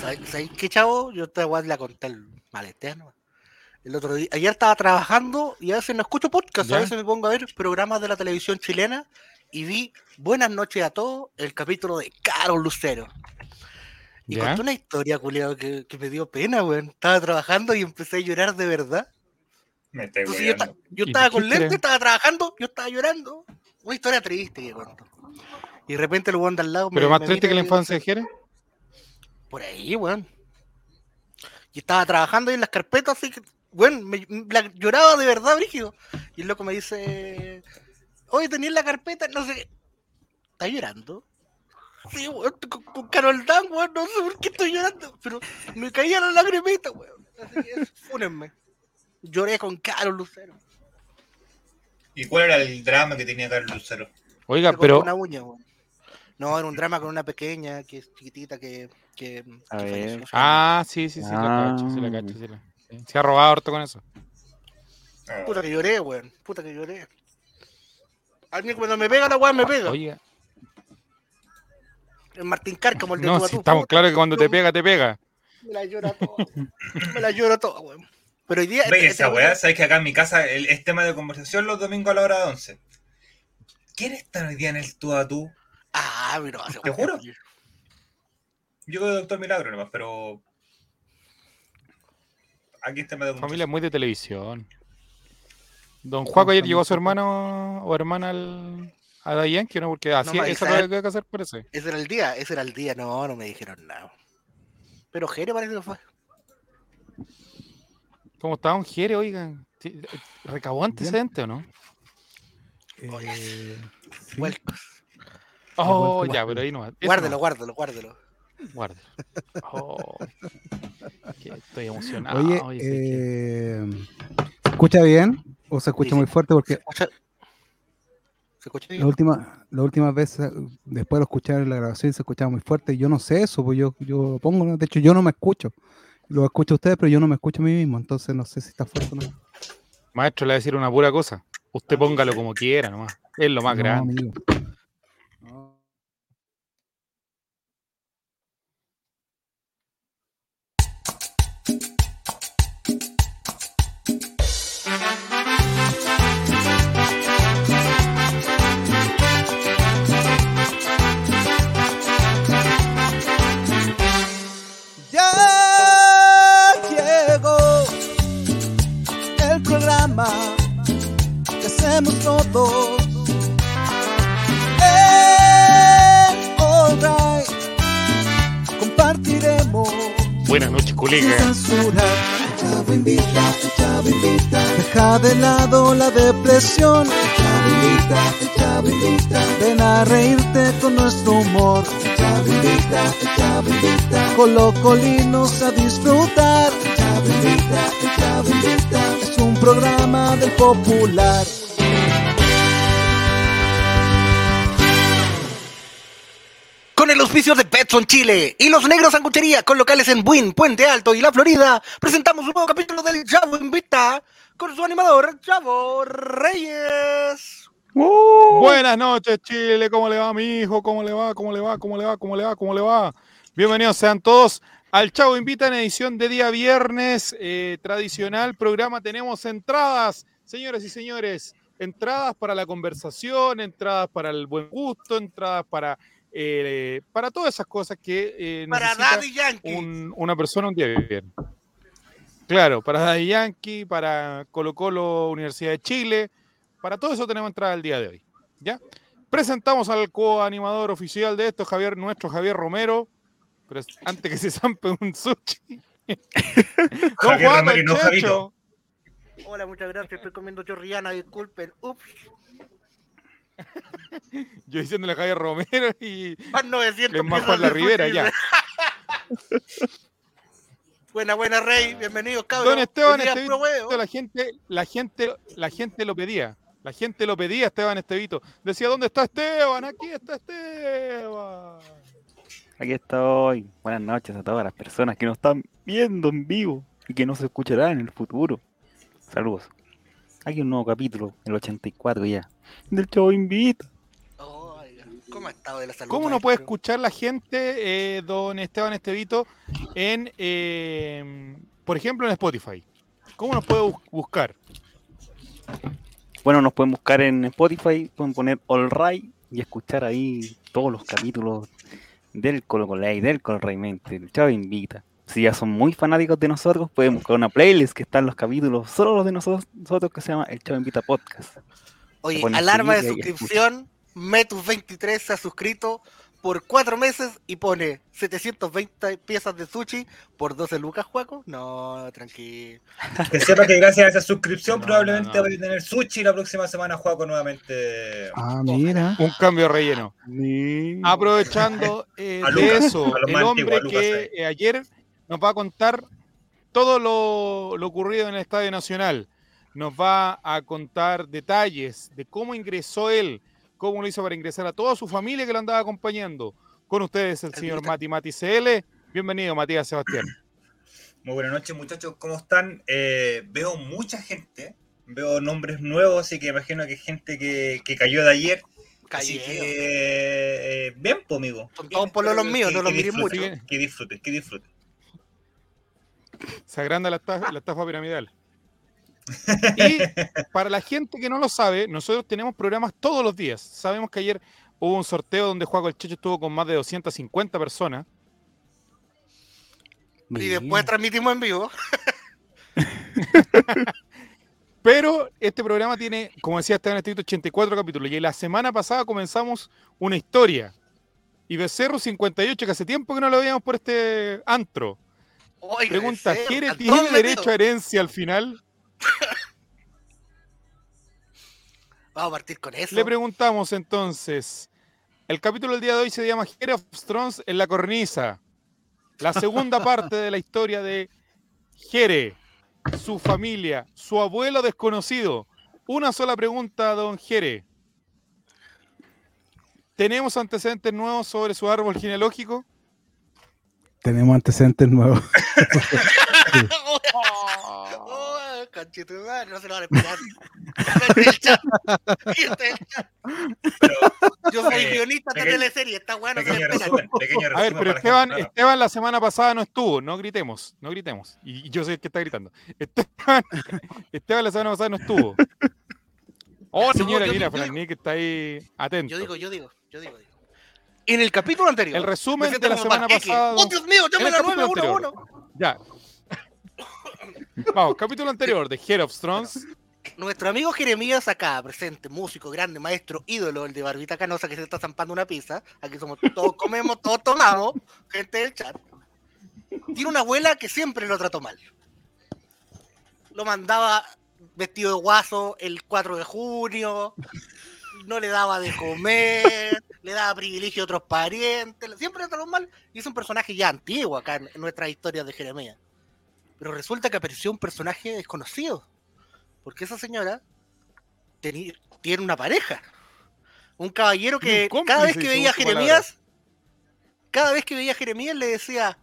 ¿Sabes qué, chavo? Yo esta weá la conté el maletero. El otro día, ayer estaba trabajando y a veces no escucho podcast, a veces me pongo a ver programas de la televisión chilena y vi Buenas noches a todos, el capítulo de Carol Lucero. Y contó una historia, culiado, que, me dio pena, weón. Estaba trabajando y empecé a llorar de verdad. Me yo, estaba con lente, estaba trabajando, yo estaba llorando. Una historia triste que contó. Y de repente el weón de al lado. ¿Pero más triste que la infancia de Jerez? Por ahí, weón. Y estaba trabajando ahí en las carpetas, así que, weón, me, lloraba de verdad, brígido. Y el loco me dice, oye, tenías la carpeta, no sé, ¿está llorando? Sí, weón, con, Carol Dan, weón, no sé por qué estoy llorando, pero me caían las lagrimitas, weón. Así que, fúnenme. Lloré con Carol Lucero. ¿Y cuál era el drama que tenía Carol Lucero? Oiga, pero. Una uña, weón. No, era un drama con una pequeña, que es chiquitita, que. Que, ah, sí, sí, sí, la cacho, sí, la cacho, sí, la... Se ha robado harto con eso. Ah. Puta que lloré, weón. Puta que lloré. A mí cuando me pega la weón me pega. Oiga. El Martín Car como el de No, si estamos claros que cuando te pega, te pega. Me la llora toda. me la llora toda, weón. Pero hoy día. Ve esa weá, sabes que acá en mi casa el, es tema de conversación los domingos a la hora de 11. ¿Quién está hoy día en el tú a tú? Ah, pero ¿Te juro? Yo soy Doctor Milagro nomás, pero. Aquí está de Familia muy de televisión. Don Juaco ayer llegó a su hermano o hermana al, a Dayan, que no, porque así no, eso lo que hacer por ese. Era el día, ese era el día, no, no me dijeron nada. Pero Jere parece que fue. ¿Cómo estaba un Jere, oigan? ¿Recabó antecedente o no? Eh, Oh, ya, pero ahí no. Guárdelo, guárdelo, guárdelo. Guárdelo. Oh, estoy emocionado. Oye, eh, ¿se escucha bien o se escucha muy fuerte? Porque ¿Se escucha, bien? La última, la última vez, eh, después de escuchar la grabación, se escuchaba muy fuerte. Yo no sé eso, pues yo, yo pongo, de hecho, yo no me escucho. Lo escucho a ustedes, pero yo no me escucho a mí mismo, entonces no sé si está fuerte o no. Maestro, le voy a decir una pura cosa. Usted póngalo como quiera nomás. Es lo más grande. que Eh, right. Compartiremos. Buenas noches, colega. Chavo invita, chavo invita. Deja de lado la depresión. Chavo invita, chavo invita. Ven a reírte con nuestro humor. Chavo invita, chavo invita. Colocolinos a disfrutar. Chavo invita, chavo invita programa del popular. Con el auspicio de Petson Chile y Los Negros Sanguchería, con locales en Buin, Puente Alto y La Florida, presentamos un nuevo capítulo del Chavo Invita con su animador, Chavo Reyes. Uh. Buenas noches, Chile. ¿Cómo le va, mi hijo? ¿Cómo le va? ¿Cómo le va? ¿Cómo le va? ¿Cómo le va? ¿Cómo le va? Bienvenidos sean todos al Chavo Invita en edición de día viernes, eh, tradicional programa. Tenemos entradas, señores y señores, entradas para la conversación, entradas para el buen gusto, entradas para, eh, para todas esas cosas que eh, para Daddy Yankee. una persona un día viernes. Claro, para Daddy Yankee, para Colo Colo Universidad de Chile, para todo eso tenemos entrada el día de hoy. ¿Ya? Presentamos al coanimador oficial de esto, Javier, nuestro Javier Romero pero antes que se zampe un sushi. no, Hola, muchas gracias. Estoy comiendo chorrillana, disculpen. Ups. Yo diciéndole a Javier Romero y. Más 900 es más Juan la Rivera, ya. buena, buena, Rey. Bienvenido, cabrón. Don Esteban Estevito, la gente, la, gente, la gente lo pedía. La gente lo pedía, Esteban Estevito. Decía, ¿dónde está Esteban? Aquí está Esteban. Aquí estoy. Buenas noches a todas las personas que nos están viendo en vivo y que nos escucharán en el futuro. Saludos. Aquí un nuevo capítulo, el 84 ya, del show Invita. ¿Cómo ha estado de la salud? ¿Cómo no puede escuchar la gente, eh, don Esteban Estevito, en, eh, por ejemplo, en Spotify? ¿Cómo nos puede buscar? Bueno, nos pueden buscar en Spotify, pueden poner All Right y escuchar ahí todos los capítulos del Colo Colay, del Colo Mente, del Chavo Invita. Si ya son muy fanáticos de nosotros, pueden buscar una playlist que están los capítulos, solo los de nosotros, nosotros que se llama El Chavo Invita Podcast. Oye, alarma de suscripción, Metus23 se ha suscrito, por cuatro meses y pone 720 piezas de sushi por 12 lucas, Juaco. No, tranquilo. Que sepa que gracias a esa suscripción probablemente voy a tener sushi la próxima semana, Juaco, nuevamente. Ah, mira. Un cambio relleno. Aprovechando eh, de eso, el hombre que eh, ayer nos va a contar todo lo, lo ocurrido en el Estadio Nacional. Nos va a contar detalles de cómo ingresó él cómo lo hizo para ingresar a toda su familia que lo andaba acompañando. Con ustedes el señor Mati Mati CL. Bienvenido, Matías Sebastián. Muy buenas noches, muchachos. ¿Cómo están? Eh, veo mucha gente, veo nombres nuevos, así que imagino que gente que, cayó de ayer. Así que, eh, bien, pues, amigo. Son todos por los míos, no los miren mucho. Que disfruten, que disfruten. Se agranda la la estafa piramidal. Y para la gente que no lo sabe, nosotros tenemos programas todos los días. Sabemos que ayer hubo un sorteo donde Juaco el Checho estuvo con más de 250 personas. Y después transmitimos en vivo. Pero este programa tiene, como decía Esteban Estrito, 84 capítulos. Y la semana pasada comenzamos una historia. Y Becerro 58, que hace tiempo que no lo veíamos por este antro. Pregunta, ¿quiere tiene derecho a herencia al final? Vamos a partir con eso. Le preguntamos entonces. El capítulo del día de hoy se llama Jere of Thrones en la cornisa. La segunda parte de la historia de Jere, su familia, su abuelo desconocido. Una sola pregunta, don Jere. ¿Tenemos antecedentes nuevos sobre su árbol genealógico? Tenemos antecedentes nuevos. no se lo van a esperar. yo soy guionista de teleserie, está bueno. a ver, pero Esteban, Esteban la semana pasada no estuvo, no gritemos, no gritemos. Y, yo soy el que está gritando. Esteban, Esteban la semana pasada no estuvo. Oh, señora, mira, Fran que está ahí atento. Yo digo, yo digo, yo digo. En el capítulo anterior. El resumen de la semana pasada. ¡Oh, Dios mío! ¡Llame la 911! Ya, Vamos, capítulo anterior de Head of Thrones. Nuestro amigo Jeremías acá, presente, músico, grande, maestro, ídolo, el de Barbita Canosa que se está zampando una pizza. Aquí somos todos comemos, todos tomamos, gente del chat. Tiene una abuela que siempre lo trató mal. Lo mandaba vestido de guaso el 4 de junio, no le daba de comer, le daba privilegio a otros parientes, siempre trató mal y es un personaje ya antiguo acá en nuestras historias de Jeremías. Pero resulta que apareció un personaje desconocido. Porque esa señora tiene una pareja. Un caballero que cada vez que veía a Jeremías, cada vez que veía a Jeremías le decía,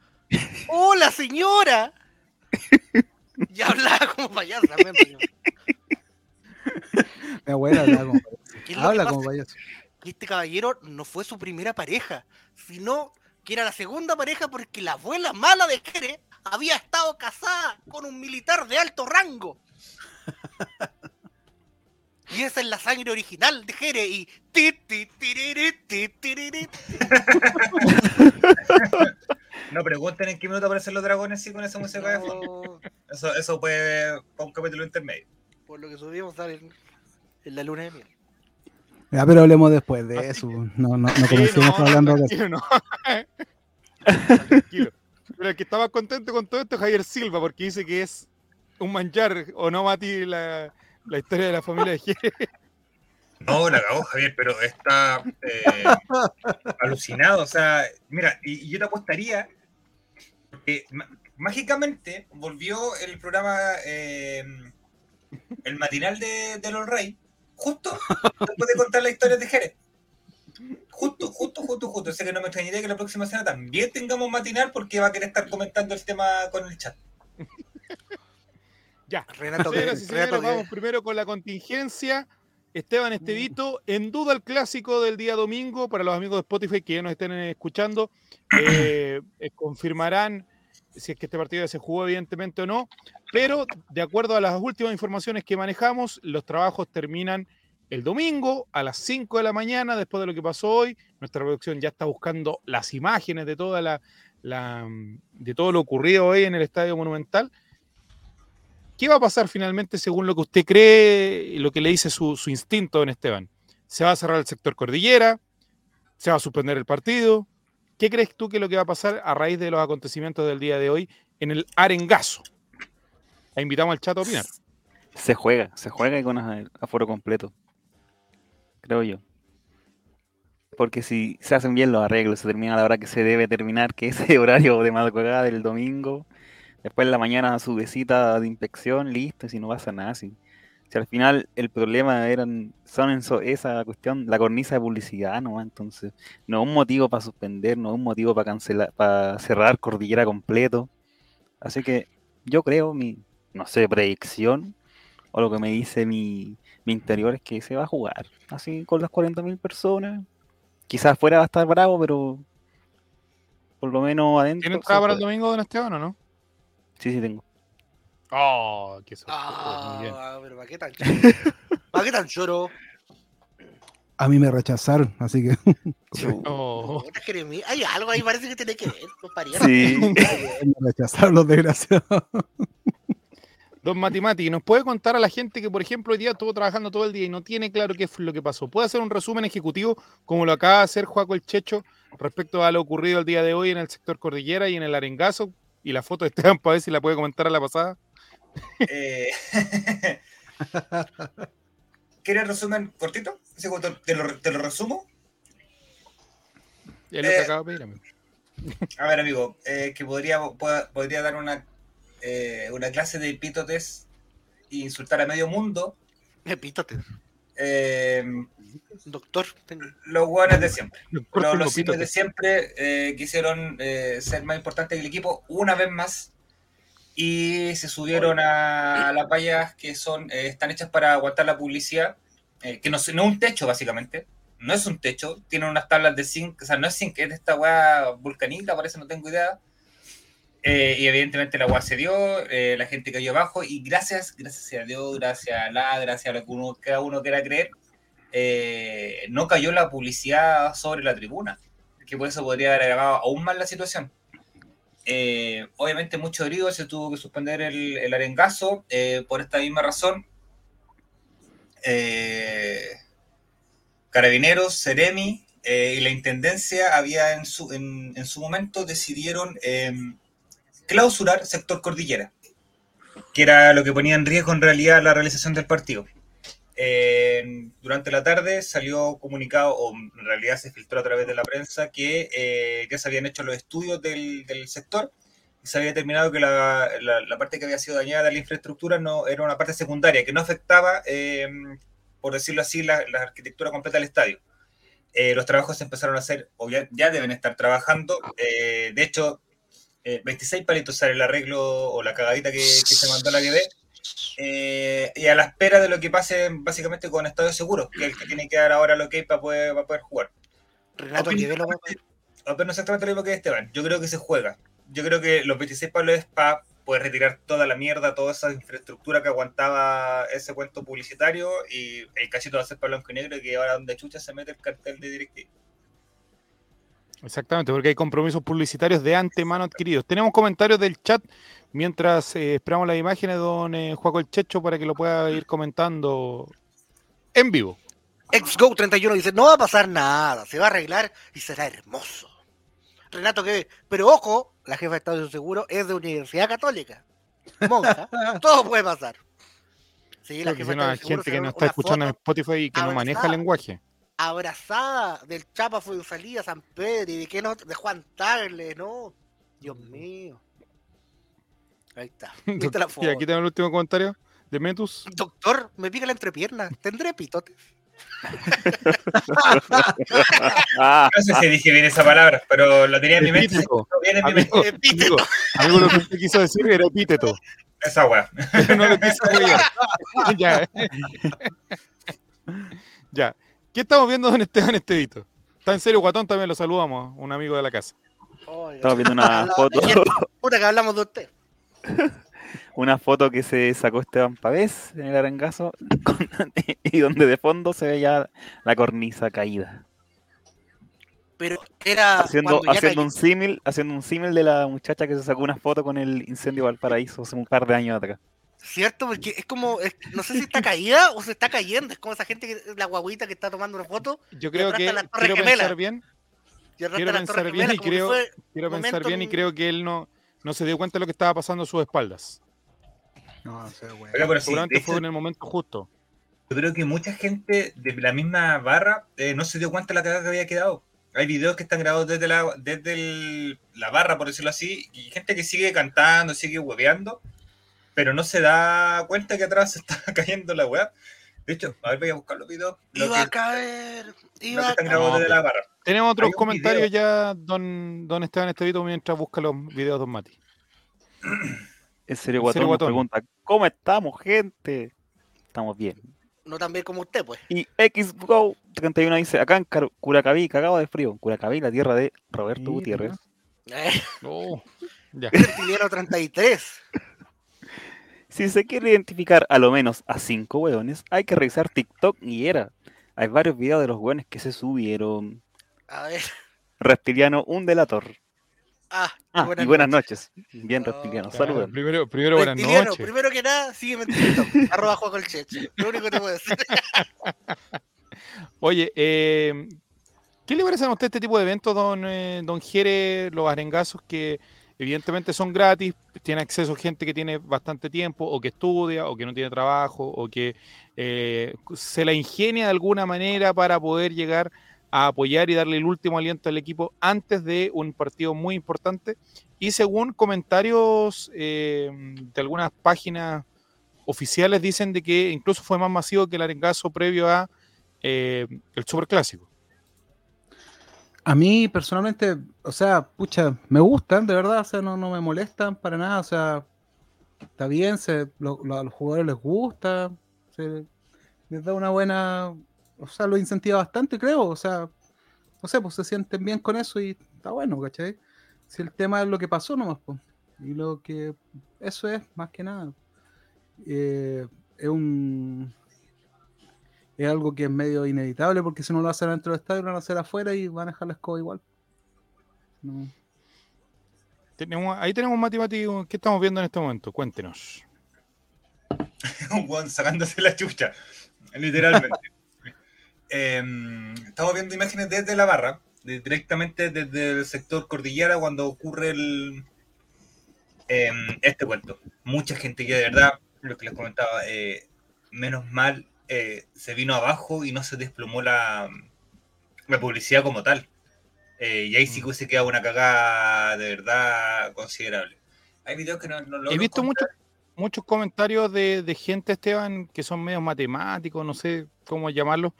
¡Hola señora! y hablaba como payaso. Mi abuela hablaba como payaso. Habla como payaso. Este caballero no fue su primera pareja, sino que era la segunda pareja porque la abuela mala de Jerez había estado casada con un militar de alto rango. Y esa es la sangre original de Jere y... No pregunten en qué minuto aparecen los dragones y con esa música de fondo. Eso, eso puede para un capítulo intermedio. Por lo que subimos en, en la luna de miel. Ya, pero hablemos después de eso. No, no, no comencemos hablando de eso. No. Tranquilo. Pero el que estaba contento con todo esto es Javier Silva, porque dice que es un manchar, ¿o no, Mati, la, la historia de la familia de Jerez? No, la cagó Javier, pero está eh, alucinado. O sea, mira, y, yo te apostaría que mágicamente volvió el programa, eh, el matinal de, de los Reyes, justo después de contar la historia de Jerez. Justo, justo, justo, justo. Sé que no me extrañaría que la próxima semana también tengamos matinal porque va a querer estar comentando el tema con el chat. ya. Renato, Renato vamos primero con la contingencia. Esteban Estevito, en duda el clásico del día domingo, para los amigos de Spotify que ya nos estén escuchando, eh, eh, confirmarán si es que este partido se jugó evidentemente o no, pero de acuerdo a las últimas informaciones que manejamos, los trabajos terminan el domingo a las 5 de la mañana, después de lo que pasó hoy. Nuestra producción ya está buscando las imágenes de toda la, de todo lo ocurrido hoy en el Estadio Monumental. ¿Qué va a pasar finalmente según lo que usted cree y lo que le dice su, su instinto, don Esteban? ¿Se va a cerrar el sector cordillera? ¿Se va a suspender el partido? ¿Qué crees tú que es lo que va a pasar a raíz de los acontecimientos del día de hoy en el Arengazo? La invitamos al chat a opinar. Se juega, se juega con aforo completo. Creo yo. Porque si se hacen bien los arreglos, se termina la hora que se debe terminar, que es el horario de madrugada del domingo, después en la mañana su visita de inspección, listo, y si no pasa nada, sí. Si al final el problema eran, son esa cuestión, la cornisa de publicidad, ¿no? Entonces, no es un motivo para suspender, no es un motivo para cancelar, para cerrar cordillera completo. Así que yo creo, mi, no sé, predicción, o lo que me dice mi, mi interior es que se va a jugar, así con las 40.000 personas. Quizás fuera va a estar bravo, pero por lo menos adentro. ¿Tiene entrada para el domingo, don Esteban, o no? Sí, sí, tengo. Oh, qué sorpresa. Ah, pero ¿para qué tan ¿Para qué tan choro? A mí me rechazaron, así que. Oh. Hay algo ahí, parece que tiene que ver, Sí. me rechazaron los desgraciados. Don Matimati, ¿nos puede contar a la gente que, por ejemplo, hoy día estuvo trabajando todo el día y no tiene claro qué fue lo que pasó? ¿Puede hacer un resumen ejecutivo como lo acaba de hacer Juaco el Checho respecto a lo ocurrido el día de hoy en el sector Cordillera y en el Arengazo? Y la foto de Esteban para ver si la puede comentar a la pasada. Eh... ¿Quieres resumen cortito? ¿Te lo, te lo resumo? Es lo que eh, acabo de pedir, amigo. A ver, amigo, eh, que podría, podría dar una, eh, una clase de epítotes e insultar a medio mundo. Epítotes. Eh, Doctor. Los guanes de siempre. los, los de siempre eh, quisieron eh, ser más importantes que el equipo una vez más y se subieron a, las vallas que son eh, están hechas para aguantar la publicidad, que no, es un techo básicamente, no es un techo, tienen unas tablas de zinc, o sea, no es zinc, es de esta weá vulcanita, parece, no tengo idea. y evidentemente la agua se dio, la gente cayó abajo y gracias, gracias a Dios, gracias a la, gracias a lo que uno, cada uno quiera creer, eh, no cayó la publicidad sobre la tribuna, que por eso podría haber agravado aún más la situación. Eh, obviamente mucho herido, se tuvo que suspender el, arengazo eh, por esta misma razón. Carabineros, Ceremi y la Intendencia había en su, en su momento decidieron clausurar sector cordillera, que era lo que ponía en riesgo en realidad la realización del partido durante la tarde salió comunicado, o en realidad se filtró a través de la prensa, que eh, ya se habían hecho los estudios del, sector y se había determinado que la, parte que había sido dañada de la infraestructura no era una parte secundaria, que no afectaba, em, por decirlo así, la, arquitectura completa del estadio. Eh, los trabajos se empezaron a hacer, o ya, deben estar trabajando. Eh, de hecho, 26 palitos sale el arreglo o la cagadita que, que se mandó la que eh, y a la espera de lo que pase básicamente con Estadio Seguro, que es el que tiene que dar ahora lo que para poder, para poder jugar. Renato no exactamente lo mismo que Esteban. Yo creo que se juega. Yo creo que los 26 palos es para poder retirar toda la mierda, toda esa infraestructura que aguantaba ese cuento publicitario y el cachito va a ser para blanco y negro y que ahora donde chucha se mete el cartel de directivo. Exactamente, porque hay compromisos publicitarios de antemano adquiridos. Tenemos comentarios del chat mientras eh, esperamos las imágenes don eh, Juaco el Checho para que lo pueda ir comentando en vivo. XGO31 dice, no va a pasar nada, se va a arreglar y será hermoso. Renato que pero ojo, la jefa de Estado de Seguro es de Universidad Católica. Monja, todo puede pasar. Sí, la jefa de gente que no está escuchando en Spotify y que no maneja el lenguaje abrazada del Chapa fue salida San Pedro y de que no de Juan Tagle, ¿no? Dios mm. mío. Ahí está. Y aquí tengo el último comentario de Metus. Doctor, me pica la entrepierna. ¿Tendré pitotes? no sé si dije bien esa palabra, pero lo tenía en mi mente. Viene en mi mente. Amigo, amigo, lo que usted quiso decir era epíteto. Esa weá. no lo quiso ya. Ya. ¿Qué estamos viendo don Esteban Estevito? Está en serio, Guatón, también lo saludamos, un amigo de la casa. Estamos viendo una foto. Puta que hablamos de usted. una foto que se sacó Esteban Pavés en el arengazo y donde de fondo se veía la cornisa caída. Pero era haciendo, haciendo un símil, haciendo un símil de la muchacha que se sacó una foto con el incendio Valparaíso hace un par de años atrás. Cierto, porque es como, no sé si está caída o se está cayendo, es como esa gente que la guaguita que está tomando una foto. Yo creo que quiero pensar bien. Quiero pensar bien y creo, quiero pensar bien y creo que él no, no se dio cuenta de lo que estaba pasando a sus espaldas. No, no sé, güey. Seguramente fue en el momento justo. Yo creo que mucha gente de la misma barra eh, no se dio cuenta de la cagada que había quedado. Hay videos que están grabados desde la, desde la barra, por decirlo así, y gente que sigue cantando, sigue hueveando, pero no se da cuenta que atrás se está cayendo la weá. De hecho, a ver, voy a buscar los videos. Iba a caer. Iba a caer. desde la barra. Tenemos otros comentarios ya, don, don Esteban Estevito, mientras busca los videos, don Mati. En serio, Guatón, pregunta, ¿cómo estamos, gente? Estamos bien. No tan bien como usted, pues. Y XGO31 dice, acá en Curacaví, cagado de frío. Curacaví, la tierra de Roberto Gutiérrez. Eh. Oh, ya. 33. Si se quiere identificar a lo menos a cinco hueones, hay que revisar TikTok y era. Hay varios videos de los hueones que se subieron. A ver. Reptiliano, un delator. Ah, ah buenas y buenas noches. Bien, reptiliano. Saludos. Primero, primero buenas noches. Primero que nada, sígueme en TikTok. arroba juego el cheche. Lo único que te puedo decir. Oye, eh, ¿qué le parecen a usted este tipo de eventos, don, eh, don Jere, los arengazos que evidentemente son gratis, tiene acceso gente que tiene bastante tiempo, o que estudia, o que no tiene trabajo, o que eh, se la ingenia de alguna manera para poder llegar a apoyar y darle el último aliento al equipo antes de un partido muy importante. Y según comentarios eh, de algunas páginas oficiales, dicen de que incluso fue más masivo que el arengazo previo a eh, el Superclásico. A mí personalmente, o sea, pucha, me gustan, de verdad, o sea, no, no me molestan para nada, o sea, está bien, se, a los jugadores les gusta, se, les da una buena, o sea, lo incentiva bastante, creo, o sea, no sé, pues se sienten bien con eso y está bueno, ¿cachai? Si el tema es lo que pasó nomás, pues, y lo que, eso es, más que nada, eh, es un, es algo que es medio inevitable porque si no lo hacen dentro del estadio, lo van a hacer afuera y van a dejar la escoba igual. Tenemos, ahí tenemos Mati Mati, ¿qué estamos viendo en este momento? Cuéntenos. Un guan sacándose la chucha, literalmente. Em, estamos viendo imágenes desde la barra, directamente desde el sector cordillera cuando ocurre el, em, este cuento. Mucha gente que de verdad, lo que les comentaba, eh, menos mal eh, se vino abajo y no se desplomó la, la publicidad como tal. Eh, y ahí sí mm. que se queda una cagada de verdad considerable. Hay videos que no, He visto muchos muchos comentarios de, de, gente, Esteban, que son medios matemáticos, no sé cómo llamarlo,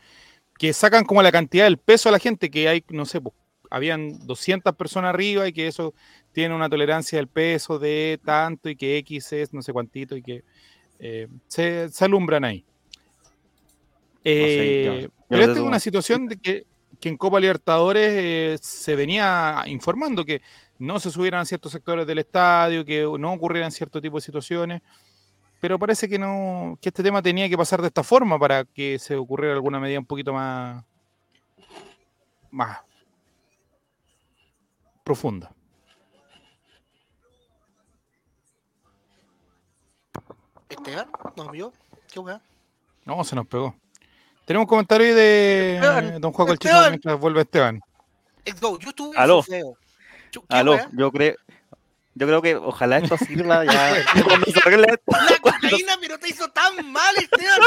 que sacan como la cantidad del peso a la gente, que hay, no sé, pues, habían 200 personas arriba y que eso tiene una tolerancia del peso de tanto y que X es no sé cuántito y que eh, se, se, alumbran ahí. Eh, pero esta es una situación de que, en Copa Libertadores eh, se venía informando que no se subieran a ciertos sectores del estadio, que no ocurrieran cierto tipo de situaciones, pero parece que no, que este tema tenía que pasar de esta forma para que se ocurriera alguna medida un poquito más, más profunda. Esteban, ¿nos vio? ¿Qué No, se nos pegó. Tenemos un comentario de Don Juan Colchito mientras vuelve Esteban. Yo estuve Aló. Aló, yo creo, yo creo que ojalá esto sirva ya. La cocaína, pero te hizo tan mal, Esteban.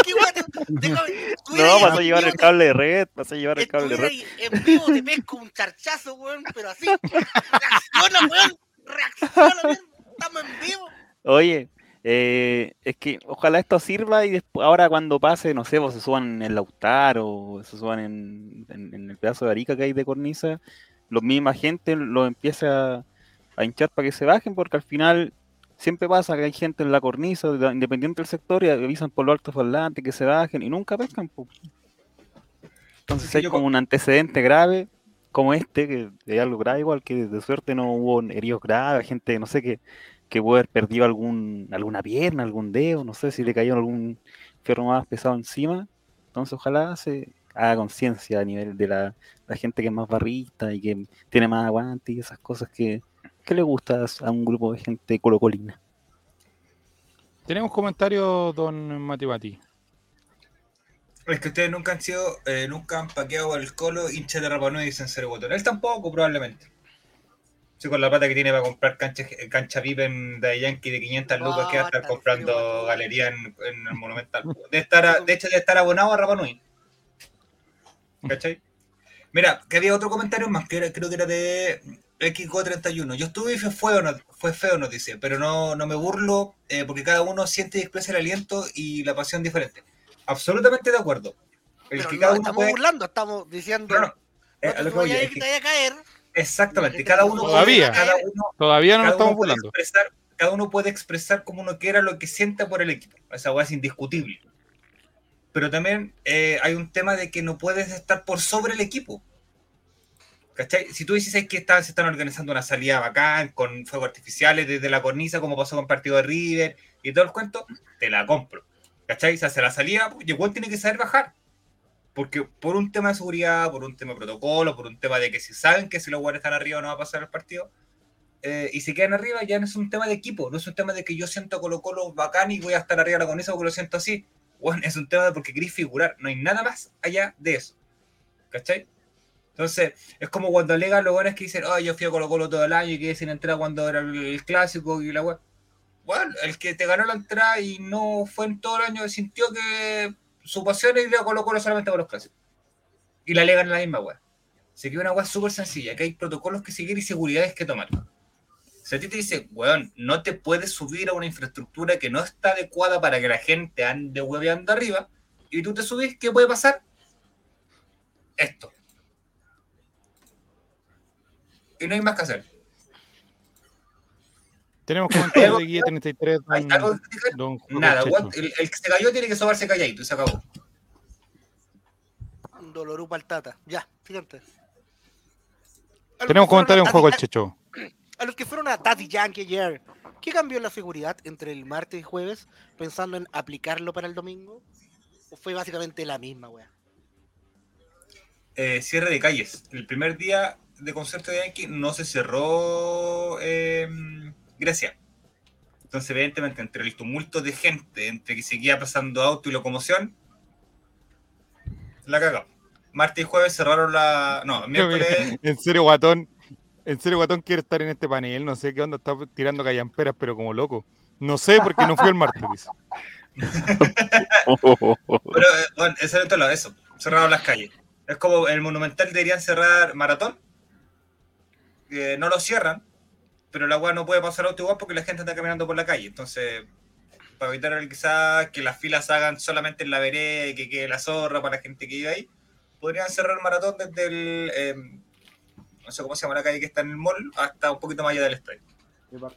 Qué No, vas a llevar el cable de red. Vas a llevar el cable de red. En vivo te pesco un charchazo, weón, pero así. Reacciona, weón. Reacciona, weón. Estamos en vivo. Oye, eh, es que ojalá esto sirva y después, ahora cuando pase, no sé, vos se suban en el Lautaro o se suban en, el pedazo de Arica que hay de cornisa, la misma gente lo empieza a, hinchar para que se bajen, porque al final siempre pasa que hay gente en la cornisa, independiente del sector, y avisan por lo alto adelante que se bajen y nunca pescan. Entonces, si hay como un antecedente grave, como este, que es algo grave, igual que de suerte no hubo heridos graves, gente, no sé, que, que puede haber perdido algún, alguna pierna, algún dedo, no sé si le cayó algún fierro más pesado encima. Entonces, ojalá se haga conciencia a nivel de la, gente que es más barrista y que tiene más aguante y esas cosas que, que le gusta a un grupo de gente colocolina. Tenemos comentarios, don Mati Mati. Es que ustedes nunca han sido, eh, nunca han paqueado por el colo, hincha de Rapa Nui y dicen ser botón. Él tampoco, probablemente. Sí, con la plata que tiene para comprar cancha, cancha VIP en de Yankee de 500 lucas que va a estar comprando galería en, el Monumental. De, estar de hecho, de estar abonado a Rapa Nui. ¿Cachai? Mira, que había otro comentario más, que creo que era de XGO31. Yo estuve y fue feo, no, fue feo, nos dice, pero no, no me burlo eh, porque cada uno siente y expresa el aliento y la pasión diferente. Absolutamente de acuerdo. El que cada uno estamos burlando, estamos diciendo. No, eh, lo que voy a, que te vaya a caer. Exactamente, cada uno todavía, cada uno, todavía no nos estamos burlando. Expresar, cada uno puede expresar como uno quiera lo que sienta por el equipo. Esa hueá es indiscutible. Pero también eh, hay un tema de que no puedes estar por sobre el equipo. ¿Cachai? Si tú dices que está, se están organizando una salida bacán, con fuegos artificiales desde la cornisa, como pasó con el partido de River y todo el cuento, te la compro. ¿Cachai? Se hace la salida, y igual tiene que saber bajar. Porque por un tema de seguridad, por un tema de protocolo, por un tema de que si saben que si los jugadores están arriba no va a pasar el partido, eh, y se quedan arriba, ya no es un tema de equipo, no es un tema de que yo siento Colo Colo bacán y voy a estar arriba con eso porque lo siento así. Bueno, es un tema de porque queréis figurar, no hay nada más allá de eso. ¿Cachai? Entonces, es como cuando alegan los buenos que dicen, oh, yo fui a Colo Colo todo el año y quedé sin entrada cuando era el, clásico y la web bueno, el que te ganó la entrada y no fue en todo el año, sintió que su pasión es ir a Colo Colo solamente por los clásicos. Y la legan en la misma weá. Se queda una weá súper sencilla, que hay protocolos que seguir y seguridades que tomar. Si a ti te dice, weón, no te puedes subir a una infraestructura que no está adecuada para que la gente ande hueveando arriba, y tú te subís, ¿qué puede pasar? Esto. Y no hay más que hacer. Tenemos comentarios de guía 33. Nada, el, que se cayó tiene que sobarse calladito y se acabó. Un dolor para el tata. Ya, fíjate. Tenemos comentarios en juego el Checho. A los que fueron a Tati Yankee ayer, ¿qué cambió en la seguridad entre el martes y jueves pensando en aplicarlo para el domingo? ¿O fue básicamente la misma, weá? Eh, cierre de calles. El primer día de concierto de Yankee no se cerró. Eh, Grecia. Entonces, evidentemente, entre el tumulto de gente, entre que seguía pasando auto y locomoción, la cagó. Martes y jueves cerraron la. No, miércoles. En serio, guatón. En serio, guatón quiere estar en este panel. No sé qué onda, está tirando callamperas, pero como loco. No sé porque no fui el martes. pero, eh, bueno, eso es todo eso. Cerraron las calles. Es como el Monumental deberían cerrar maratón. no lo cierran pero la agua no puede pasar auto igual porque la gente está caminando por la calle. Entonces, para evitar quizás que las filas hagan solamente en la vereda y que quede la zorra para la gente que vive ahí, podrían cerrar el maratón desde el. Em, no sé cómo se llama la calle que está en el mall hasta un poquito más allá del estadio.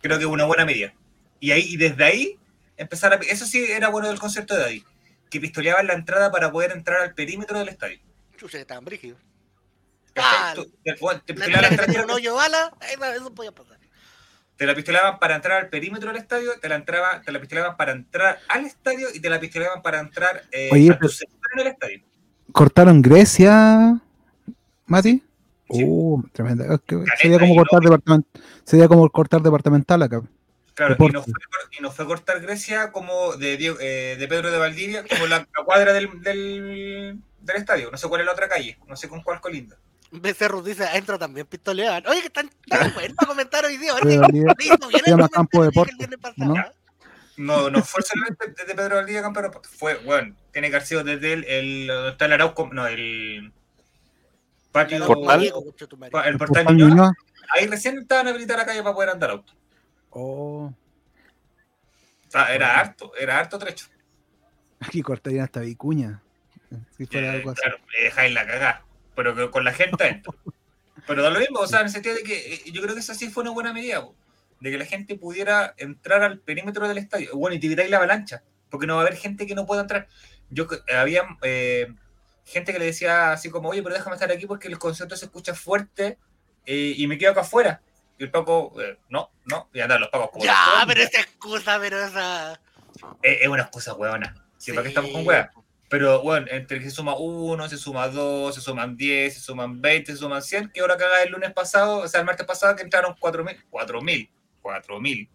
Creo que es una buena medida. Y ahí y desde ahí empezar a. Eso sí era bueno del concepto de ahí, que pistoleaban la entrada para poder entrar al perímetro del estadio. Chucha, estaban brígidos. Te, hoyo bala, eso podía pasar te la pistoleaban para entrar al perímetro del estadio, te la, entraba, te la pistoleaban para entrar al estadio y te la pistoleaban para entrar eh, Oye, a tu en el estadio. ¿Cortaron Grecia, Mati? Uh, tremenda. sería, como cortar departament, sería como cortar departamental acá. Claro, y no, fue, y no, fue, cortar Grecia como de, eh, de Pedro de Valdivia, como la, cuadra del, del, del, estadio. No sé cuál es la otra calle, no sé con cuál colinda. Becerro dice, entra también pistolean. Oye, que están tan buenos para comentar hoy día. Se llama Campo de Deporte. ¿no? no, fue solamente desde Pedro Valdivia Campo de Deporte. Fue, bueno, tiene que haber sido desde el, el está el Arauco, no, el patio, ¿El portal, el portal Ahí recién estaban a habilitar la calle para poder andar auto. Oh. Era harto, era harto trecho. Aquí cortarían hasta Vicuña. Si fuera algo así. Claro, le dejáis la cagada pero con la gente adentro. Pero da lo mismo, o sea, en el sentido de que eh, yo creo que esa sí fue una buena medida, de que la gente pudiera entrar al perímetro del estadio. Bueno, y te evitáis la avalancha, porque no va a haber gente que no pueda entrar. Yo había, eh, gente que le decía así como, oye, pero déjame estar aquí porque el concierto se escucha fuerte eh, y me quedo acá afuera. Y el Paco, eh, no, no, y andan los Pacos como. Ya, pero esa excusa, pero esa. Es, una excusa huevona. Sí, ¿Para qué estamos con hueá? Pero bueno, entre que se suma uno, se suma dos, se suman diez, se suman veinte, se suman cien, que ahora haga el lunes pasado, o sea, el martes pasado que entraron cuatro mil, cuatro mil, cuatro mil.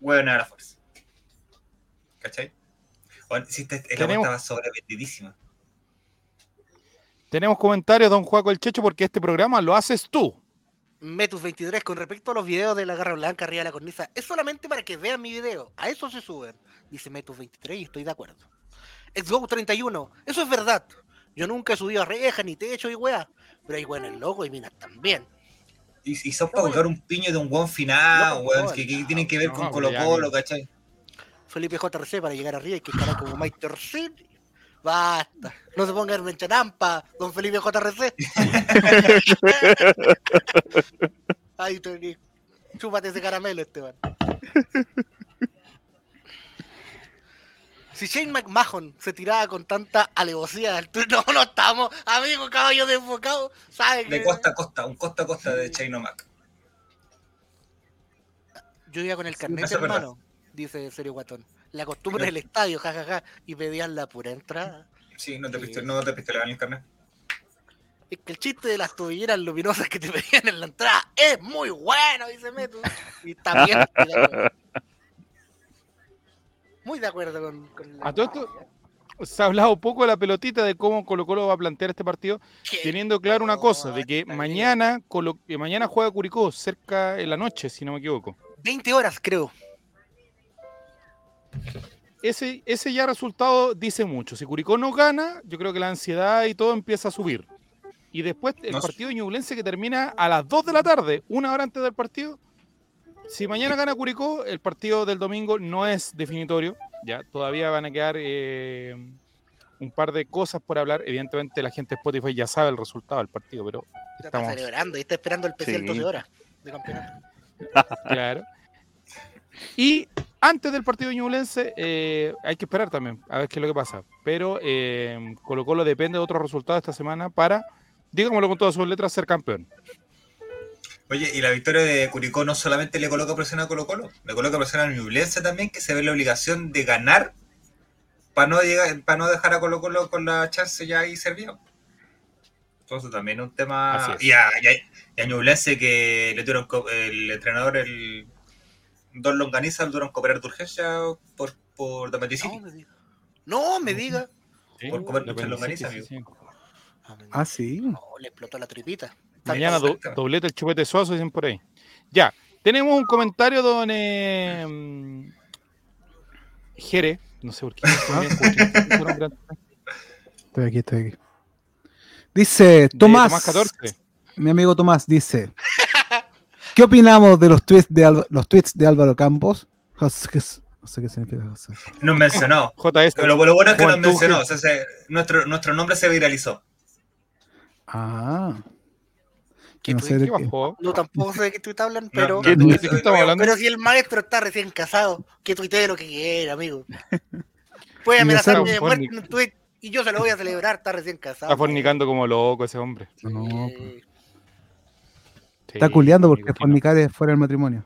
Huevona a la fuerza. ¿Cachai? Bueno, si el Tenemos... estaba sobrevendidísima. Tenemos comentarios, don Juaco el Checho, porque este programa lo haces tú. Metus23, con respecto a los videos de la garra blanca arriba de la cornisa, es solamente para que vean mi video. A eso se suben. Dice Metus23 y estoy de acuerdo. Xbox31, eso es verdad. Yo nunca he subido a reja, ni techo y weá. Pero hay weá en el logo y minas también. Y, y son para colgar un piño de un buen final, weón, que, que, tienen que ver con Colo Colo, ¿cachai? Felipe JRC para llegar arriba hay que escalar como Mike City. Basta. No se ponga en champa, don Felipe JRC. Ay, Tony. Chúpate ese caramelo, Esteban. Si Shane McMahon se tiraba con tanta alevosía no, no estamos, amigo, caballo desfocado, ¿sabes? De costa a costa, un costa a costa de Shane O'Mac. Yo iba con el carnet, hermano, dice Serio Guatón la costumbre del estadio, jajaja, y pedían la pura entrada. Sí, no te, piste, no te el carnet. Es que el chiste de las tobilleras luminosas que te pedían en la entrada es muy bueno, dice Meto. Y también. muy de acuerdo con, con A todo esto, se ha hablado poco de la pelotita de cómo Colo Colo va a plantear este partido, teniendo claro una cosa, de que mañana, Colo, que mañana juega Curicó cerca en la noche, si no me equivoco. 20 horas, creo ese, ese ya resultado dice mucho. Si Curicó no gana, yo creo que la ansiedad y todo empieza a subir. Y después el partido ñublense que termina a las 2 de la tarde, una hora antes del partido. Si mañana gana Curicó, el partido del domingo no es definitorio. Ya todavía van a quedar eh, un par de cosas por hablar. Evidentemente la gente de Spotify ya sabe el resultado del partido, pero estamos celebrando y está esperando el PC 12 horas de campeonato. claro. Y antes del partido ñublense eh, hay que esperar también a ver qué es lo que pasa. Pero eh, Colo Colo depende de otros resultados esta semana para, digámoslo con todas sus letras, ser campeón. Oye, y la victoria de Curicó no solamente le coloca presión a Colo Colo, le coloca presión al Ñublense también, que se ve la obligación de ganar para no, llegar, para no dejar a Colo Colo con la chance ya ahí servido. Entonces también es un tema... Y a, y, a, Ñublense que le tuvieron el entrenador el Don Longaniza duraron cooperar de urgencia por, por No me diga. No me diga. por comer mucha longaniza, amigo. Ah, sí. No, le explotó la tripita. Mañana doblete el chupete suazo, dicen por ahí. Ya, tenemos un comentario, don eh, Jere. No sé por qué. estoy aquí, estoy aquí. Dice Tomás. Tomás 14. Mi amigo Tomás dice: ¿Qué opinamos de los tweets de, los tweets de Álvaro Campos? No sé qué significa José. Nos mencionó. JS. Pero lo, bueno es que nos mencionó. O sea, nuestro, nuestro nombre se viralizó. Ah. ¿Qué, no, sé de qué. no, tampoco sé de qué tweet hablan, pero. ¿Qué, no, hablando? Pero si el maestro está recién casado, que tuitee lo que quiera, amigo. Puede amenazarme de muerte en un tweet y yo se lo voy a celebrar, está recién casado. Está fornicando como loco ese hombre. No, pues. Está culeando porque fornicar es fuera del matrimonio.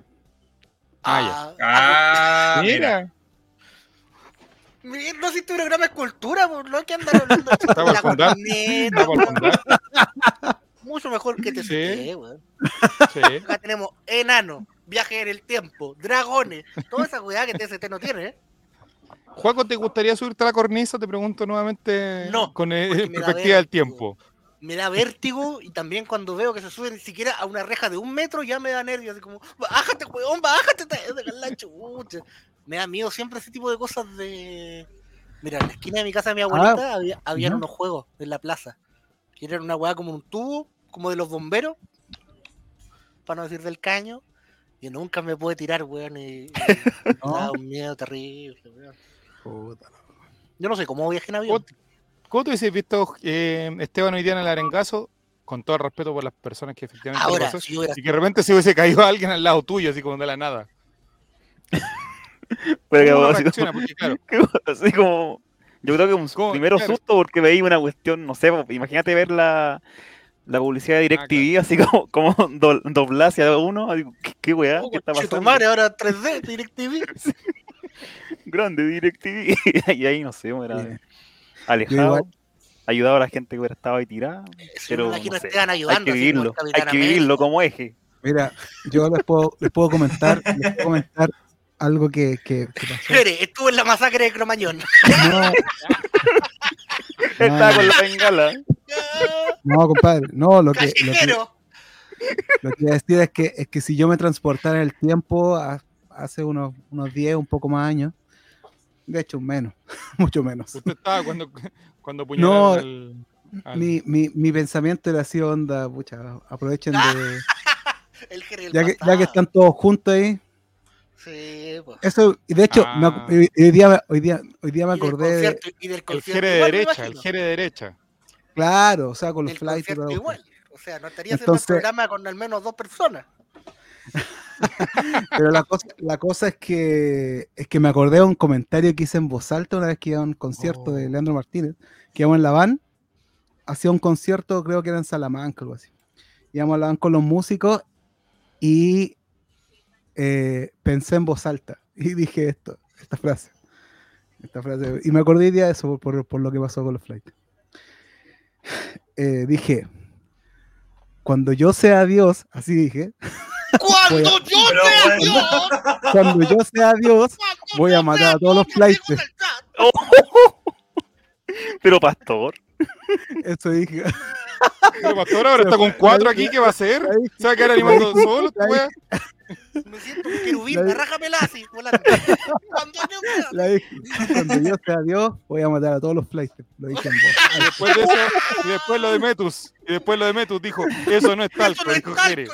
Ah, ya. Ah, ah mira. No sé si tu programa es cultura, por lo que andan hablando de la Mucho mejor que te sí. weón. Sí. Acá tenemos enano, viaje en el tiempo, dragones, toda esa weá que TST no tiene, ¿eh? Juaco, ¿te gustaría subirte a la cornisa? Te pregunto nuevamente no, con perspectiva del tiempo me da vértigo y también cuando veo que se sube ni siquiera a una reja de un metro ya me da nervios, así como, bájate, weón, bájate, la chucha. Me da miedo siempre ese tipo de cosas de... Mira, en la esquina de mi casa de mi abuelita ah, había, unos juegos en la plaza. Que eran una weá como un tubo, como de los bomberos, para no decir del caño. Y nunca me pude tirar, weón, y, me da un miedo terrible, weón. Yo no sé cómo viajé en avión. ¿Cómo te hubiese visto eh, Esteban hoy día en el arengazo? Con todo el respeto por las personas que efectivamente Ahora, y que de repente se hubiese caído alguien al lado tuyo, así como de la nada. Pero que así, como, así como Yo creo que un primero susto porque veía una cuestión, no sé, imagínate ver la, la publicidad de DirecTV, así como, como do, doblar hacia uno. ¿Qué, qué weá? ¿Qué está pasando? Madre, ahora 3D, DirecTV. Grande DirecTV. y ahí no sé, era alejado. Ayudado a la gente que estaba ahí tirada. pero no sé, hay que vivirlo, hay que vivirlo como eje. Mira, yo les puedo, les puedo comentar, les puedo comentar algo que, que, que pasó. estuvo en la masacre de Cromañón. No. Estaba con la bengala. No, compadre, no, lo que, lo que, lo que voy a decir es que, es que si yo me transportara en el tiempo hace unos, unos 10, un poco más años, de hecho, menos, mucho menos. Usted estaba cuando, cuando no, mi, mi, mi, pensamiento era así, onda, pucha, aprovechen de... ya, que, ya que están todos juntos ahí, Sí, pues. Eso, y de hecho, ah. hoy, día, hoy, día, hoy día me acordé de, el jere de derecha, el jere de derecha. Claro, o sea, con los flights. igual. O sea, no estaría haciendo un programa con al menos dos personas. Pero la cosa, la cosa es que es que me acordé de un comentario que hice en voz alta una vez que iba a un concierto de oh. Leandro Martínez, que íbamos en la van, hacía un concierto, creo que era en Salamanca o algo así. Íbamos a la van con los músicos y eh, pensé en voz alta y dije esto, esta frase. Esta frase. Y me acordé de eso por, por, lo que pasó con los flights. Eh, dije, cuando yo sea Dios, así dije. Cuando yo sea Dios. Cuando yo sea Dios, voy a matar a todos los flights. Pero pastor. Eso dije. Pero pastor ahora está con cuatro aquí, ¿qué va a hacer? ¿Se va a quedar animando solo? Me siento un querubín, arrájamela así, volando. Cuando yo sea dije, cuando yo sea Dios, voy a matar a todos los flights. Lo dije en voz. Y después de eso, y después lo de Metus, y después lo de Metus dijo, eso no es talco, dijo Jere.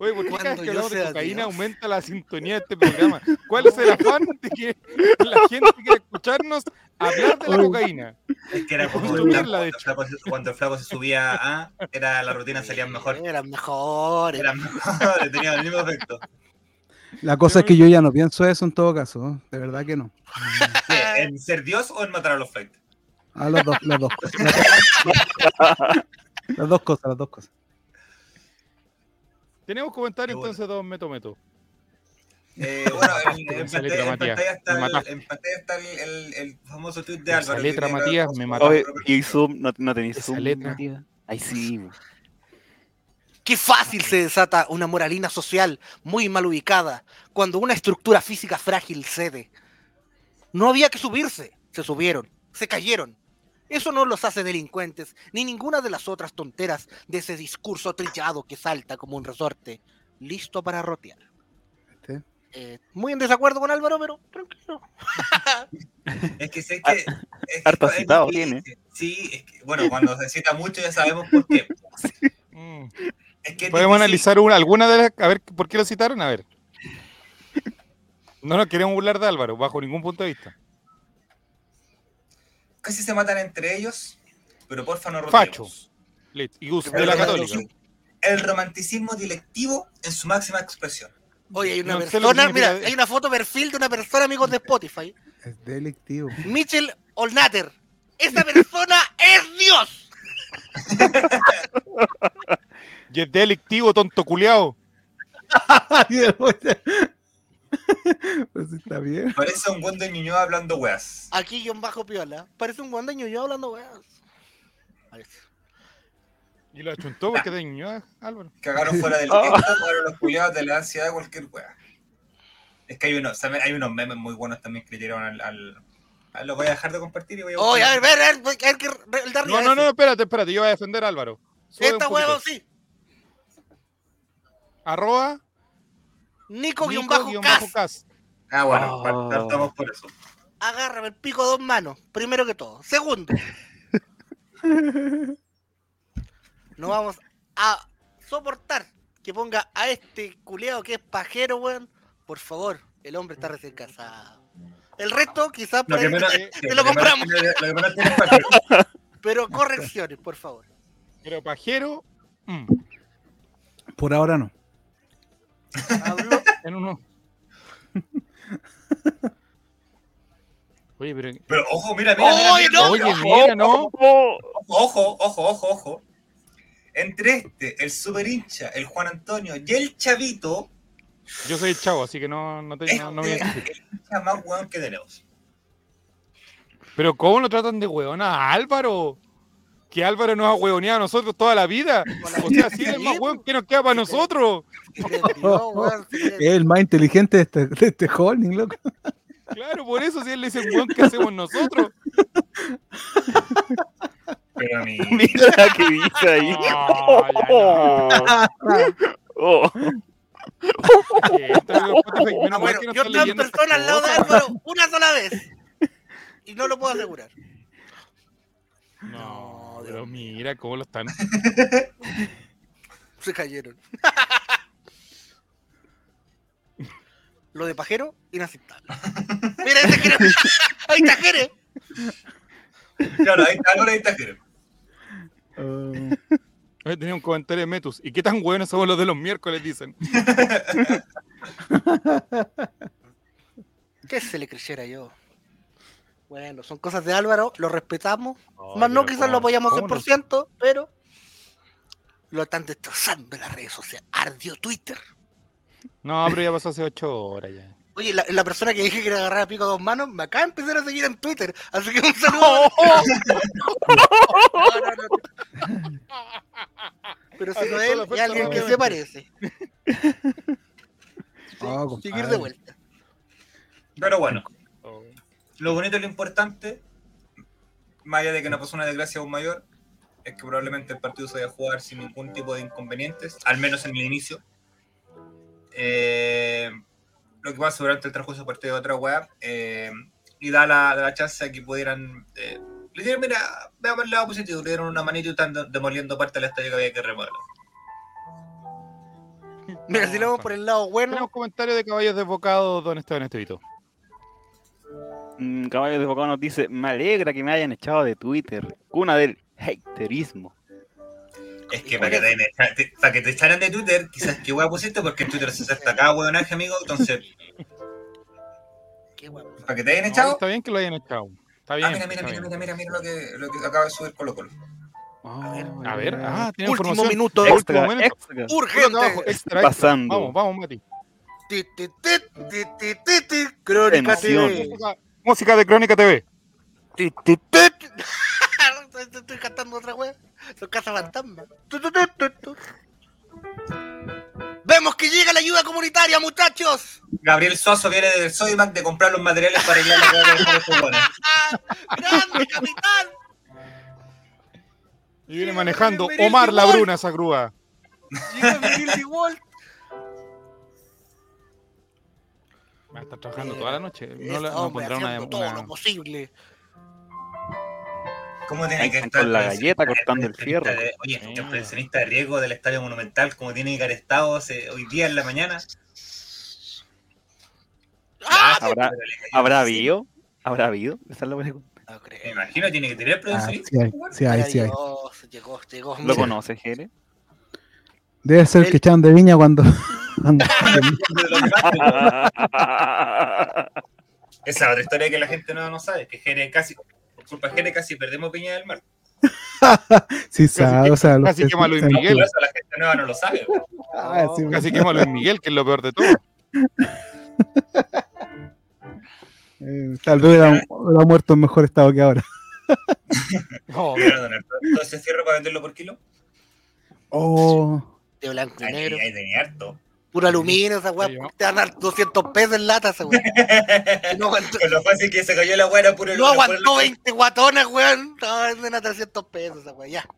Oye, ¿por qué cada vez que hablamos de cocaína aumenta la sintonía de este programa? ¿Cuál es el afán de que la gente quiera escucharnos hablar de la cocaína? Es que era como el flaco, cuando el flaco se subía a, era, la rutina salía mejor. Eran mejores. Eran mejores, tenían el mismo efecto. La cosa es que yo ya no pienso eso en todo caso, de verdad que no. ¿En ser Dios o en matar a los? A ah, las dos, las dos cosas. Las dos cosas, las dos cosas. Tenemos comentarios entonces, don Meto Meto. Eh, bueno, en, pantalla, está, el, está el, el, famoso tweet de Álvaro. Esa letra, Matías, me mató. y Zoom, no, no tenéis Zoom, letra. Matías. Ahí sí. Qué fácil se desata una moralina social muy mal ubicada cuando una estructura física frágil cede. No había que subirse, se subieron, se cayeron, eso no los hace delincuentes, ni ninguna de las otras tonteras de ese discurso trillado que salta como un resorte, listo para rotear. Eh, muy en desacuerdo con Álvaro, pero tranquilo. es que sé que. Es tiene. Sí, es que, bueno, cuando se cita mucho ya sabemos por qué. Mm. Podemos analizar una, alguna de las. A ver, ¿por qué lo citaron? A ver. No nos queremos burlar de Álvaro, bajo ningún punto de vista casi se matan entre ellos, pero porfa no Facho. Y de la católica. El romanticismo dilectivo en su máxima expresión. Oye, hay una persona, mira, hay una foto perfil de una persona, amigos de Spotify. Es delictivo. Mitchell Olnater. Esa persona es Dios. y es delictivo, tonto culiao. pues está bien. Parece un buen de Ñuñoa hablando weas. Aquí yo bajo piola. Parece un buen de Ñuñoa hablando weas. Y lo achuntó porque de Ñuñoa, Álvaro. Cagaron fuera del oh. ahora los culiados de la ansiedad de cualquier wea. Es que hay unos, hay unos memes muy buenos también que le tiraron al, al... lo voy a dejar de compartir y voy a. Oh, a ver, ver, ver, el de No, no, no, espérate, espérate, yo voy a defender a Álvaro. Esta huevo sí. Arroba Nico-Cas. Ah, bueno, estamos por eso. Agárrame el pico de dos manos, primero que todo. Segundo. no vamos a soportar que ponga a este culeado que es pajero, weón. Por favor, el hombre está recién casado. El resto, quizás lo, te lo compramos. Pero correcciones, por favor. Pero pajero. Mm. Por ahora no. Hablo en uno. Oye, pero... pero ojo, mira, mira. Oye, no, oye, mira, no. Ojo, ojo, ojo, ojo. Entre este, el super hincha, el Juan Antonio y el Chavito. Yo soy el chavo, así que no, no, te, este no, me Es el hincha más hueón que tenemos. Pero ¿cómo lo tratan de hueón a Álvaro? Que Álvaro nos ha hueoneado a nosotros toda la vida. O sea, sí es el más hueón que nos queda para nosotros. Es el más inteligente de este, de este holding, loco. Claro, por eso si él es el buen que hacemos nosotros. Pero mí. Mira que dice ahí. Oh, bueno, yo estoy en persona al lado de Álvaro una sola vez. Y no lo puedo asegurar. No, pero mira cómo lo están. Se cayeron. Lo de pajero, inaceptable. Mira, ese Jere. ahí está Jere. Claro, ahí está, ahora ahí está Jere. Uh, tenía un comentario de Metus. ¿Y qué tan buenos somos los de los miércoles? Dicen. ¿Qué se le creyera yo? Bueno, son cosas de Álvaro, lo respetamos. Más no, quizás lo apoyamos 100%, pero lo están destrozando en las redes sociales. Ardió Twitter. No, pero ya pasó hace ocho horas ya. Oye, la, persona que dije que le agarraba pico a dos manos me acaba de empezar a seguir en Twitter. Así que un saludo. Pero si no es él, es alguien que se parece. seguir de vuelta. Pero bueno. Lo bonito y lo importante, más allá de que no pasó una desgracia aún mayor, es que probablemente el partido se vaya a jugar sin ningún tipo de inconvenientes, al menos en el inicio. Eh, lo que pasa durante el transcurso partido de otra web eh, y da la, da la chance a que pudieran eh, le dieron, mira, veamos el lado positivo, le dieron una manito y están demoliendo parte del estadio que había que remodelar. Mira, si lo vamos por el lado bueno. Tenemos comentario de Caballos Desbocados, don Esteban Estevito. Mm, Caballos Desbocados nos dice: Me alegra que me hayan echado de Twitter. Cuna del haterismo. Es que para que, te, para que te echaran de Twitter, quizás que hueá pusiste, porque en Twitter se acepta cada hueonaje, amigo, entonces. ¿Qué ¿Para que te hayan echado? está bien que lo hayan echado. Está bien. Ah, mira, mira, mira, mira, mira, mira, lo que, lo que acaba de subir Colo Colo. a ver, a ver, ah, tiene último información. minuto, extra, último extra. urgente, extra, pasando. Vamos, vamos, Mati. Crónica TV. Música de Crónica TV. Estoy cantando otra wea. Son casa fantasma. Vemos que llega la ayuda comunitaria, muchachos. Gabriel Suazo viene del Soymac de comprar los materiales para arreglar la de ¡Grande, capitán! Y viene manejando Omar la Bruna esa grúa. Llega Virgil Walt. Va a estar trabajando toda la noche. No, la, no pondrá una, todo lo posible. ¿Cómo tiene que estar con la galleta cortando el fierro? oye, el presionista de riesgo del Estadio Monumental, como tiene que estar estado hoy día en la mañana. ¡Ah! ¿Habrá, ¿Habrá habido? ¿Habrá habido? Esa es la pregunta. No creo. Me imagino tiene que tener ah, presionista. sí hay, sí hay. Llegó, llegó, ¿Lo conoces, Jere? Debe ser el que echaban de viña cuando... Esa otra historia que la gente no, no sabe, que Jere casi culpa Jere casi perdemos Piña del Mar. sí, sabe, o sea, casi quema Luis Miguel. la gente nueva no lo sabe. Ah, sí, casi quema Luis Miguel, que es lo peor de todo. eh, tal vez hubiera, muerto en mejor estado que ahora. ¿Todo ese cierre para venderlo por kilo? Oh. De blanco y negro. Ahí tenía harto. Puro aluminio, esa weá. Te van a dar 200 pesos en lata, esa weá. No aguantó. Con lo fácil que se cayó la weá, puro No aguantó 20 guatonas, weón. No, venden a 300 pesos, esa weá, ya.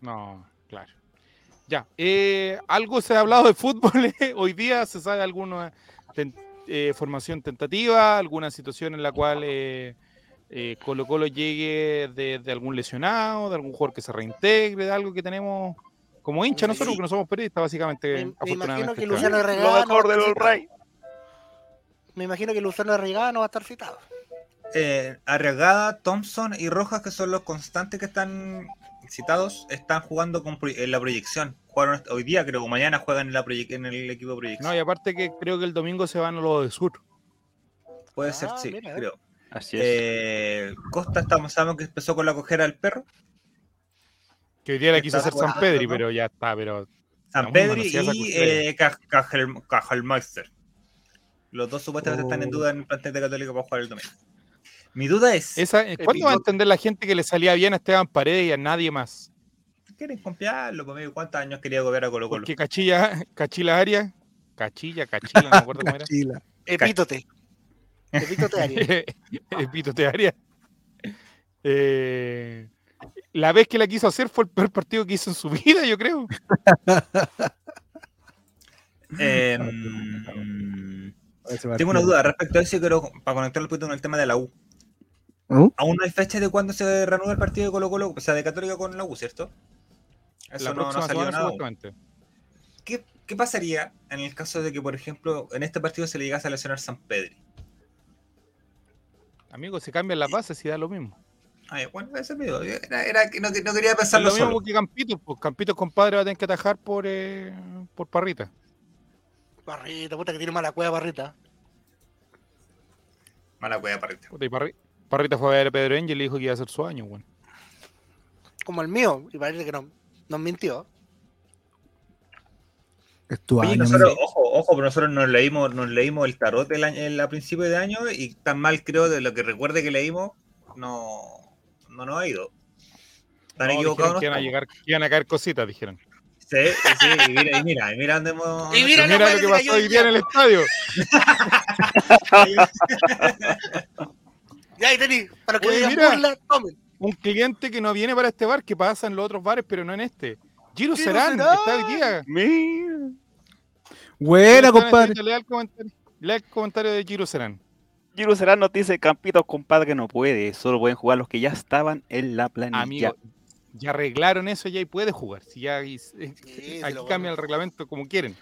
No, claro. Ya. Eh, algo se ha hablado de fútbol eh. hoy día. ¿Se sabe alguna eh, formación tentativa? ¿Alguna situación en la cual eh, Colo Colo llegue de, de, algún lesionado, de algún jugador que se reintegre, de algo que tenemos como hincha nosotros, porque no somos periodistas, básicamente. Me, imagino que Luciano Regano. mejor de los Rey. Me imagino que Luciano Regano va a estar citado. Eh, Arriagada, Thompson y Rojas, que son los constantes que están citados, están jugando con en la proyección. Jugaron hoy día, creo, que mañana juegan en, la en el equipo de proyección. No, y aparte que creo que el domingo se van a los de sur. Puede ser, ah, sí, creo. Así es. Eh, Costa, estamos, sabemos que empezó con la cojera del perro. Que hoy día le quiso hacer San Pedri, pero ya está, pero. San Pedri y eh, Cajelmeister. Los dos supuestamente están en duda en el plantel de Católica para jugar el domingo. Mi duda es. Esa, ¿Cuándo va a entender la gente que le salía bien a Esteban Paredes y a nadie más? Quieren confiarlo, conmigo. ¿Cuántos años quería gobernar a Colo Colo? Porque Cachilla, Cachila Arias, Cachilla, Cachila, no me acuerdo cómo era. Epítote. Epítote Arias. Epítote Arias. Eh, la vez que la quiso hacer fue el peor partido que hizo en su vida, yo creo. eh, tengo una duda respecto a eso, pero para conectar un poquito con el tema de la U. ¿Uh? Aún no hay fecha de cuándo se reanuda el partido de Colo Colo, o sea, de Católica con la U, ¿cierto? Eso la no, no salió nada. ¿Qué, ¿Qué, pasaría en el caso de que, por ejemplo, en este partido se le llegase a lesionar San Pedro? Amigo, se cambian las bases y da lo mismo. Ay, bueno, ese medio. Era, era que no, no, quería pensarlo lo mismo que Campito, pues Campito compadre va a tener que atajar por, eh, por Parrita. Parrita, puta que tiene mala cueva Parrita. Mala cueva Parrita. Puta, y Parrita fue a ver a Pedro Angel y le dijo que iba a hacer su año, bueno. Como el mío, y parece que no, nos mintió. Es tu año, nosotros, ojo, ojo, pero nosotros nos leímos, nos leímos el tarot el año, a principio de año y tan mal creo de lo que recuerde que leímos, no, no nos ha ido. Están equivocados. Que iban, a llegar, iban a caer cositas, dijeron. Sí, sí, y mira, y mira, y mira, andemos, y mira, mira lo que pasó hoy día en el estadio. ya ahí tení, para que Oye, mira, burla, tomen. Un cliente que no viene para este bar, que pasa en los otros bares, pero no en este. Giro Serán, está hoy día. Mira. Buena, compadre. Lea el, comentario, lea el comentario de Giro Serán. Giro Serán nos dice, Campito, compadre, no puede. Solo pueden jugar los que ya estaban en la planilla. Amigo, ya arreglaron eso ya y puede jugar. Si ya aquí cambia el reglamento como quieren.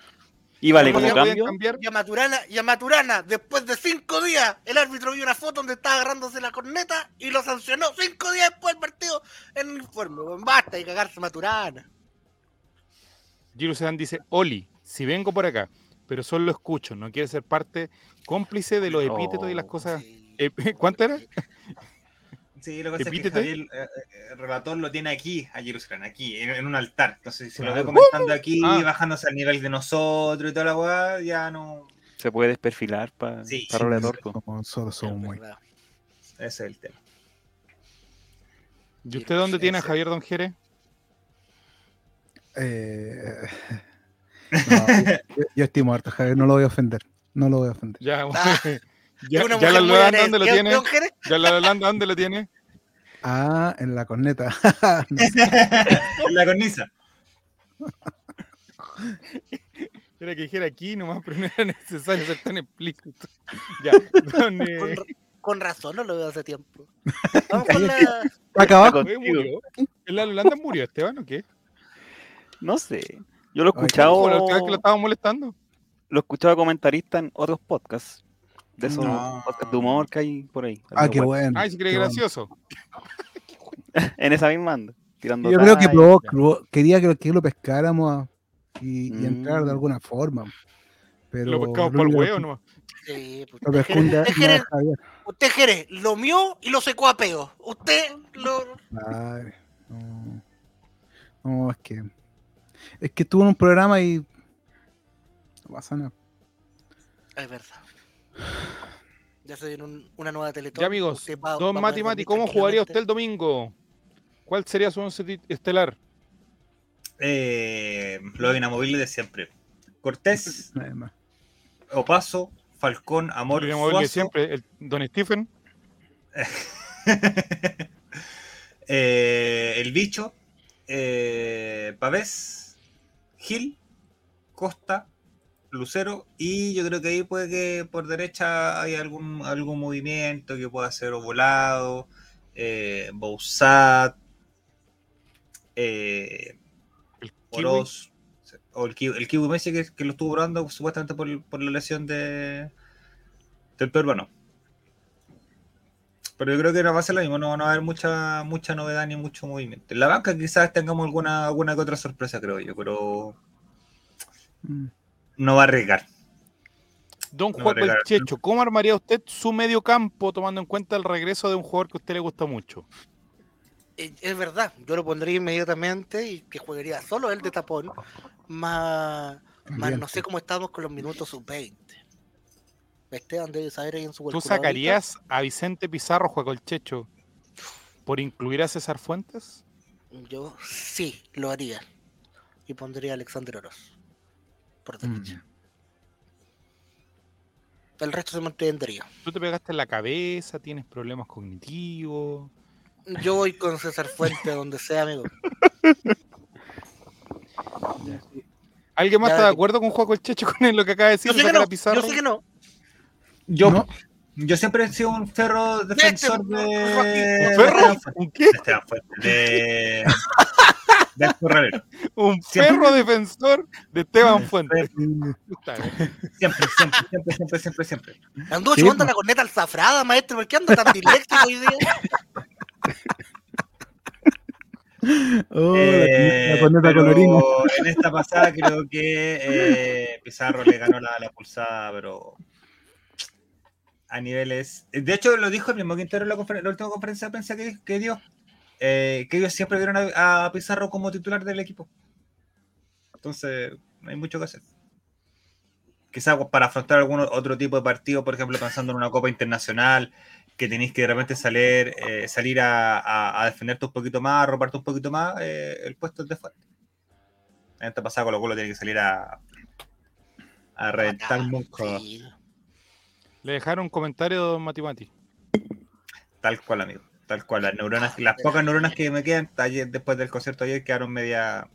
Y vale, como cambio. Y a, Maturana, y a Maturana, después de cinco días, el árbitro vio una foto donde estaba agarrándose la corneta y lo sancionó cinco días después del partido en el informe. Basta y cagarse Maturana. Giro Sedan dice, Oli, si vengo por acá, pero solo lo escucho, no quiere ser parte cómplice de los epítetos y las cosas. ¿Cuánto era? Sí, lo que pasa es que Javier, eh, eh, el relator lo tiene aquí, a Jerusalén, aquí, en, un altar. Entonces, si lo ve comentando aquí, ah. bajándose al nivel de nosotros y toda la weá, ya no. Se puede desperfilar para sí, para relator. Como solo somos muy. Ese es el tema. ¿Y usted dónde tiene a Javier Don Jere? Eh, yo, estimo harto, Javier, no lo voy a ofender. No lo voy a ofender. Ya, bueno. ¿Ya, ya la Holanda dónde lo tiene? ¿Ya la Holanda dónde lo tiene? Ah, en la corneta. en la cornisa. Era que dijera aquí nomás, pero no era necesario ser tan explícito. Ya, con, razón no lo veo hace tiempo. Vamos con la... Acá abajo. ¿Murió? ¿En la Holanda murió Esteban o qué? No sé. Yo lo he escuchado. La última vez que lo estaba molestando. Lo escuchaba comentarista en otros podcasts. De esos de humor que hay por ahí. Ah, qué bueno. Ay, si cree gracioso. en esa misma anda. Tirando Yo creo que probó, quería que, lo pescáramos y, entrar de mm. alguna forma. Pero lo pescamos por el huevo, ¿no? Sí, pues, usted, Jerez, usted, Jerez, lo mío y lo secó a peo. Usted lo. Ay, no. no, es que. Es que estuvo en un programa y. No pasa nada. Es verdad. Ya se viene una nueva teletón. Ya amigos, don Mati Mati, ¿cómo jugaría usted el domingo? ¿Cuál sería su once estelar? Eh, lo inamovible de siempre. Cortés, Opaso, Falcón, Amor, Lo inamovible de siempre, el Don Stephen. eh, el Bicho, eh, Pavés, Gil, Costa, Lucero y yo creo que ahí puede que por derecha hay algún, algún movimiento que pueda ser volado, eh, Bousat, eh, Oroz, o el Kiwi, el Kiwi Messi que, que, lo estuvo probando supuestamente por, por la lesión de del peruano. Pero yo creo que no va a ser lo mismo, no, va a haber mucha, mucha novedad ni mucho movimiento. En la banca quizás tengamos alguna, alguna que otra sorpresa, creo yo, pero... Mm no va a arriesgar. Don Juan el Checho, ¿cómo armaría usted su medio campo tomando en cuenta el regreso de un jugador que a usted le gusta mucho? Es verdad, yo lo pondría inmediatamente y que jugaría solo él de tapón, más, no sé cómo estamos con los minutos sub-20. Saber en su ¿Tú sacarías a Vicente Pizarro, juego el Checho, por incluir a César Fuentes? Yo sí, lo haría. Y pondría a Alexander Oroz por derecha. Mm. El resto se mantendría. ¿Tú te pegaste en la cabeza? ¿Tienes problemas cognitivos? Yo voy con César Fuente donde sea, amigo. ¿Alguien más está de acuerdo con Juan Checho con lo que acaba de decir? Yo sé que no. Yo sé que no. Yo, yo siempre he sido un ferro defensor este, de. ¿Un ferro? ¿Un qué? De. de Un perro defensor de Esteban Fuentes. Siempre, siempre, siempre, siempre, siempre, siempre. Ando chupando la corneta al zafrada, maestro. ¿Por qué anda tan diléctico hoy día? Oh, eh, pero en esta pasada creo que eh, Pizarro le ganó la, la, pulsada, pero a niveles. De hecho, lo dijo el mismo Quintero en la, la última conferencia de prensa que, que dio. Eh, que ellos siempre vieron a, Pizarro como titular del equipo. Entonces, no hay mucho que hacer. Quizás para afrontar algún otro tipo de partido, por ejemplo, pensando en una Copa Internacional, que tenéis que de repente salir, eh, salir a, defenderte un poquito más, a robarte un poquito más, eh, el puesto es de fuerte. En esta pasada Colo Colo tiene que salir a, a reventar mucho. Le dejaron un comentario, Mati Mati. Tal cual, amigo. Tal cual. Las neuronas, las pocas neuronas que me quedan ayer, después del concierto ayer quedaron media.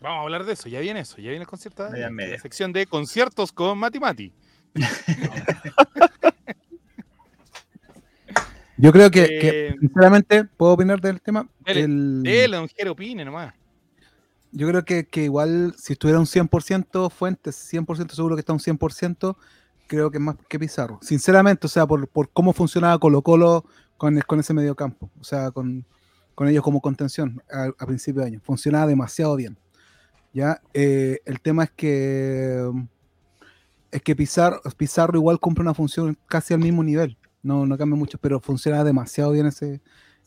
Vamos a hablar de eso, ya viene eso, ya viene el concierto. Media, media. La sección de conciertos con Mati Mati. Yo creo que, eh, sinceramente, ¿puedo opinar del tema? Dele, el... dele don Jero, opine nomás. Yo creo que, igual, si estuviera un 100% Fuentes, 100% seguro que está un 100%, creo que más que Pizarro. Sinceramente, o sea, por, cómo funcionaba Colo Colo con, con ese medio campo, o sea, con, ellos como contención a, principio de año. Funcionaba demasiado bien. ¿ya? Eh, el tema es que es que Pizarro, Pizarro igual cumple una función casi al mismo nivel no, no cambia mucho, pero funciona demasiado bien ese,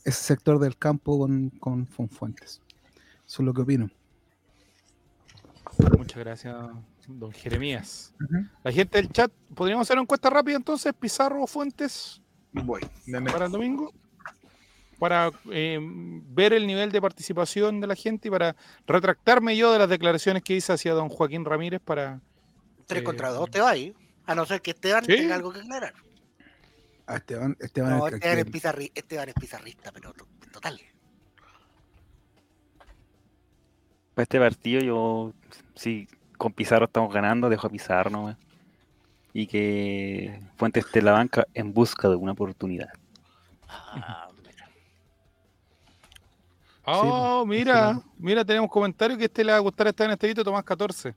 ese sector del campo con, con Fuentes. Eso es lo que opino. Muchas gracias, don Jeremías. La gente del chat, ¿podríamos hacer una encuesta rápida entonces? ¿Pizarro o Fuentes? Voy. Para el domingo. Para eh, ver el nivel de participación de la gente y para retractarme yo de las declaraciones que hice hacia don Joaquín Ramírez para. Tres eh, contra dos te va ahí. A no ser que Esteban tenga algo que aclarar. A Esteban, Esteban, no, Esteban, es pizarrista, pero total. Para este partido yo, si con Pizarro estamos ganando, dejo a Pizarro nomás. Y que Fuentes esté en la banca en busca de una oportunidad. Ah, mira. Oh, mira, mira, tenemos comentarios que este le va a gustar estar en este video, Tomás 14.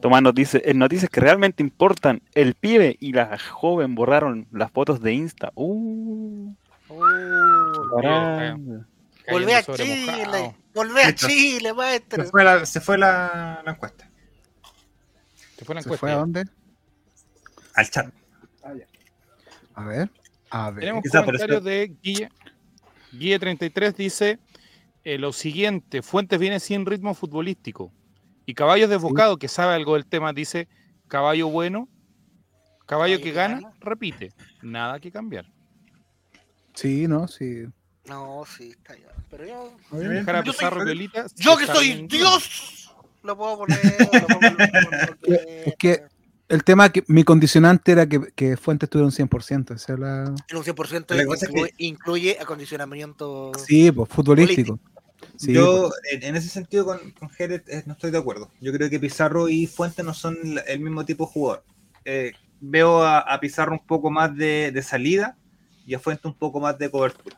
Tomás nos dice, en noticias que realmente importan, el pibe y la joven borraron las fotos de Insta. Uh. Volvé a Chile, volvé a Chile, maestro. Se fue la, se fue la, encuesta. ¿Se fue la encuesta? ¿Se fue a dónde? Al chat. Ah, a ver, a ver. Tenemos comentarios de Guille. Guille33 dice eh, lo siguiente, Fuentes viene sin ritmo futbolístico y Caballos Desbocado, que sabe algo del tema, dice, caballo bueno, caballo que gana, repite, nada que cambiar. Sí, no, sí. No, sí, está ya. Pero yo... Dejar a Pizarro Violita, yo que soy Dios, lo puedo poner. es que el tema, que mi condicionante era que, que Fuentes tuviera un 100%. Esa la... un 100% incluye, incluye, acondicionamiento sí, pues, futbolístico. Yo, en ese sentido, con, con Jerez eh, no estoy de acuerdo. Yo creo que Pizarro y Fuente no son el mismo tipo de jugador. Eh, veo a, Pizarro un poco más de, salida y a Fuente un poco más de cobertura.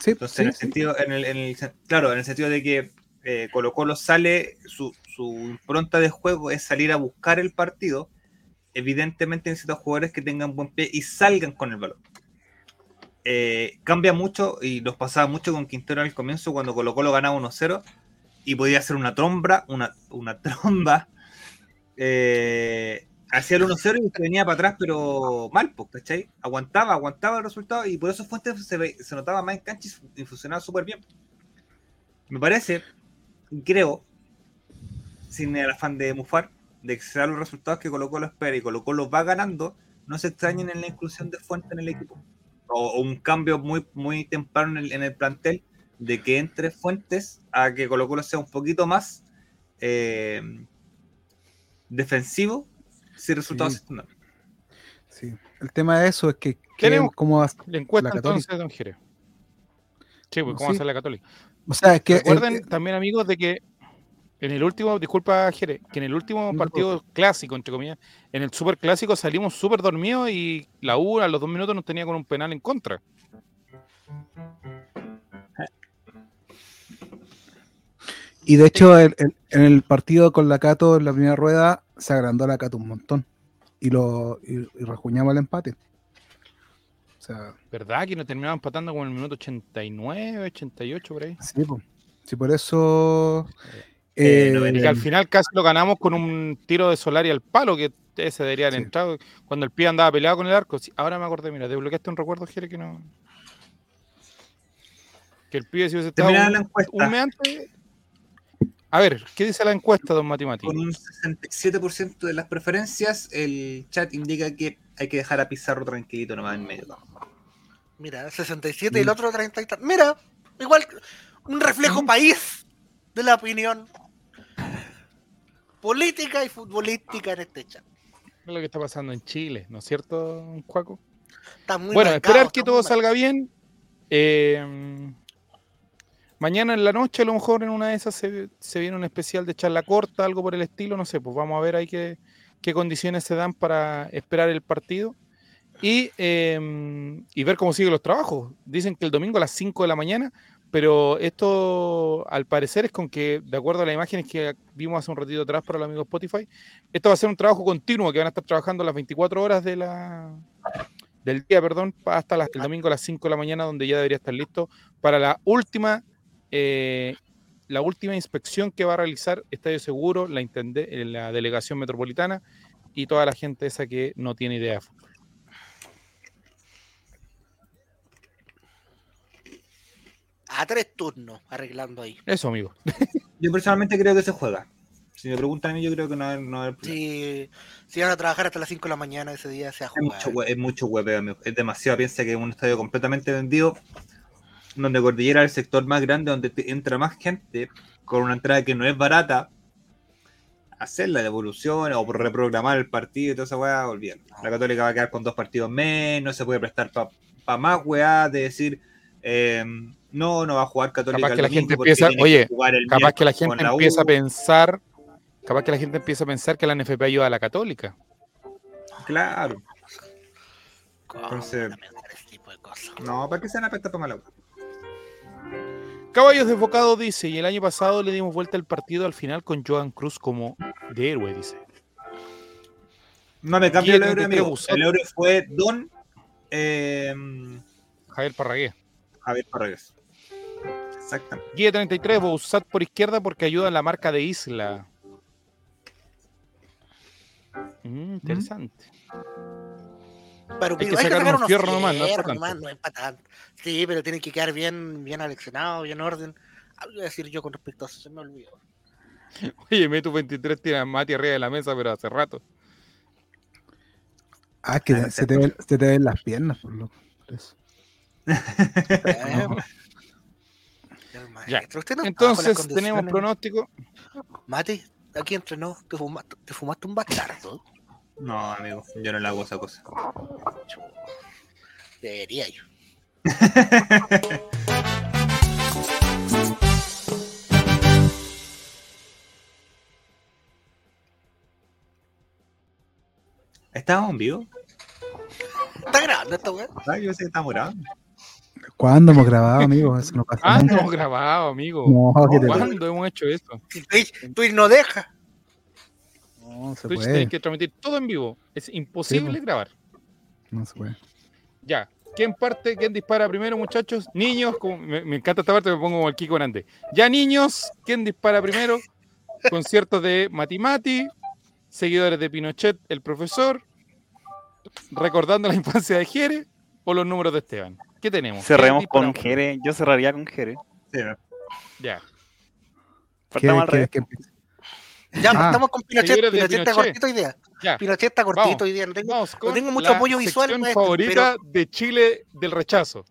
Sí, Entonces, en el sentido, en el, claro, en el sentido de que eh, Colo Colo sale, su, su impronta de juego es salir a buscar el partido. Evidentemente necesita jugadores que tengan buen pie y salgan con el balón. Eh, cambia mucho y nos pasaba mucho con Quintero al comienzo cuando Colo Colo ganaba 1-0 y podía hacer una tromba, una, una tromba eh, hacía el 1-0 y se venía para atrás, pero mal, ¿cachai? Aguantaba, aguantaba el resultado y por eso Fuentes se, se notaba más en cancha y funcionaba súper bien. Me parece, creo, sin el afán de mufar, de que sean los resultados que colocó los espera y colocó los va ganando, no se extrañen en la inclusión de Fuentes en el equipo. O, un cambio muy, muy temprano en el, plantel de que entre Fuentes a que Colo Colo sea un poquito más eh, defensivo si resultados sí. sí. El tema de eso es que ¿Cómo como la encuesta la entonces, don Jerez. Sí, pues cómo hace la católica. O sea, es que recuerden también amigos de que en el último, disculpa Jere, que en el último partido clásico, entre comillas, en el super clásico salimos súper dormidos y la U a los dos minutos nos tenía con un penal en contra. Y de hecho, en el partido con la Cato en la primera rueda, se agrandó la Cato un montón. Y lo y, rejuñamos el empate. O sea, ¿Verdad? Que nos terminaba empatando con el minuto 89, 88 por ahí. Sí, pues. Sí, por eso. Eh, y que al final casi lo ganamos con un tiro de Solari al palo, que ese debería haber entrado cuando el pie andaba peleado con el arco. ahora me acordé, mira, desbloqueaste un recuerdo, Jere, que no. Que el pibe si hubiese estado un, un mes antes, a ver, ¿qué dice la encuesta, don Matimati? Con un 67% de las preferencias, el chat indica que hay que dejar a Pizarro tranquilito nomás en medio. Mira, 67 y el otro 30 y Mira, igual un reflejo país de la opinión política y futbolística en este chat. Es lo que está pasando en Chile, ¿no es cierto, Cuaco? bueno, esperar que todo salga bien. Eh, Mañana en la noche, a lo mejor en una de esas se, viene un especial de charla corta, algo por el estilo, no sé, pues vamos a ver ahí qué, qué condiciones se dan para esperar el partido y, em, y ver cómo siguen los trabajos. Dicen que el domingo a las 5 de la mañana, pero esto al parecer es con que, de acuerdo a las imágenes que vimos hace un ratito atrás para los amigos Spotify, esto va a ser un trabajo continuo que van a estar trabajando las 24 horas de la, del día, perdón, hasta el domingo a las 5 de la mañana, donde ya debería estar listo para la última eh, la última inspección que va a realizar Estadio Seguro, la, eh, la delegación metropolitana y toda la gente esa que no tiene idea de fútbol. A tres turnos arreglando ahí. Eso, amigo. Yo personalmente creo que se juega. Si me preguntan a mí, yo creo que no, no si, si van a trabajar hasta las 5 de la mañana ese día, se ha jugado. Es mucho, es amigo. Es demasiado. Piensa que es un estadio completamente vendido donde Cordillera es el sector más grande, donde entra más gente, con una entrada que no es barata, hacer la devolución o reprogramar el partido y toda esa weá, olvídalo. La Católica va a quedar con dos partidos menos, no se puede prestar para más weá de decir, em, no, no va a jugar Católica. Capaz que la gente empieza, oye, capaz que la gente empieza a pensar, capaz que la gente empieza a pensar que la NFP ayuda a la Católica. Claro. Entonces, no, ¿para qué se van a prestar para mala Caballos desbocados dice, y el año pasado le dimos vuelta al partido al final con Joan Cruz como de héroe, dice. No me cambio el héroe, amigo. El héroe fue Don eh, Javier Parragués. Javier Parragués. Exactamente. Guía 33, Bouzat por izquierda porque ayuda en la marca de Isla. Mm, interesante. Pero hay que sacar, unos fierros nomás, no, es para tanto. Sí, pero tiene que quedar bien, bien aleccionado, bien orden. Algo a decir yo con respecto a eso, se me olvidó. Oye, Metu 23 tiene a Mati arriba de la mesa, pero hace rato. Ah, que ah, se, te ven, se te ven las piernas, por lo eso. ya. Entonces, tenemos pronóstico. Mati, aquí entrenó, te fumaste, te fumaste un bastardo. No, amigo, yo no le hago esa cosa. Debería yo. ¿Estamos en vivo? ¿Está grabando esta weá? Ah, yo sé que estamos grabando. ¿Cuándo hemos grabado, amigo? Eso no pasa ah, hemos grabado, amigo. ¿Cuándo hemos hecho esto? Twitch no deja. No, se Twitch puede. que transmitir todo en vivo. Es imposible grabar. No se puede. Ya. ¿Quién parte? ¿Quién dispara primero, muchachos? Niños, me, encanta esta parte, me pongo como el Kiko grande. Ya, niños, ¿quién dispara primero? Conciertos de Matimati, seguidores de Pinochet, el profesor, recordando la infancia de Jere o los números de Esteban. ¿Qué tenemos? Cerremos con Jere. Yo cerraría con Jere. Ya. Faltamos al Ya, ah, estamos con Pinochet. Pinochet, está cortito hoy día. Pinochet está cortito hoy día. No tengo, no tengo mucho apoyo visual. Sección favorita de Chile del rechazo.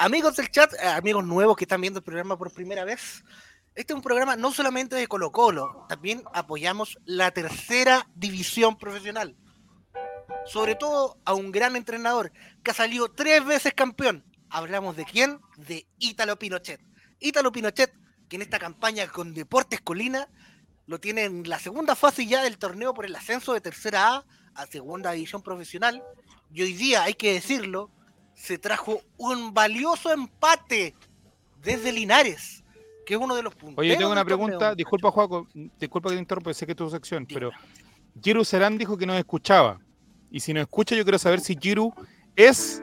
Amigos del chat, eh, amigos nuevos que están viendo el programa por primera vez, este es un programa no solamente de Colo Colo, también apoyamos la tercera división profesional. Sobre todo a un gran entrenador que ha salido tres veces campeón. Hablamos de quién? De Ítalo Pinochet. Ítalo Pinochet, que en esta campaña con Deportes Colina lo tiene en la segunda fase ya del torneo por el ascenso de tercera A a segunda división profesional. Y hoy día, hay que decirlo, se trajo un valioso empate desde Linares que es uno de los puntos. Oye, tengo una pregunta, disculpa Juaco, disculpa que te interrumpa, sé que es tu sección, pero Giru Serán dijo que nos escuchaba. Y si nos escucha, yo quiero saber si Giru es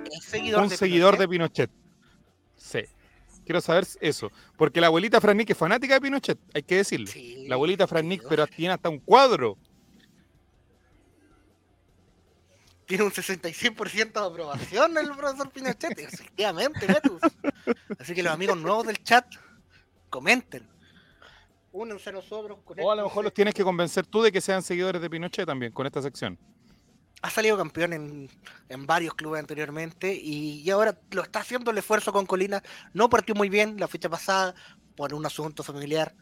un seguidor de Pinochet. Quiero saber eso. Porque la abuelita Frannick es fanática de Pinochet, hay que decirlo. la abuelita Frannick, pero tiene hasta un cuadro. Tiene un 66% de aprobación el profesor Pinochet, efectivamente, Metus. Así que los amigos nuevos del chat, comenten. Únense a nosotros. o a lo mejor los tienes que convencer tú de que sean seguidores de Pinochet también con esta sección. Ha salido campeón en, varios clubes anteriormente y, ahora lo está haciendo el esfuerzo con Colina. No partió muy bien la fecha pasada por un asunto familiar.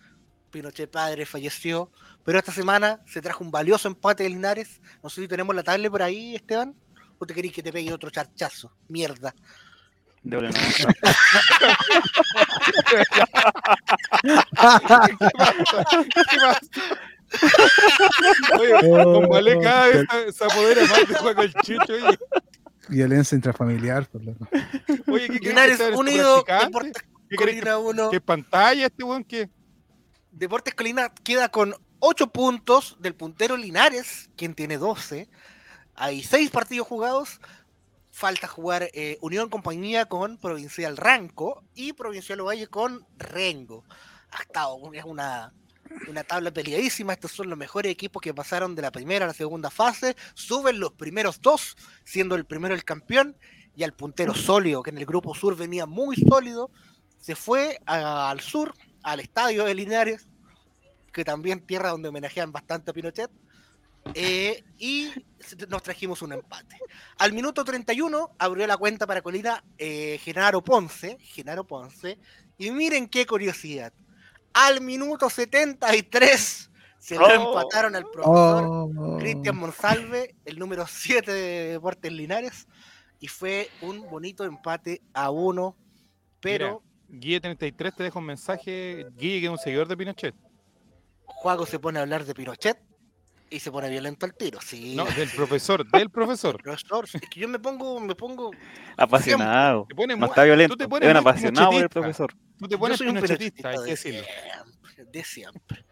Pinochet padre falleció, pero esta semana se trajo un valioso empate de Linares. No sé si tenemos la tablet por ahí, Esteban, o te queréis que te pegue otro charchazo. Mierda. Doble ¿Qué pasa? Oye, con Vale cada vez se apodera más de juego el chicho. Oye. Violencia intrafamiliar. Por lo... Oye, ¿qué Linares Unido, Deportes ¿Qué Colina 1. ¿Qué pantalla este weón? ¿Qué? Deportes Colina queda con 8 puntos del puntero Linares, quien tiene 12. Hay 6 partidos jugados falta jugar eh, Unión Compañía con Provincial Ranco y Provincial Ovalle con Rengo. Ha estado, es una, una tabla peleadísima. Estos son los mejores equipos que pasaron de la primera a la segunda fase. Suben los primeros dos, siendo el primero el campeón. Y al puntero sólido, que en el grupo sur venía muy sólido, se fue al sur, al estadio de Linares, que también tierra donde homenajean bastante a Pinochet eh, y nos trajimos un empate. Al minuto 31 abrió la cuenta para Colina eh, Genaro Ponce, Genaro Ponce, y miren qué curiosidad. Al minuto 73 se lo oh. empataron al profesor oh. Cristian Monsalve, el número 7 de Deportes Linares, y fue un bonito empate a uno, pero... Guille 33 te dejo un mensaje, Guille que es un seguidor de Pinochet. Juago se pone a hablar de Pinochet y se pone violento al tiro, sí. No, del profesor, del profesor. profesor, es que yo me pongo, me pongo apasionado. Te pones no está violento, tú te pones es un apasionado por el profesor. Tú te pones un pinochetista, hay que decirlo. De siempre.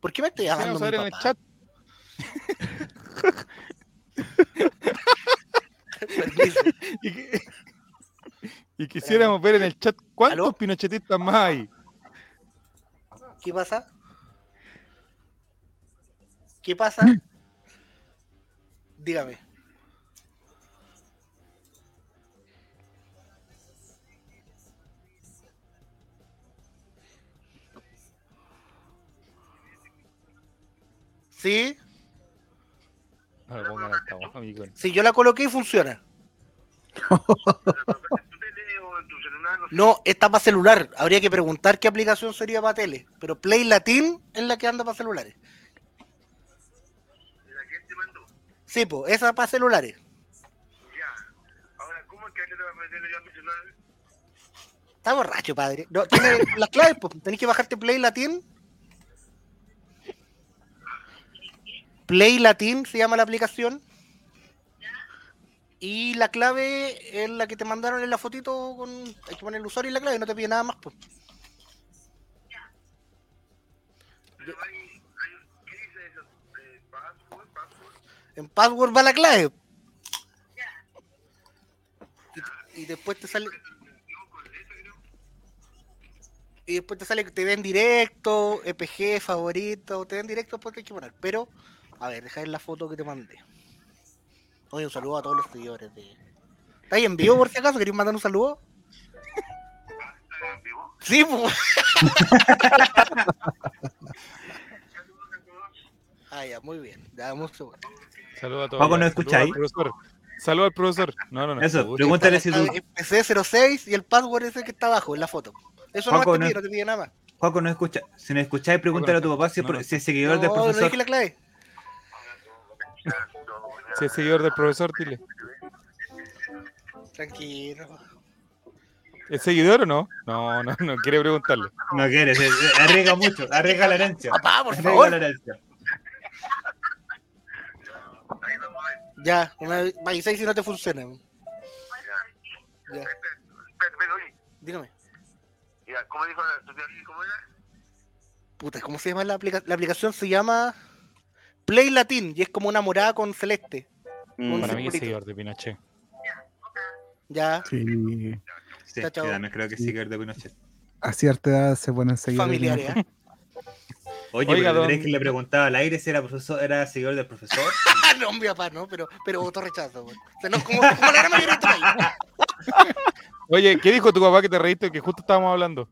¿Por qué me estoy llamando? Vamos a ver en el chat. y, y, quisiéramos ver en el chat cuántos pinochetistas más hay. ¿Qué pasa? ¿Qué pasa? Mm. Dígame. ¿Sí? Si yo la coloqué y funciona. No, está para celular. Habría que preguntar qué aplicación sería para tele. Pero Play Latin es la que anda para celulares. Sí, pues, esa para celulares. Ya. Ahora, ¿cómo es que te va a meter yo a mi celular? Está borracho, padre. No, tiene las claves, pues. Tenés que bajarte Play Latin. Play Latin se llama la aplicación. Y la clave es la que te mandaron en la fotito con. Hay que poner el usuario y la clave, no te pide nada más, pues. Pero En password va la clave. Y, después te sale. y después te sale que te ven directo, EPG, favorito, te ven directo porque hay que poner. Pero, a ver, deja ver la foto que te mandé. Oye, un saludo a todos los seguidores de. ¿Está ahí en vivo por si acaso? ¿Queréis mandar un saludo? en vivo? Sí, pues. ah, ya, muy bien. Ya, mucho Saludos a todos. Paco, ¿no escucháis? Saludos al profesor. No, no, no. Eso, pregúntale si tú. PC 06 y el password es el que está abajo en la foto. Eso no, te pide, no te pide nada más. Juaco, no escucha. Si no escucháis, pregúntale a tu papá si, si es seguidor del profesor. No, dije la clave. Si es seguidor del profesor, dile. Tranquilo. ¿Es seguidor o no? No, no, no quiere preguntarle. No quiere, se, arriesga mucho, arriesga la herencia. Papá, por favor. La herencia. Ya, me avisáis si no te funciona. Ya. Dígame. ¿Cómo dijo cómo era? Puta, ¿cómo se llama la aplicación? La aplicación se llama Play Latin y es como una morada con celeste. Mm, para mí es seguidor de Pinochet. Ya. Sí. Sí, chao, chao. creo que es seguidor de Pinochet. A cierta edad se ponen seguidores. Familiares, ¿eh? Oye, Oiga, pero don... que le preguntaba al aire si era profesor, era seguidor del profesor. no, mi papá, no, pero, pero votó rechazo, güey. O sea, no, como, como la gran mayoría. Oye, ¿qué dijo tu papá que te reíste que justo estábamos hablando?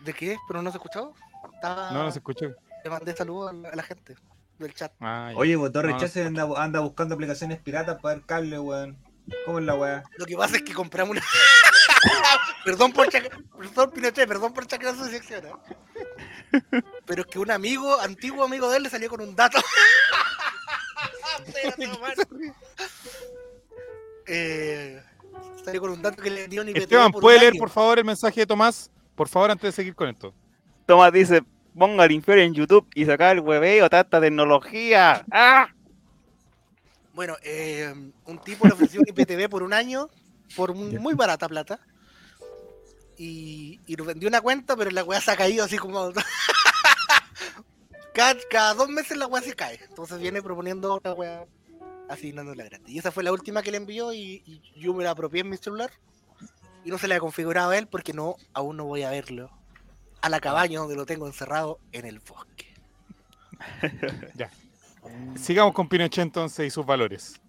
¿De qué? ¿Pero no se escuchó? Estaba... No, no se escuchó. Le mandé saludos a la gente del chat. Ah, Oye, votó rechazo y anda, anda, buscando aplicaciones piratas para ver cable, weón. ¿Cómo es la weá? Lo que pasa es que compramos una. perdón por perdón, Pinochet, perdón por chacrar su sección, ¿eh? Pero es que un amigo, antiguo amigo de él, le salió con un dato. eh, salió con un dato que le dio ni Esteban, ¿puede leer por favor el mensaje de Tomás? Por favor, antes de seguir con esto. Tomás dice: ponga el inferior en YouTube y saca el hueveo, tanta tecnología. ¡Ah! Bueno, eh, un tipo le ofreció un IPTV por un año, por muy barata plata. Y, y nos vendió una cuenta, pero la weá se ha caído así como. cada, dos meses la weá se cae. Entonces viene proponiendo otra weá asignándola gratis. Y esa fue la última que le envió y, yo me la apropié en mi celular. Y no se la he configurado a él porque no, aún no voy a verlo. A la cabaña donde lo tengo encerrado en el bosque. ya. Sigamos con Pinochet entonces y sus valores.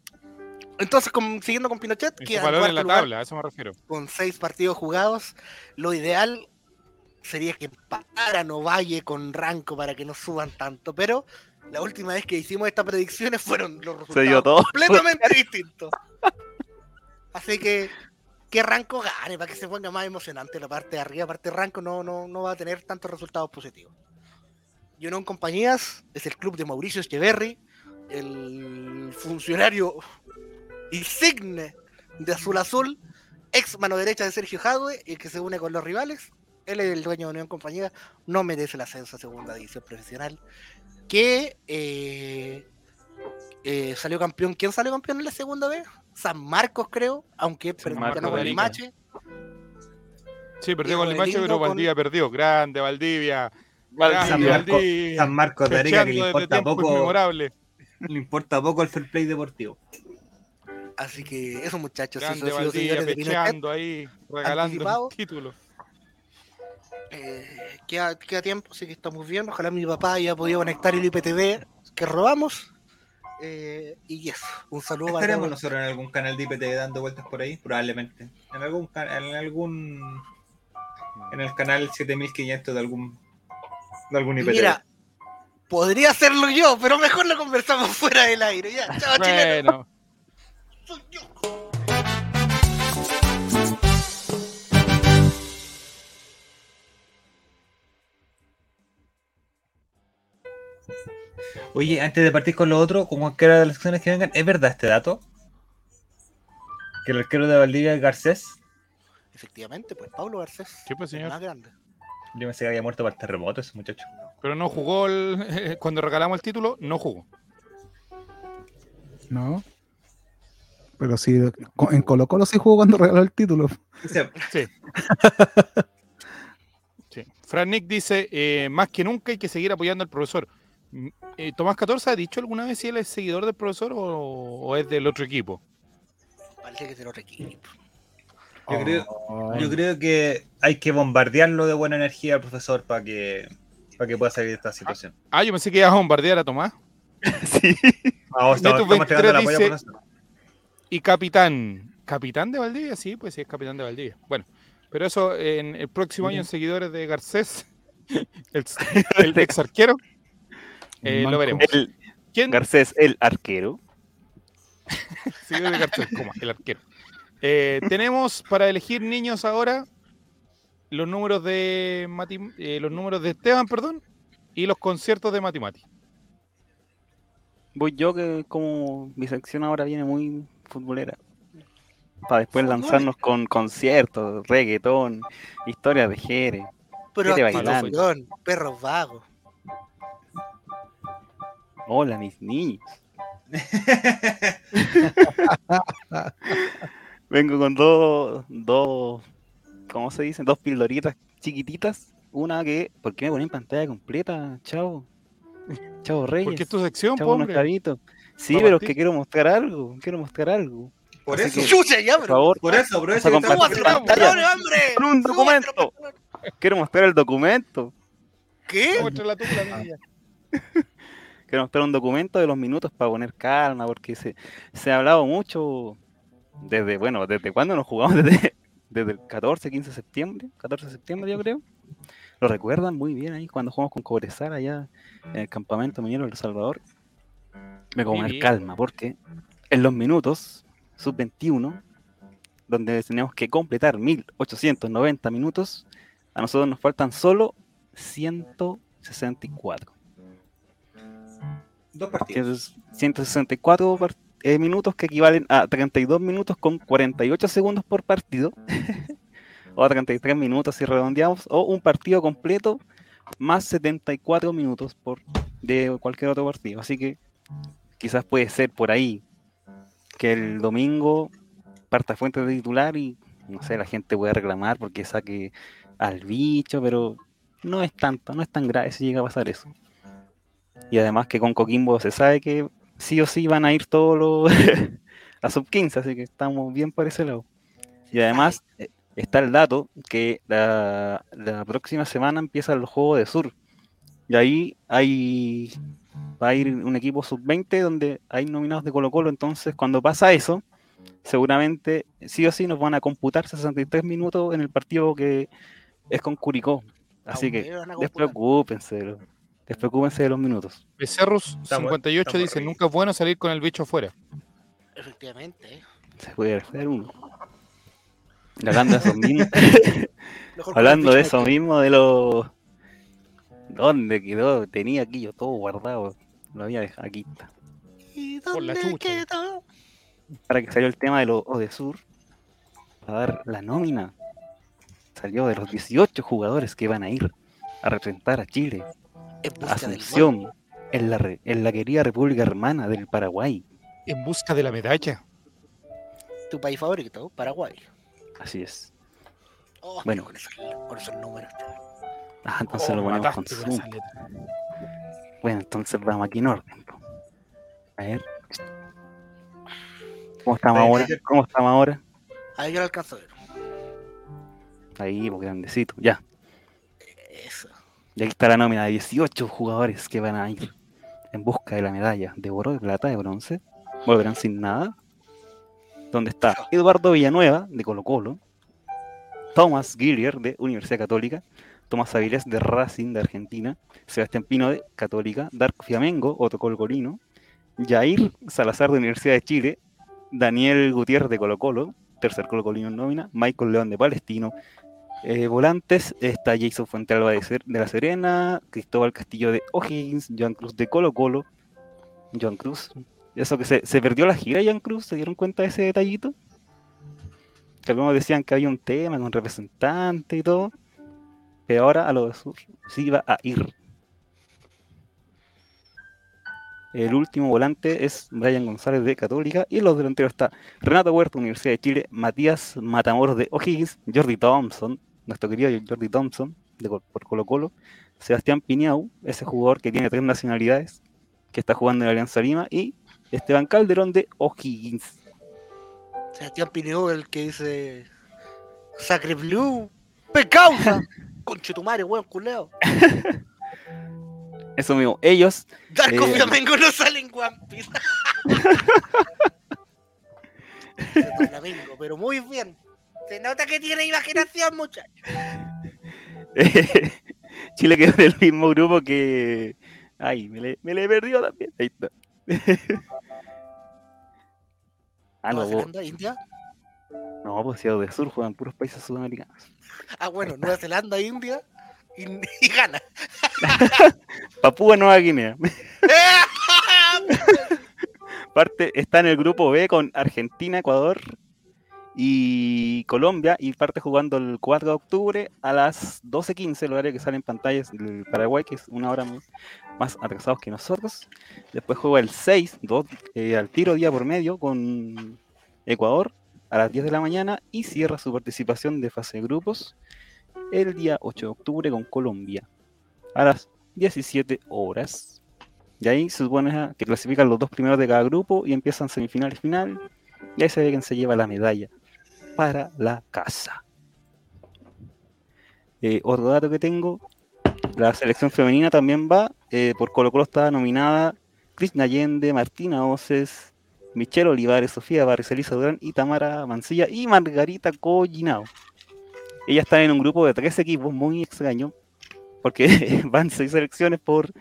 Entonces, siguiendo con Pinochet, que en la tabla, a eso me refiero. Con seis partidos jugados, lo ideal sería que empataran Valle con Ranco para que no suban tanto, pero la última vez que hicimos estas predicciones fueron los resultados completamente distintos. Así que que Ranco gane para que se ponga más emocionante la parte de arriba, la parte de Ranco no, no, no va a tener tantos resultados positivos. En compañías es el club de Mauricio Echeverry, el funcionario insigne de Azul Azul, ex mano derecha de Sergio Jadwe, el que se une con los rivales. Él es el dueño de Unión Compañía, no merece el ascenso a segunda división profesional. Que eh, eh, salió campeón. ¿Quién salió campeón en la segunda vez? San Marcos, creo, aunque perdió con Limache. Sí, perdió con Limache, pero Valdivia perdió. Grande, Valdivia. San, Marcos, de Arica, que le importa poco. Le importa poco el fair play deportivo. Así que esos muchachos, Grande, sí, Valdivia, pechando ahí, regalando el título. Eh, queda, queda, tiempo, así que estamos bien. Ojalá mi papá haya podido conectar el IPTV que robamos. Eh, y eso, un saludo ¿Estaremos nosotros en algún canal de IPTV dando vueltas por ahí? Probablemente. En algún, en algún en el canal 7500 de algún de algún IPTV. Mira, podría hacerlo yo, pero mejor lo conversamos fuera del aire. Ya, chao, bueno. Soy yo. Oye, antes de partir con lo otro, como cualquiera de las acciones que vengan, ¿es verdad este dato? Que el arquero de Valdivia es Garcés. Efectivamente, pues Pablo Garcés. ¿Qué pues, señor? más grande. Yo pensé que había muerto para el terremoto ese muchacho. Pero no jugó el, cuando regalamos el título, no jugó. No. Pero sí, en Colo Colo sí jugó cuando regaló el título. Sí. sí. Fran Nick dice, eh, más que nunca hay que seguir apoyando al profesor. Mm, eh, Tomás 14 ha dicho alguna vez si él es seguidor del profesor o, es del otro equipo. Parece que es del otro equipo. Yo, creo, oh. yo creo que hay que bombardearlo de buena energía al profesor para que, para que pueda salir de esta situación. Ah, yo pensé que ibas a bombardear a Tomás. sí. Vamos, estamos, estamos el apoyo dice, Y capitán. ¿Capitán de Valdivia? Sí, pues sí, es capitán de Valdivia. Bueno, pero eso en el próximo año en seguidores de Garcés, el, ex arquero, eh, lo veremos. ¿Quién? Garcés, el arquero. seguidor de Garcés, como el arquero. Eh, tenemos para elegir niños ahora los números de eh, los números de Esteban, perdón, y los conciertos de Matimati. Voy yo que como mi sección ahora viene muy futbolera. Para después lanzarnos con conciertos, reggaetón, historias de Jerez. Pero perros vagos. Hola, mis niños. Vengo con dos, dos, ¿cómo se dice? Dos pildoritas chiquititas. Una que, ¿por qué me ponen pantalla completa? Chao. Chao Reyes. Porque es tu sección, Chao, Sí, pero es que quiero mostrar algo. Quiero mostrar algo. Por eso. ya, por favor. Por eso, por eso. Con un documento. Quiero mostrar el documento. ¿Qué? Quiero mostrar un documento de los minutos para poner calma, porque se, se ha hablado mucho desde, bueno, desde cuando nos jugamos, desde, desde el 14, 15 de septiembre, 14 de septiembre yo creo. Lo recuerdan muy bien ahí cuando jugamos con Cobresal allá en el campamento minero El Salvador. Me como calma, porque en los minutos sub-21, donde tenemos que completar 1890 minutos, a nosotros nos faltan solo 164. Dos partidos. 164 partidos eh, minutos que equivalen a 32 minutos con 48 segundos por partido, o a 33 minutos si redondeamos, o un partido completo más 74 minutos por de cualquier otro partido. Así que quizás puede ser por ahí que el domingo parta fuente de titular y no sé, la gente puede reclamar porque saque al bicho, pero no es tanto, no es tan grave si llega a pasar eso. Y además que con Coquimbo se sabe que sí o sí van a ir todos los a sub 15, así que estamos bien por ese lado. Y además eh, está el dato que la, próxima semana empieza el juego de Sur. Y ahí hay va a ir un equipo sub-20 donde hay nominados de Colo Colo, entonces cuando pasa eso, seguramente sí o sí nos van a computar 63 minutos en el partido que es con Curicó. Así que despreocúpense. Despreocúpense de los minutos. Becerrus 58 dice, nunca es bueno salir con el bicho afuera. Efectivamente. Se puede hacer uno. Hablando de eso mismo. hablando de eso mismo, de los... ¿Dónde quedó? Tenía aquí yo todo guardado. Lo había dejado aquí. Está. ¿Y dónde quedó? Para que salió el tema de los Odesur. A dar la nómina. Salió de los 18 jugadores que van a ir a representar a Chile Asunción, en la, en la querida República Hermana del Paraguay. En busca de la medalla. Tu país favorito, Paraguay. Así es. Oh, bueno, con esos, números. Ah, entonces oh, lo ponemos con Bueno, entonces vamos aquí en orden. A ver. ¿Cómo estamos ahora? ¿Cómo estamos ahora? Ahí yo lo alcanzo a ver. Ahí, grandecito, ya. Y aquí está la nómina de 18 jugadores que van a ir en busca de la medalla de oro, de plata, de bronce. Volverán sin nada. Donde está Eduardo Villanueva, de Colo Colo. Thomas Gillier, de Universidad Católica. Tomás Avilés, de Racing, de Argentina. Sebastián Pino, de Católica. Dark Fiamengo, otro colcolino. Jair Salazar, de Universidad de Chile. Daniel Gutiérrez, de Colo Colo. Tercer colocolino en nómina. Michael León, de Palestino. Eh, volantes está Jason Fuentealba de, de La Serena, Cristóbal Castillo de O'Higgins, Joan Cruz de Colo Colo. Joan Cruz. Eso que se, perdió la gira, Joan Cruz, ¿se dieron cuenta de ese detallito? Que algunos decían que había un tema con representante y todo. Ahora a lo de sur sí iba a ir. El último volante es Brian González de Católica. Y los delanteros está Renato Huerta, Universidad de Chile, Matías Matamoros de O'Higgins, Jordi Thompson nuestro querido Jordi Thompson, de, por Colo Colo, Sebastián Piñau, ese jugador que tiene tres nacionalidades, que está jugando en la Alianza Lima, y Esteban Calderón de O'Higgins. Sebastián Piñau, el que dice Sacre Blue. Pecausa. Conchetumare, weón, culeo. Eso mismo, ellos. Darko eh, Flamengo no sale en One Piece. Flamengo, pero muy bien. Se nota que tiene imaginación, muchacho. Chile quedó en el mismo grupo que. Ay, me le, me le perdió también. Ahí está. ah, no, India. No, pues si de sur juegan puros países sudamericanos. Ah, bueno, Nueva Zelanda, India y, y gana. Papúa Nueva Guinea. Parte, está en el grupo B con Argentina, Ecuador y Colombia y parte jugando el 4 de octubre a las 12.15, el horario que sale en pantallas del Paraguay, que es una hora más, más atrasados que nosotros. Después juega el 6, dos, eh, al tiro día por medio con Ecuador a las 10 de la mañana y cierra su participación de fase de grupos el día 8 de octubre con Colombia a las 17 horas. Y ahí se supone que clasifican los dos primeros de cada grupo y empiezan semifinal y final. Y ahí se ve quién se lleva la medalla para la casa. Eh, otro dato que tengo, la selección femenina también va. eh, por Colo Colo está nominada Krishna Allende, Martina Oces, Michelle Olivares, Sofía Barris, Elisa Durán y Tamara Mancilla y Margarita Collinao. Ellas están en un grupo de tres equipos muy extraño, porque van seis selecciones por,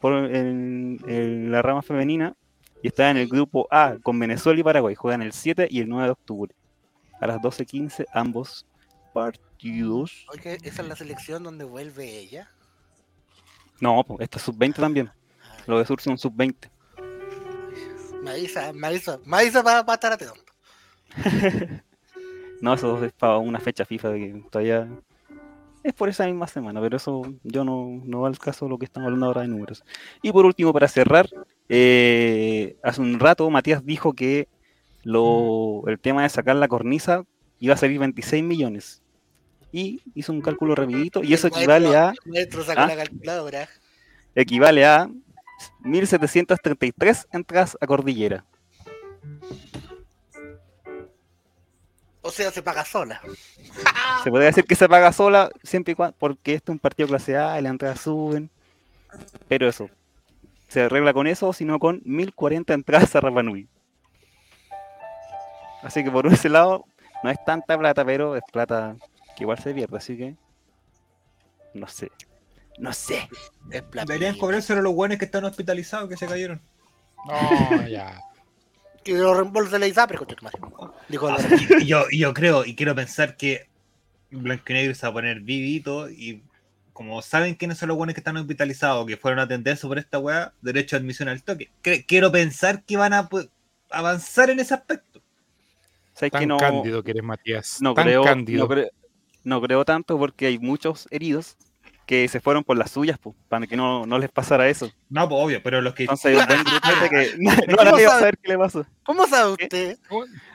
por en, en la rama femenina y están en el grupo A con Venezuela y Paraguay. Juegan el 7 y el 9 de octubre a las 12.15 ambos partidos. Oye, esa es la selección donde vuelve ella. No, esta es sub-20 también. Ah, Los de Sur son sub-20. Me avisa, me avisa, me avisa para estar atento. No, eso es para una fecha FIFA de que todavía es por esa misma semana, pero eso yo no, no va al caso de lo que estamos hablando ahora de números. Y por último, para cerrar, eh, hace un rato Matías dijo que lo, el tema de sacar la cornisa iba a salir 26 millones. Y hizo un cálculo rapidito y eso El equivale a, ¿Ah? equivale a 1733 entradas a cordillera. O sea, se paga sola. Se podría decir que se paga sola siempre y cuando, porque este es un partido clase A y las entradas suben. Pero eso, se arregla con eso, sino con 1040 entradas a Rapa Nui. Así que por ese lado, no es tanta plata, pero es plata que igual se pierde, así que. No sé. No sé. Deberían cobrárselo a los buenos que están hospitalizados que se cayeron. No, ya. Que lo reembolse la ISAPRE, coche tu madre. Dijo la y yo, yo creo y quiero pensar que Blanco y Negro se va a poner vivito y como saben quiénes son los buenos que están hospitalizados, que fueron a atenderse por esta weá, derecho a admisión al toque. Cre- quiero pensar que van a avanzar en ese aspecto. ¿Sabes que Tan no, cándido que eres, Matías. no Tan creo, cándido. no, creo, no creo tanto porque hay muchos heridos que se fueron por las suyas, pues, para que no, no les pasara eso. No, pues obvio, pero los que Entonces un buen que no, no, ¿Cómo nadie va a sabe? saber qué le pasó. ¿Cómo sabe usted?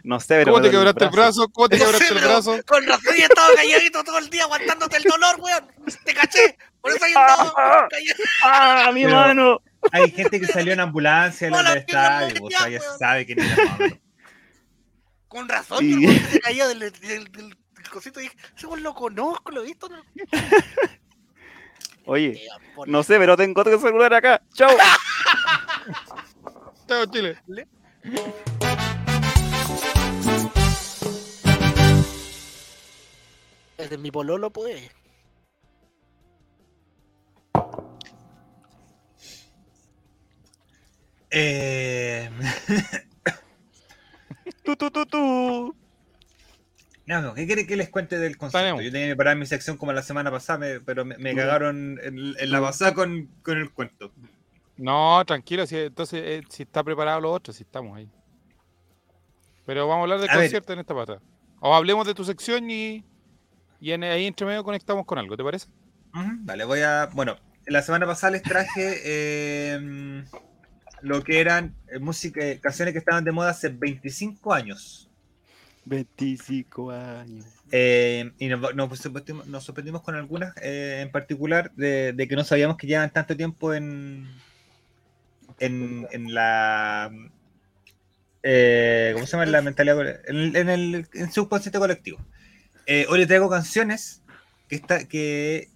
No sé, pero. ¿Cómo te quebraste el brazo? ¿Cómo te quebraste el brazo? Con razón yo estaba calladito todo el día aguantándote el dolor, weón. Te caché. Por eso yo estaba callado. ¡Ah, mi Pero- mano! hay gente que salió en ambulancia en no, estadios, o ya, sea, ya sabe que ni la. Con razón, yo se caía del, del, del- del cosito y dije, ese lo conozco, lo he visto. No, Oye, no sé, pero tengo otro celular acá. ¡Chao! Chao, Chile. Desde mi pololo, pues. Eh, ¡Tu, tu, tu, tu! No, no, ¿qué quiere que les cuente del concepto? Tenemos. Yo tenía que preparar mi sección como la semana pasada, me- pero me, me cagaron en, en la pasada con, con el cuento. No, tranquilo, si, entonces eh, si está preparado los otros, si estamos ahí. Pero vamos a hablar del A ver. concierto en esta pata. O hablemos de tu sección y, y en, ahí entre medio conectamos con algo, ¿te parece? Vale, voy a. Bueno, la semana pasada les traje eh, lo que eran eh, música, eh, canciones que estaban de moda hace 25 años. 25 años. Eh, y nos, nos sorprendimos, nos sorprendimos con algunas eh, en particular de, de que no sabíamos que llevan tanto tiempo en, en, en la. eh, ¿Cómo se llama? En la mentalidad. En, en el en subconsciente colectivo. Hoy le traigo canciones que, está, que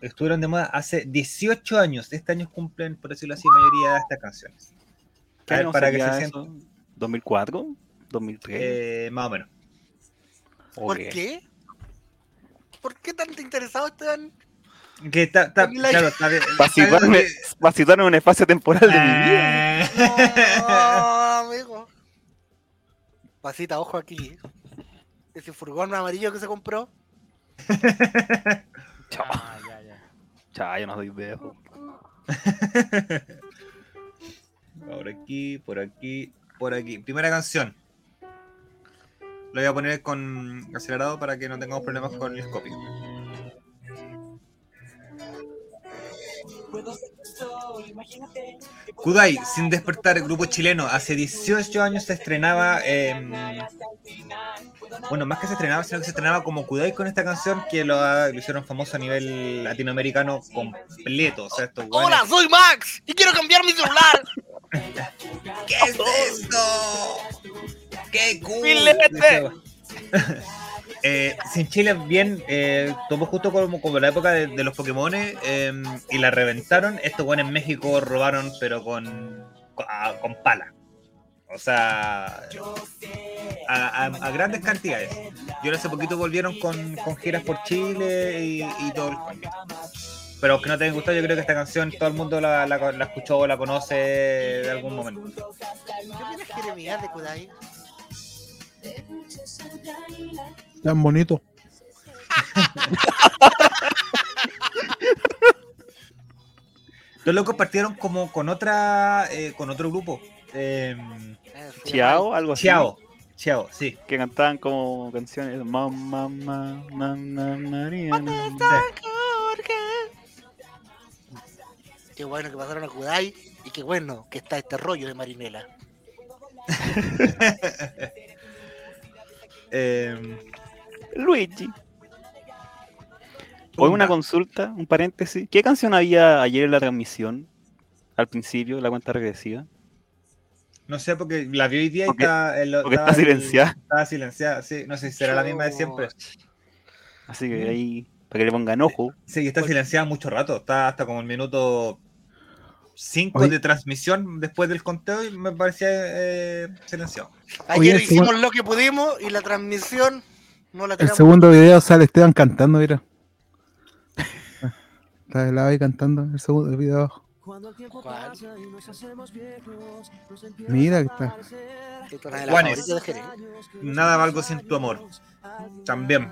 estuvieron de moda hace 18 años. Este año cumplen, por decirlo así, la mayoría de estas canciones. A ver, para que se sientan. ¿2004? ¿2003? Eh, más o menos. ¿Por qué? ¿Por qué tan interesado Esteban? Que está, está, claro, está, para situarme en un espacio temporal de mi vida. No, amigo. Pasita, ojo aquí. Ese furgón amarillo que se compró. Chao. Ah, ya, ya. Chao, yo no soy viejo. por aquí, por aquí, por aquí. Primera canción. Lo voy a poner con acelerado para que no tengamos problemas con el copy. Kudai, sin despertar, el grupo chileno. Hace 18 años se estrenaba. bueno, más que se estrenaba, sino que se estrenaba como Kudai con esta canción que lo, hicieron famoso a nivel latinoamericano completo. Hola, soy Max y quiero cambiar mi celular. ¿Qué es esto? ¡Qué cool! Eh, sin Chile bien, eh, tomó justo como, como la época de, los Pokémon em, y la reventaron. Estos buenos en México robaron, pero con, con, pala. O sea, a, grandes cantidades. Y ahora hace poquito volvieron con, con giras por Chile y, todo el Pero que no te haya gustado, yo creo que esta canción todo el mundo la, la, escuchó o la conoce de algún momento. ¿Qué opinas, de Kudai? Tan bonito. Los locos partieron como con otra, eh, con otro grupo. Eh, Chiao, algo así. Chiao, Chiao, sí. Que cantaban como canciones. Mamá, mamá, mamá, María. Qué bueno que pasaron a Kudai y qué bueno que está este rollo de Marinela. eh, Luigi. Hoy una consulta, un paréntesis. ¿Qué canción había ayer en la transmisión? Al principio, la cuenta regresiva. No sé, porque la vi hoy día y está, está silenciada. Estaba silenciada, sí. No sé si será la misma de siempre. Así que ahí, para que le pongan ojo. Sí, está silenciada mucho rato. Está hasta como el minuto 5 de transmisión después del conteo y me parecía eh, silenciado. Ayer hicimos lo que pudimos y la transmisión el segundo video sale Esteban cantando, mira. Está de lado ahí cantando el segundo video abajo. Mira que está. Juanes, nada valgo sin tu amor. También.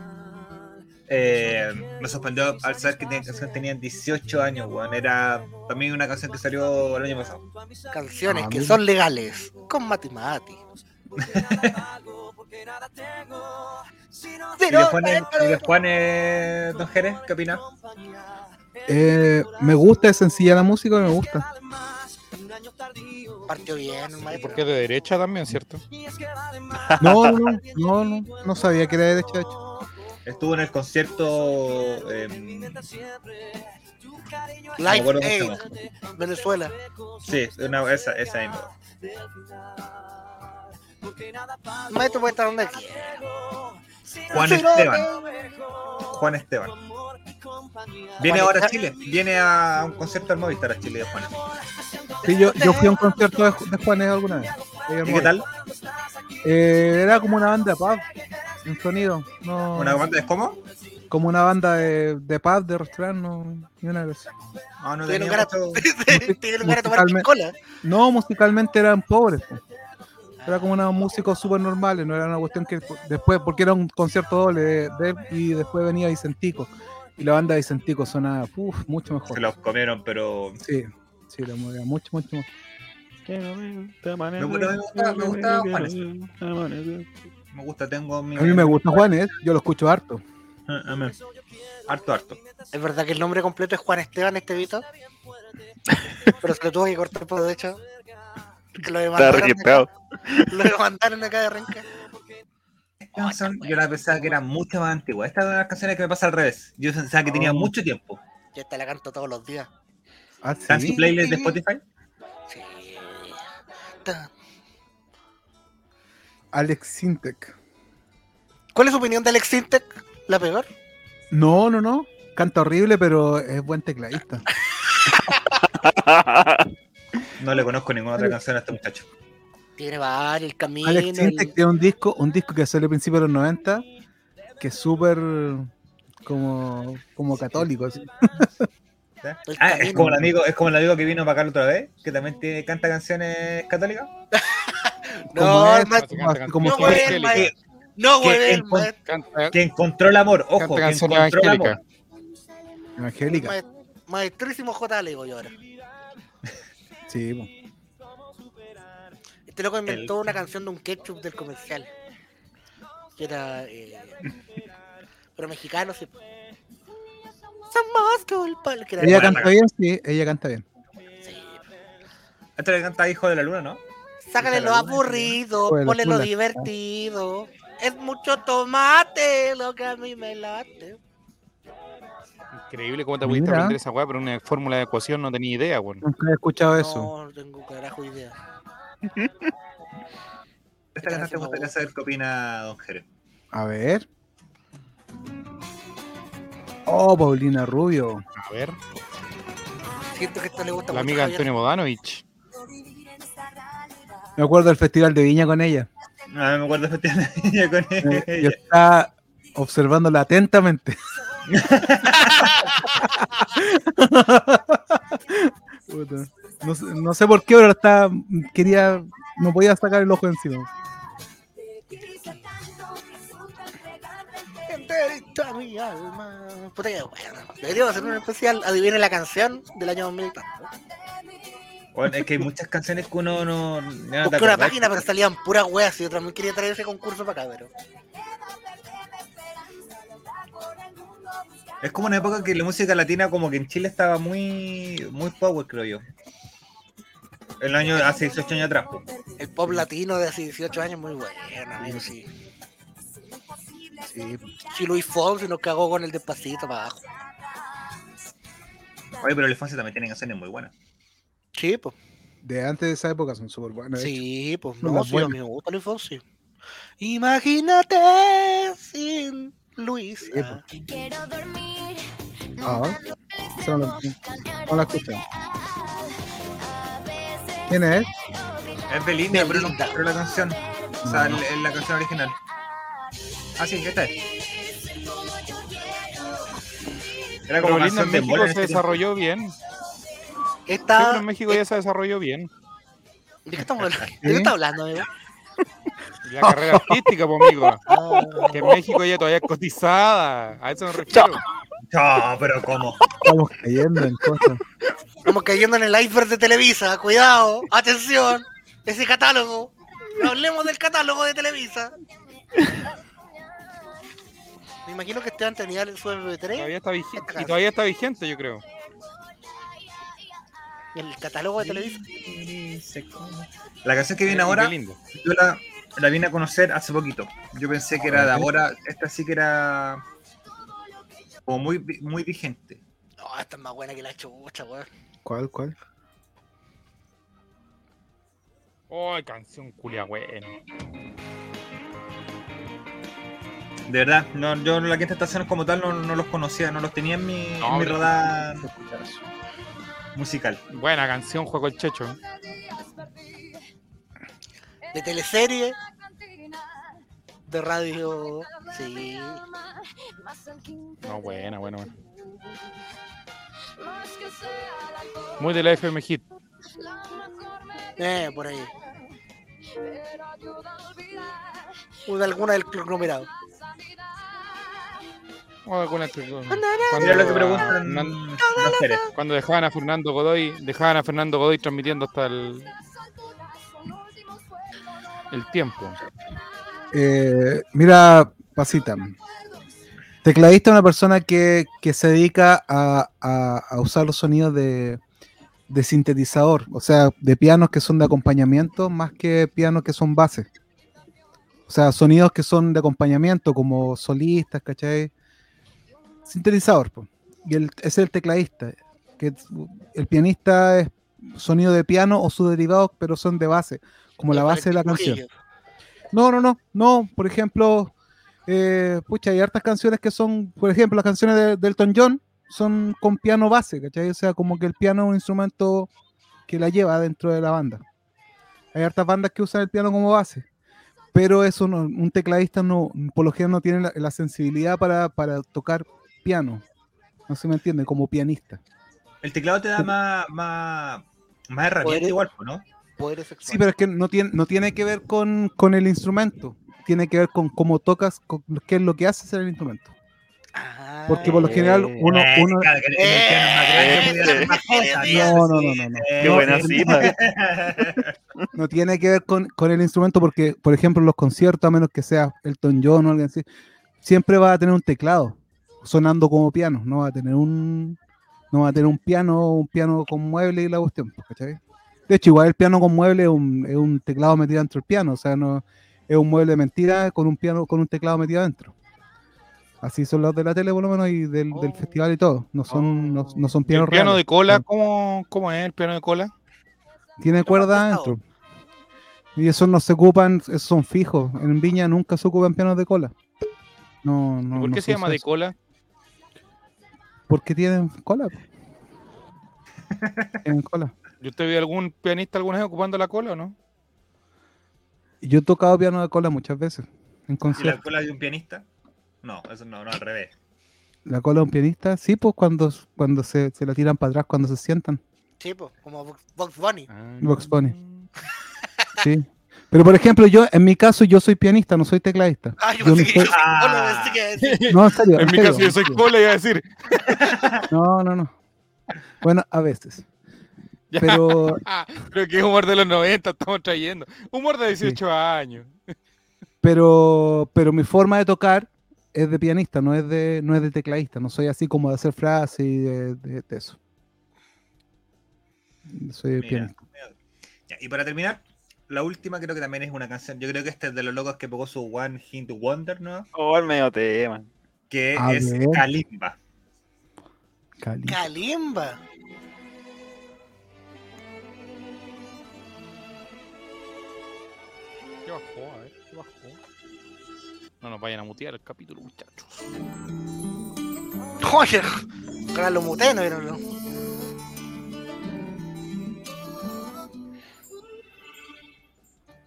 Eh, me sorprendió al saber que tenían 18 años, weón. Era también una canción que salió el año pasado. Canciones ah, que son legales, con Mati Mati. ¿Y de Juan, de Don Jerez, qué opinas? Eh, me gusta, es sencilla la música, me gusta. Partió bien, Porque de derecha también, ¿cierto? No, no, no, no, no sabía que era de derecha, de hecho. Estuvo en el concierto. Eh, Live Aid, Venezuela. Sí, una, esa, esa misma. Maestro puede estar donde quiera. Juan Esteban. Juan Esteban. Viene ahora a Chile. Viene a un concierto del Movistar a Chile de Juan. Sí, yo, yo fui a un concierto de, de Juanes alguna vez. ¿Y qué tal? Eh, era como una banda de pub, un sonido. ¿Una banda de cómo? Como una banda de, de pub, de restaurante, no, ni una vez. Ah, no tenía lugar, a, tomar cola. No, musicalmente eran pobres. Era como unos músicos súper normales, no era una cuestión que después, porque era un concierto doble de, y después venía Vicentico. Y la banda de Vicentico sonaba mucho mejor. Se los comieron, pero. Sí, sí, lo movía mucho, mucho mejor. Me gusta, me gusta Juanes. Me gusta, tengo mi... A mí me gusta Juanes, yo lo escucho harto. Ah, harto, harto. ¿Es verdad que el nombre completo es Juan Esteban Estevito? Pero se lo tuvo que cortar por de hecho. Que lo demandaron, acá, lo demandaron acá de Renca. yo la pensaba que era mucho más antigua. Esta es una de las canciones que me pasa al revés. Yo pensaba que tenía oh. mucho tiempo. Yo esta la canto todos los días. ¿Ah, sí? playlist de Spotify? Alex Sintek. ¿Cuál es su opinión de Alex Sintek? ¿La peor? No, no, no. Canta horrible, pero es buen tecladista. no le conozco ninguna otra canción a este muchacho. Tiene varios, el camino. Alex tiene un disco, un disco que salió a principios de los 90, que es súper como, como católico. Así. Ah, es como el amigo, es como el amigo que vino para acá otra vez, que también tiene, canta canciones católicas. no, como, no, no, güey, que encontró el amor, ojo, que encontró el amor. Evangélica. Maestrísimo J. Le digo yo ahora. Sí, Este loco inventó una canción de un ketchup del comercial. Que era. Eh, pero mexicano, sí. Somos culpables. Ella canta bien, sí, ella canta bien. Sí. Este le canta Hijo de la Luna, ¿no? Sácale lo aburrido, ponle lo divertido. Es mucho tomate lo que a mí me late. Increíble cómo te pudiste aprender esa weá, pero una fórmula de ecuación no tenía idea, weón. Nunca he escuchado eso. No, tengo carajo idea. Esta canción te gustaría saber qué opina Don Jerez. A ver. Oh, Paulina Rubio. A ver. Siento que esto le gusta La amiga Antonio Bodanovich. Me acuerdo del Festival de Viña con ella. No, me acuerdo del Festival de Viña con ella. Yo estaba observándola atentamente. no, sé, no, sé, por qué, pero estaba, quería, no podía sacar el ojo encima. Mi alma. Puta que bueno. Deberíamos hacer un especial Adivine la canción del año 2000. Bueno, es que hay muchas canciones que uno no. no Busqué una página, pero salían puras weas. Y yo también quería traer ese concurso para acá, pero. Es como una época que la música latina, como que en Chile estaba muy, muy power, creo yo. El año hace 18 años atrás. El pop latino de hace 18 años, muy bueno, amigo, sí. Sí, sí Luis Fonsi nos cagó con el despacito para abajo. Oye, pero Luis Fonsi también tiene canciones muy buenas. Sí, pues. De antes de esa época son súper buenas. Sí, pues no, sí, a mí me gusta Luis Fonsi. Imagínate sin Luis. Quiero dormir. Ah, no, no la escuchan. ¿Quién es? Es Belinda, pero no pero la canción. O sea, es la canción original. Ah, sí, esta es. Era como Belinda en México se desarrolló bien. Esta... en México ya se desarrolló bien. ¿De qué estamos hablando? ¿De qué está hablando, amigo? La carrera artística, pues, amigo. Ah. Que en México ya todavía es cotizada. A eso me refiero. No, pero ¿cómo? Estamos cayendo en cosas. Estamos cayendo en el iceberg de Televisa. Cuidado, atención. Ese catálogo. Hablemos del catálogo de Televisa. Me imagino que Esteban tenía su MP3. Todavía está vigente. Y todavía está vigente, yo creo. El catálogo de Televisa. La canción que viene ahora, yo la, la vine a conocer hace poquito. Yo pensé que era de ahora, esta sí que era como muy, muy vigente. No, esta es más buena que la chucha, weón. ¿Cuál, cuál? Oh, canción culia buena. De verdad, no, yo la quinta estación como tal no, no, los conocía, no los tenía en mi, en mi radar musical. Buena canción, juego el checho de teleserie, de radio, sí. No, buena, buena, buena. Muy de la FM Hit. Eh, por ahí. O de alguna del conglomerado. O de alguna cuando, lo que preguntan, cuando dejaban a Fernando Godoy, dejaban a Fernando Godoy transmitiendo hasta el el tiempo. Eh, mira, Pasita. Tecladista es una persona que, se dedica a, usar los sonidos de, sintetizador, o sea, de pianos que son de acompañamiento más que pianos que son bases. O sea, sonidos que son de acompañamiento, como solistas, ¿cachai? Sintetizador, y el, es el tecladista. Que el pianista es sonido de piano o sus derivados, pero son de base como la base de la canción. No, no, no, no. Por ejemplo, eh, pucha, hay hartas canciones que son, por ejemplo, las canciones de, de Elton John son con piano base, ¿cachai? O sea, como que el piano es un instrumento que la lleva dentro de la banda. Hay hartas bandas que usan el piano como base, pero eso un tecladista no, por lo general no tiene la, sensibilidad para, tocar piano. No se me entiende, como pianista. El teclado te da más, más, más herramientas igual, ¿no? Sí, pero es que no tiene, no tiene que ver con, con el instrumento, tiene que ver con cómo tocas, con qué es lo que haces en el instrumento. Porque por lo general eh, uno... uno... No, no, no, no. Qué buena cita. No tiene que ver con, con, el instrumento porque, por ejemplo, los conciertos, a menos que sea Elton John o alguien así, siempre va a tener un teclado sonando como piano, no va a tener un no va a tener un piano, un piano con mueble y la cuestión, ¿cachai? De hecho, igual el piano con mueble es un, es un teclado metido dentro del piano, o sea, no es un mueble de mentira con un piano con un teclado metido adentro. Así son los de la tele, por lo menos, y del, del oh. festival y todo. No son, no, no, son pianos ¿El piano de cola? ¿cómo, ¿Cómo es el piano de cola? Tiene cuerda adentro. Y esos no se ocupan, esos son fijos. En Viña nunca se ocupan pianos de cola. No, no, ¿Por qué se llama de cola? Porque tienen cola. tienen cola. ¿Y usted vio algún pianista alguna vez ocupando la cola o no? Yo he tocado piano de cola muchas veces. En ¿Y la cola de un pianista? No, eso no, no, al revés. ¿La cola de un pianista? Sí, pues cuando, cuando se, se la tiran para atrás, cuando se sientan. Sí, pues, como Box Bunny. Ah. Box Bunny. Sí. Pero por ejemplo, yo, en mi caso, yo soy pianista, no soy tecladista. Ah, yo, no, soy... ah. no, en serio. En, mi caso, yo soy cola, iba a decir. No, no, no. Bueno, a veces. Pero. Pero que humor de los 90 estamos trayendo. Humor de 18 años. Pero, pero mi forma de tocar es de pianista, no es de, no es de tecladista. No soy así como de hacer frases y de, eso. Soy pianista. Y para terminar, la última creo que también es una canción. Yo creo que este es de los locos que pegó su One Hint Wonder, ¿no? Oh, el medio tema. Que es Kalimba. Kalimba. Kalimba. ¿Qué bajó? Ver, ¿qué bajó? No nos vayan a mutear el capítulo, muchachos. Oye, ojalá lo muteen, no, no.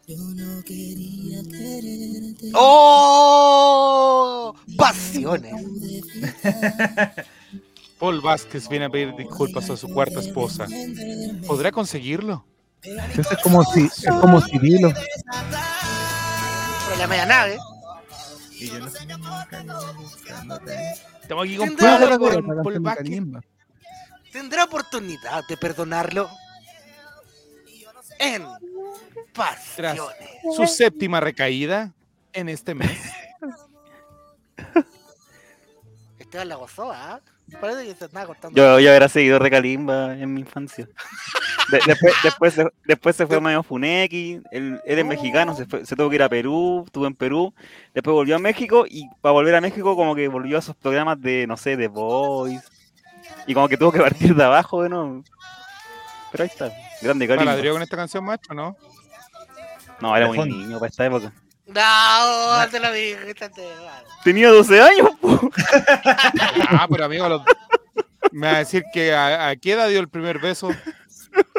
Yo no quería quererte. ¡Oh! ¡Pasiones! Paul Vázquez viene a pedir disculpas a su cuarta esposa. ¿Podrá conseguirlo? Es como si, es como si Por la media nave. Y yo no sé Estamos aquí con Paul ¿Tendrá oportunidad de perdonarlo? En pasiones. su séptima recaída en este mes. Esteban la gozó, ¿ah? Parece que se estaba cortando. Yo, yo era seguidor de Kalimba en mi infancia. después, después, se, después se fue a Mayo Funeki, él, él es mexicano, se, fue, se tuvo que ir a Perú, estuvo en Perú, después volvió a México y para volver a México como que volvió a esos programas de, no sé, de Voice, y como que tuvo que partir de abajo de nuevo. Pero ahí está, grande Kalimba. ¿Ladrió con esta canción macho, no? No, era muy niño para esta época. No, te lo dije. Tenía 12 años. ah, pero amigo, me va a decir que a, qué edad dio el primer beso.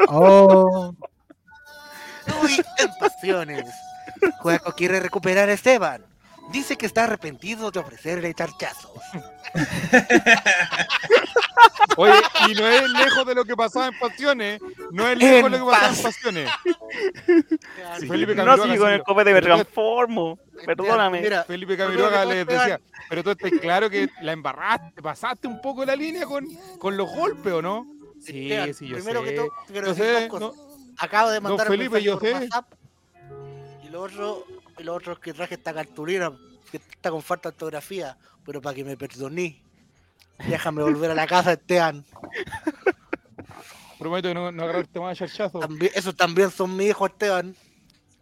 Oh. Uy, en pasiones. Juego quiere recuperar a Esteban. Dice que está arrepentido de ofrecerle tarchazos. Oye, y no es lejos de lo que pasaba en Pasiones. No es lejos de lo que pasaba en Pasiones. Felipe Camiroaga. No, si con el copete me transformo. Perdóname. Mira, Felipe Camiroaga les decía, pero tú estás claro que la embarraste, pasaste un poco la línea con, con los golpes, ¿o no? Sí, sí, yo Primero sé. que todo, quiero decir dos Acabo de mandar un Felipe, yo sé. WhatsApp. Y lo otro, y lo otro es que traje esta cartulina que está con falta de ortografía, pero para que me perdoní. Déjame volver a la casa, Esteban. Prometo que no, no agarrarte más charchazo. También, esos también son mi hijo, Esteban.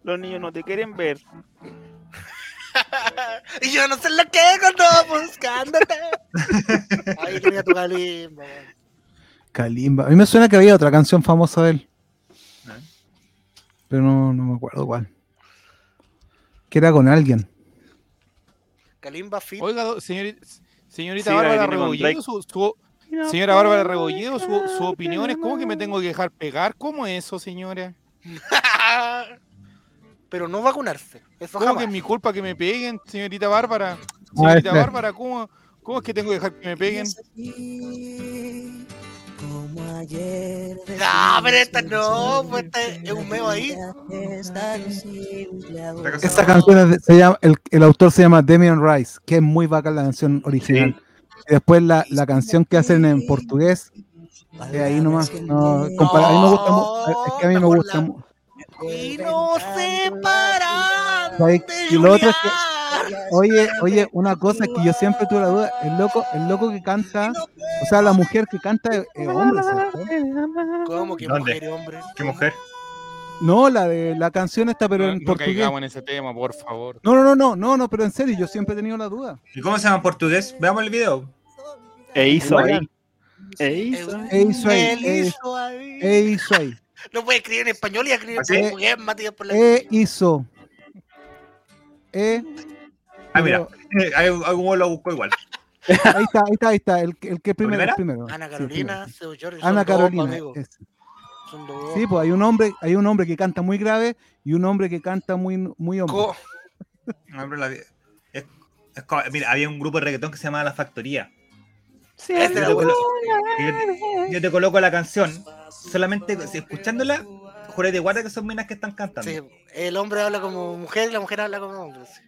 Los niños no te quieren ver. y yo no sé lo que cuando buscándote. Ahí tenía tu Kalimba. Kalimba. A mí me suena que había otra canción famosa de él. Pero no, no me acuerdo cuál. Que era con alguien. Kalimba Fit. Oiga, señorita, señorita Bárbara Rebolledo, su, su, señora Bárbara Rebolledo, su, su opinión es cómo que me tengo que dejar pegar. ¿Cómo es eso, señora? Pero no vacunarse. Eso ¿Cómo que es mi culpa que me peguen, señorita Bárbara? Señorita Bárbara, ¿cómo, ¿cómo es que tengo que dejar que me peguen? Como ayer. No, pero esta no, pues este es un meo ahí. Esta canción se llama, el, el, autor se llama Demian Rice, que es muy bacán la canción original. Y después la, la, canción que hacen en portugués, eh, ahí nomás. No, compara, a mí me gusta, es que a mí me gusta. Y no se paran. Y lo otro es que Oye, oye, una cosa que yo siempre tuve la duda, el loco, el loco que canta, o sea, la mujer que canta es hombre, ¿cierto? ¿Cómo que mujer y hombre? ¿Qué mujer? No, la de la canción está, pero no, en no portugués. caigamos en ese tema, por favor. No, no, no, no, no, no, pero en serio, yo siempre he tenido la duda. ¿Y cómo se llama en portugués? Veamos el video. E hizo ahí. E hizo ahí. E hizo ahí. E hizo ahí. No puede escribir en español y escribir en portugués, Matías, por la E hizo. E Ah, mira, algún lo buscó igual. Ahí está, ahí está, ahí está, el, el que primero, el primero. Ana Carolina, sí, Ana Carolina. sí, pues hay un hombre, hay un hombre que canta muy grave y un hombre que canta muy, muy hombre. Es, es, mira, había un grupo de reggaetón que se llamaba La Factoría. Sí, yo, te coloco, yo, yo, te coloco la canción, solamente escuchándola, juré de guarda que son minas que están cantando. Sí, el hombre habla como mujer y la mujer habla como hombre. Sí.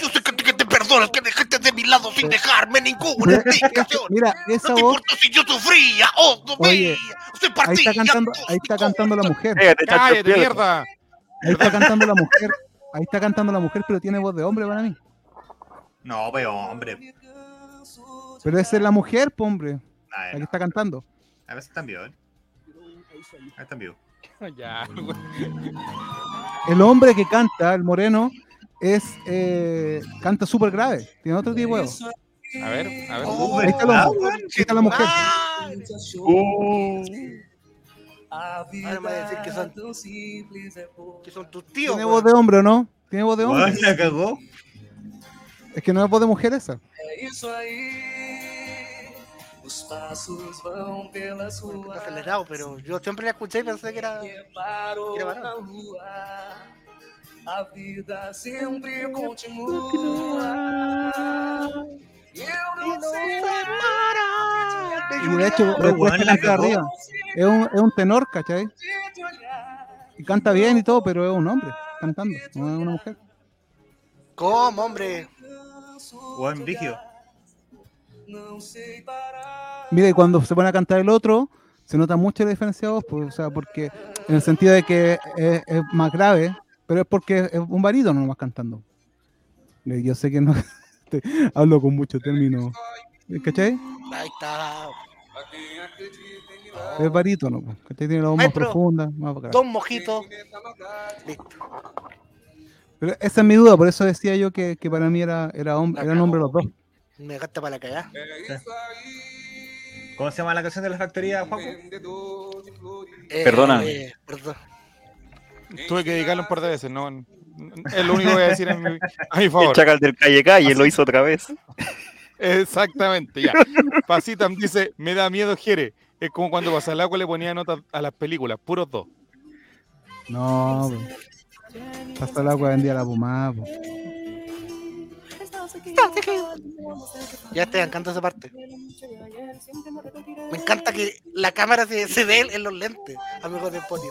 Yo sé que te, que te perdonas que dejaste de mi lado sin dejarme ninguna explicación. Mira, esa no te voz. importa si yo sufría o no Oye, usted Ahí partía. está cantando, ahí está cantando la mujer. Cállate, chacho, ¡Cállate, piedra. mierda! Ahí está cantando la mujer. Ahí está cantando la mujer, pero tiene voz de hombre para mí. No, pero hombre. Pero esa es la mujer, po, hombre. Ay, Aquí no. está cantando. A veces están vivos, ¿eh? Ahí están vivos. Ya, El hombre que canta, el moreno, es eh, canta súper grave. Tiene otro tipo de voz. A ver, a ver. Oh, Ahí está la, ahí está la mujer. Ah, Uh, ahora me decir que son, que son tus tíos. ¿Tiene voz de hombre o no? ¿Tiene voz de hombre? La cagó. Es que no es voz de mujer esa. Un poquito acelerado, pero yo siempre la escuché y pensé que era. que era. A vida sempre continua. E eu não sei parar Y de hecho, que la canta cagó. arriba. Es un, es un tenor, ¿cachai? Y canta bien y todo, pero es un hombre cantando, no es una mujer. ¿Cómo, hombre? Sei parar. Mira, y cuando se pone a cantar el otro, se nota mucho la diferencia de voz, pues, o sea, porque en el sentido de que es, es más grave, pero es porque es un barítono nomás cantando. Eh, Yo sé que no te- hablo con muchos términos, ¿cachai? Ahí está. Es barítono, ¿cachai? Tiene la voz más profunda, más. Dos mojitos. Listo. Pero esa es mi duda, por eso decía yo que, que para mí era, era hombre, eran hombres los dos. Me gasta para la cagada. ¿Cómo se llama la canción de la factoría, Juanjo? Eh, Perdona. eh, perdón. Tuve que dedicarle un par de veces, no. Es lo único que voy a decir a mi, a mi el favor. chacal del calle calle lo hizo otra vez. Exactamente, ya. Pasitam dice, me da miedo Jere. Es como cuando pasa el agua le ponía notas a las películas, puros dos. No, pues. Pasa el agua vendía la pomada, pues. Ya te encanta esa parte. Me encanta que la cámara se, se ve en los lentes, amigos de Spotify.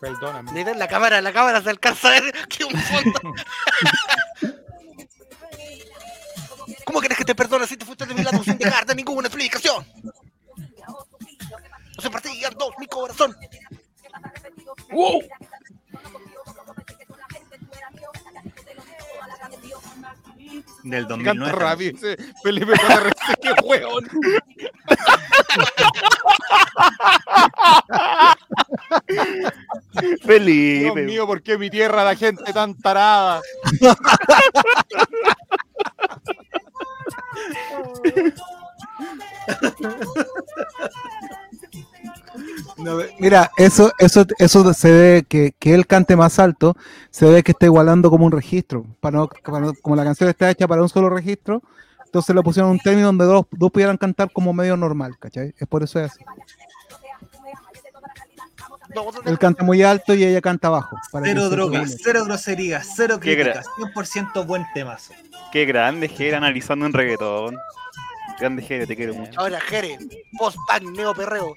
Perdóname. Miren la cámara, la cámara se alcanza a ver que un fondo. ¿Cómo querés que te perdone si te fuiste de mi lado sin dejarte ninguna explicación? No se partían dos mi corazón. ¡Wow! Del Canta 2009. rápido ese Felipe qué hueón. Dios Felipe. mío, ¿por qué mi tierra da gente tan tarada? mira, eso, eso, eso se ve que, que él cante más alto, se ve que está igualando como un registro. Para no, como la canción está hecha para un solo registro, entonces le pusieron un término donde dos, dos pudieran cantar como medio normal, ¿cachai? Es por eso es así. Él canta muy alto y ella canta bajo. Cero drogas, cero groserías, cero críticas, 100% buen temazo. Qué grande Jere analizando un reggaetón. Grande Jere, te quiero mucho. Ahora Jere, post-punk, neo perreo.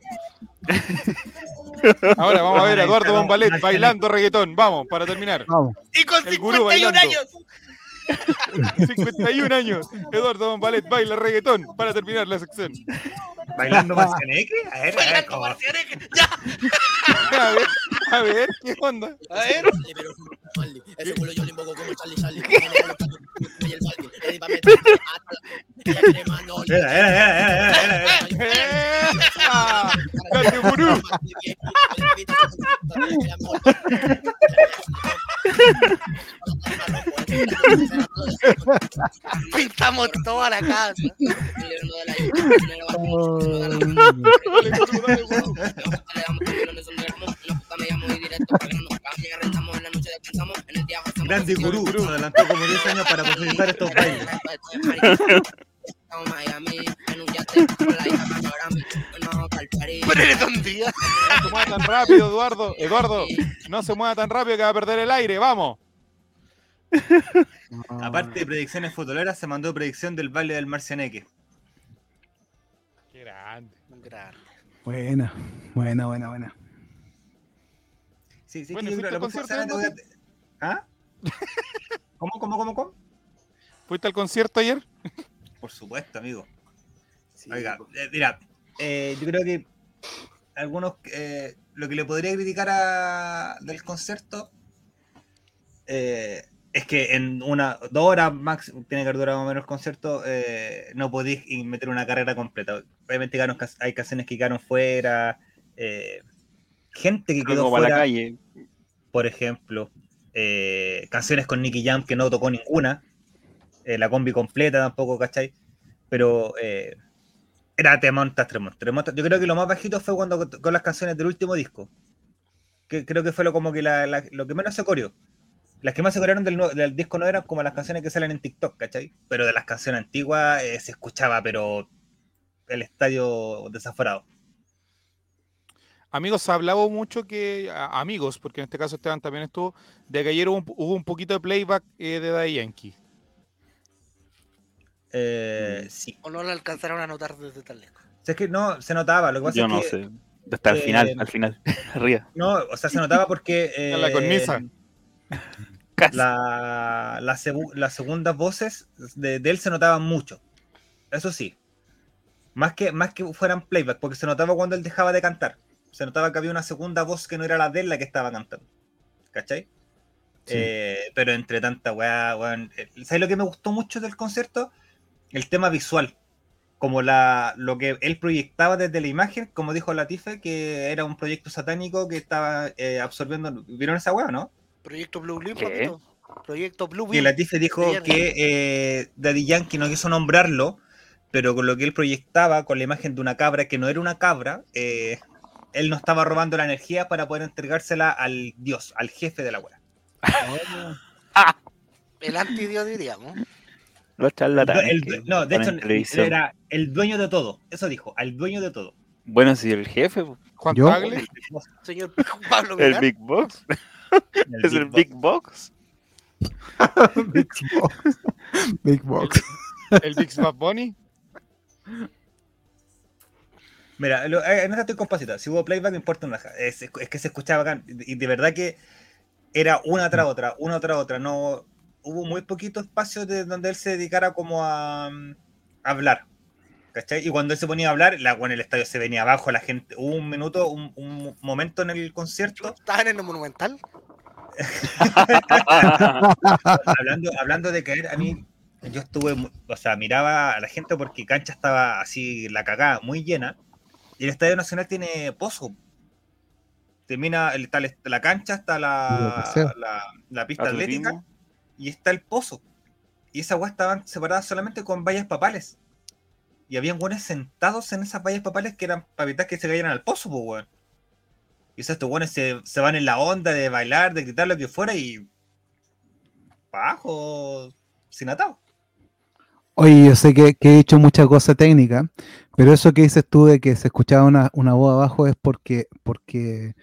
Ahora vamos a ver a Eduardo Bombalet bailando reggaetón. Vamos, para terminar. Vamos. Y con 51 años. 51 años. Eduardo Bombalet baila reggaetón para terminar la sección. ¿Bailando Marcianeque? A ver, a ver, ¿cómo? ya. A ver, a ver, ¿qué onda? A ver. Ese culo yo le invoco como Charlie Charlie. Era, era, era, era, era. ¡Grande gurú! Pintamos toda la casa. Grande gurú, se adelantó como 10 años para posibilitar estos bailes. Pero eres un día. No se mueva tan rápido, Eduardo. Eduardo, no se mueva tan rápido que va a perder el aire. Vamos. Aparte de predicciones futboleras, se mandó predicción del baile del Marcianeque. Qué grande. grande. Buena, buena, buena, buena. Sí, sí, Bueno, que yo ¿fuiste creo al que lo concierto, será- ¿Ah? ¿Cómo, cómo, cómo, cómo? ¿Fuiste al concierto ayer? Por supuesto, amigo. Oiga, eh, mira, eh, yo creo que algunos, eh, lo que le podría criticar a, del concierto eh, es que en una, dos horas max, tiene que durar más o menos el concierto, eh, no podéis meter una carrera completa. Obviamente hay canciones que quedaron fuera, eh, gente que quedó para la fuera, calle. Por ejemplo, eh, canciones con Nicky Jam que no tocó ninguna, eh, la combi completa tampoco, ¿cachai? Pero eh, era te montas, te montas, te montas. Yo creo que lo más bajito fue cuando con las canciones del último disco. Que creo que fue lo como que la- lo que menos se coreó. Las que más se corearon del, del disco no eran como las canciones que salen en TikTok, ¿cachai? Pero de las canciones antiguas eh, se escuchaba, pero el estadio desaforado. Amigos, se ha hablado mucho que, a- amigos, porque en este caso Esteban también estuvo, de que ayer hubo un, hubo un poquito de playback eh, de Daddy Yankee. Eh, Sí. O no lo alcanzaron a notar desde tan lejos. Es que no, se notaba. Lo que pasa Yo es no que, sé. Hasta el eh, final, al final. Arriba. No, o sea, se notaba porque. En la eh, cornisa. Casi. la, la segu- las segundas voces de, de él se notaban mucho. Eso sí. Más que, más que fueran playback, porque se notaba cuando él dejaba de cantar. Se notaba que había una segunda voz que no era la de él la que estaba cantando. ¿Cachai? Eh, pero entre tanta weá, weón. eh, ¿Sabes lo que me gustó mucho del concierto? El tema visual. Como la, lo que él proyectaba desde la imagen, como dijo Latife, que era un proyecto satánico que estaba eh, absorbiendo. ¿Vieron esa weá, no? Proyecto Blue ¿Qué? papito. Proyecto Blue Que Beam. Latife dijo que eh, Daddy Yankee no quiso nombrarlo, pero con lo que él proyectaba, con la imagen de una cabra que no era una cabra, eh, él no estaba robando la energía para poder entregársela al dios, al jefe de la wea. El antidios diríamos. Los charlatanes. El- que no, de hecho, era el dueño de todo. Eso dijo, al dueño de todo. Bueno, si el jefe, Juan ¿Yo? Tagle, Señor Pablo el. Big Box. El Es el. Big Box. Big Box. Big Box. el Big Bad Bunny. Mira, lo- eh, en esta estoy compacita. Si hubo playback, no importa una. Es, es que se escuchaba bacán. Y de verdad que era una tras otra, una tras otra. No hubo muy poquito espacio de donde él se dedicara como a, mm, a hablar. ¿Cachai? Y cuando él se ponía a hablar, la, bueno, el estadio se venía abajo, la gente. Hubo un minuto, un, un momento en el concierto, ¿Estaban en el Monumental? hablando, hablando de caer, a mí, yo estuve, o sea, miraba a la gente porque cancha estaba así, la cagada, muy llena. Y el Estadio Nacional tiene pozo. Termina, el, está la cancha, está la, la, la pista atlética y está el pozo. Y esas weas estaban separadas solamente con vallas papales. Y habían buenos sentados en esas vallas papales que eran para evitar que se cayeran al pozo, pues, weón. Y esos estos buenos se, se van en la onda de bailar, de gritar lo que fuera y. Bajo, sin atado. Oye, yo sé que, que he hecho mucha cosa técnica, pero eso que dices tú de que se escuchaba una, una voz abajo es porque, porque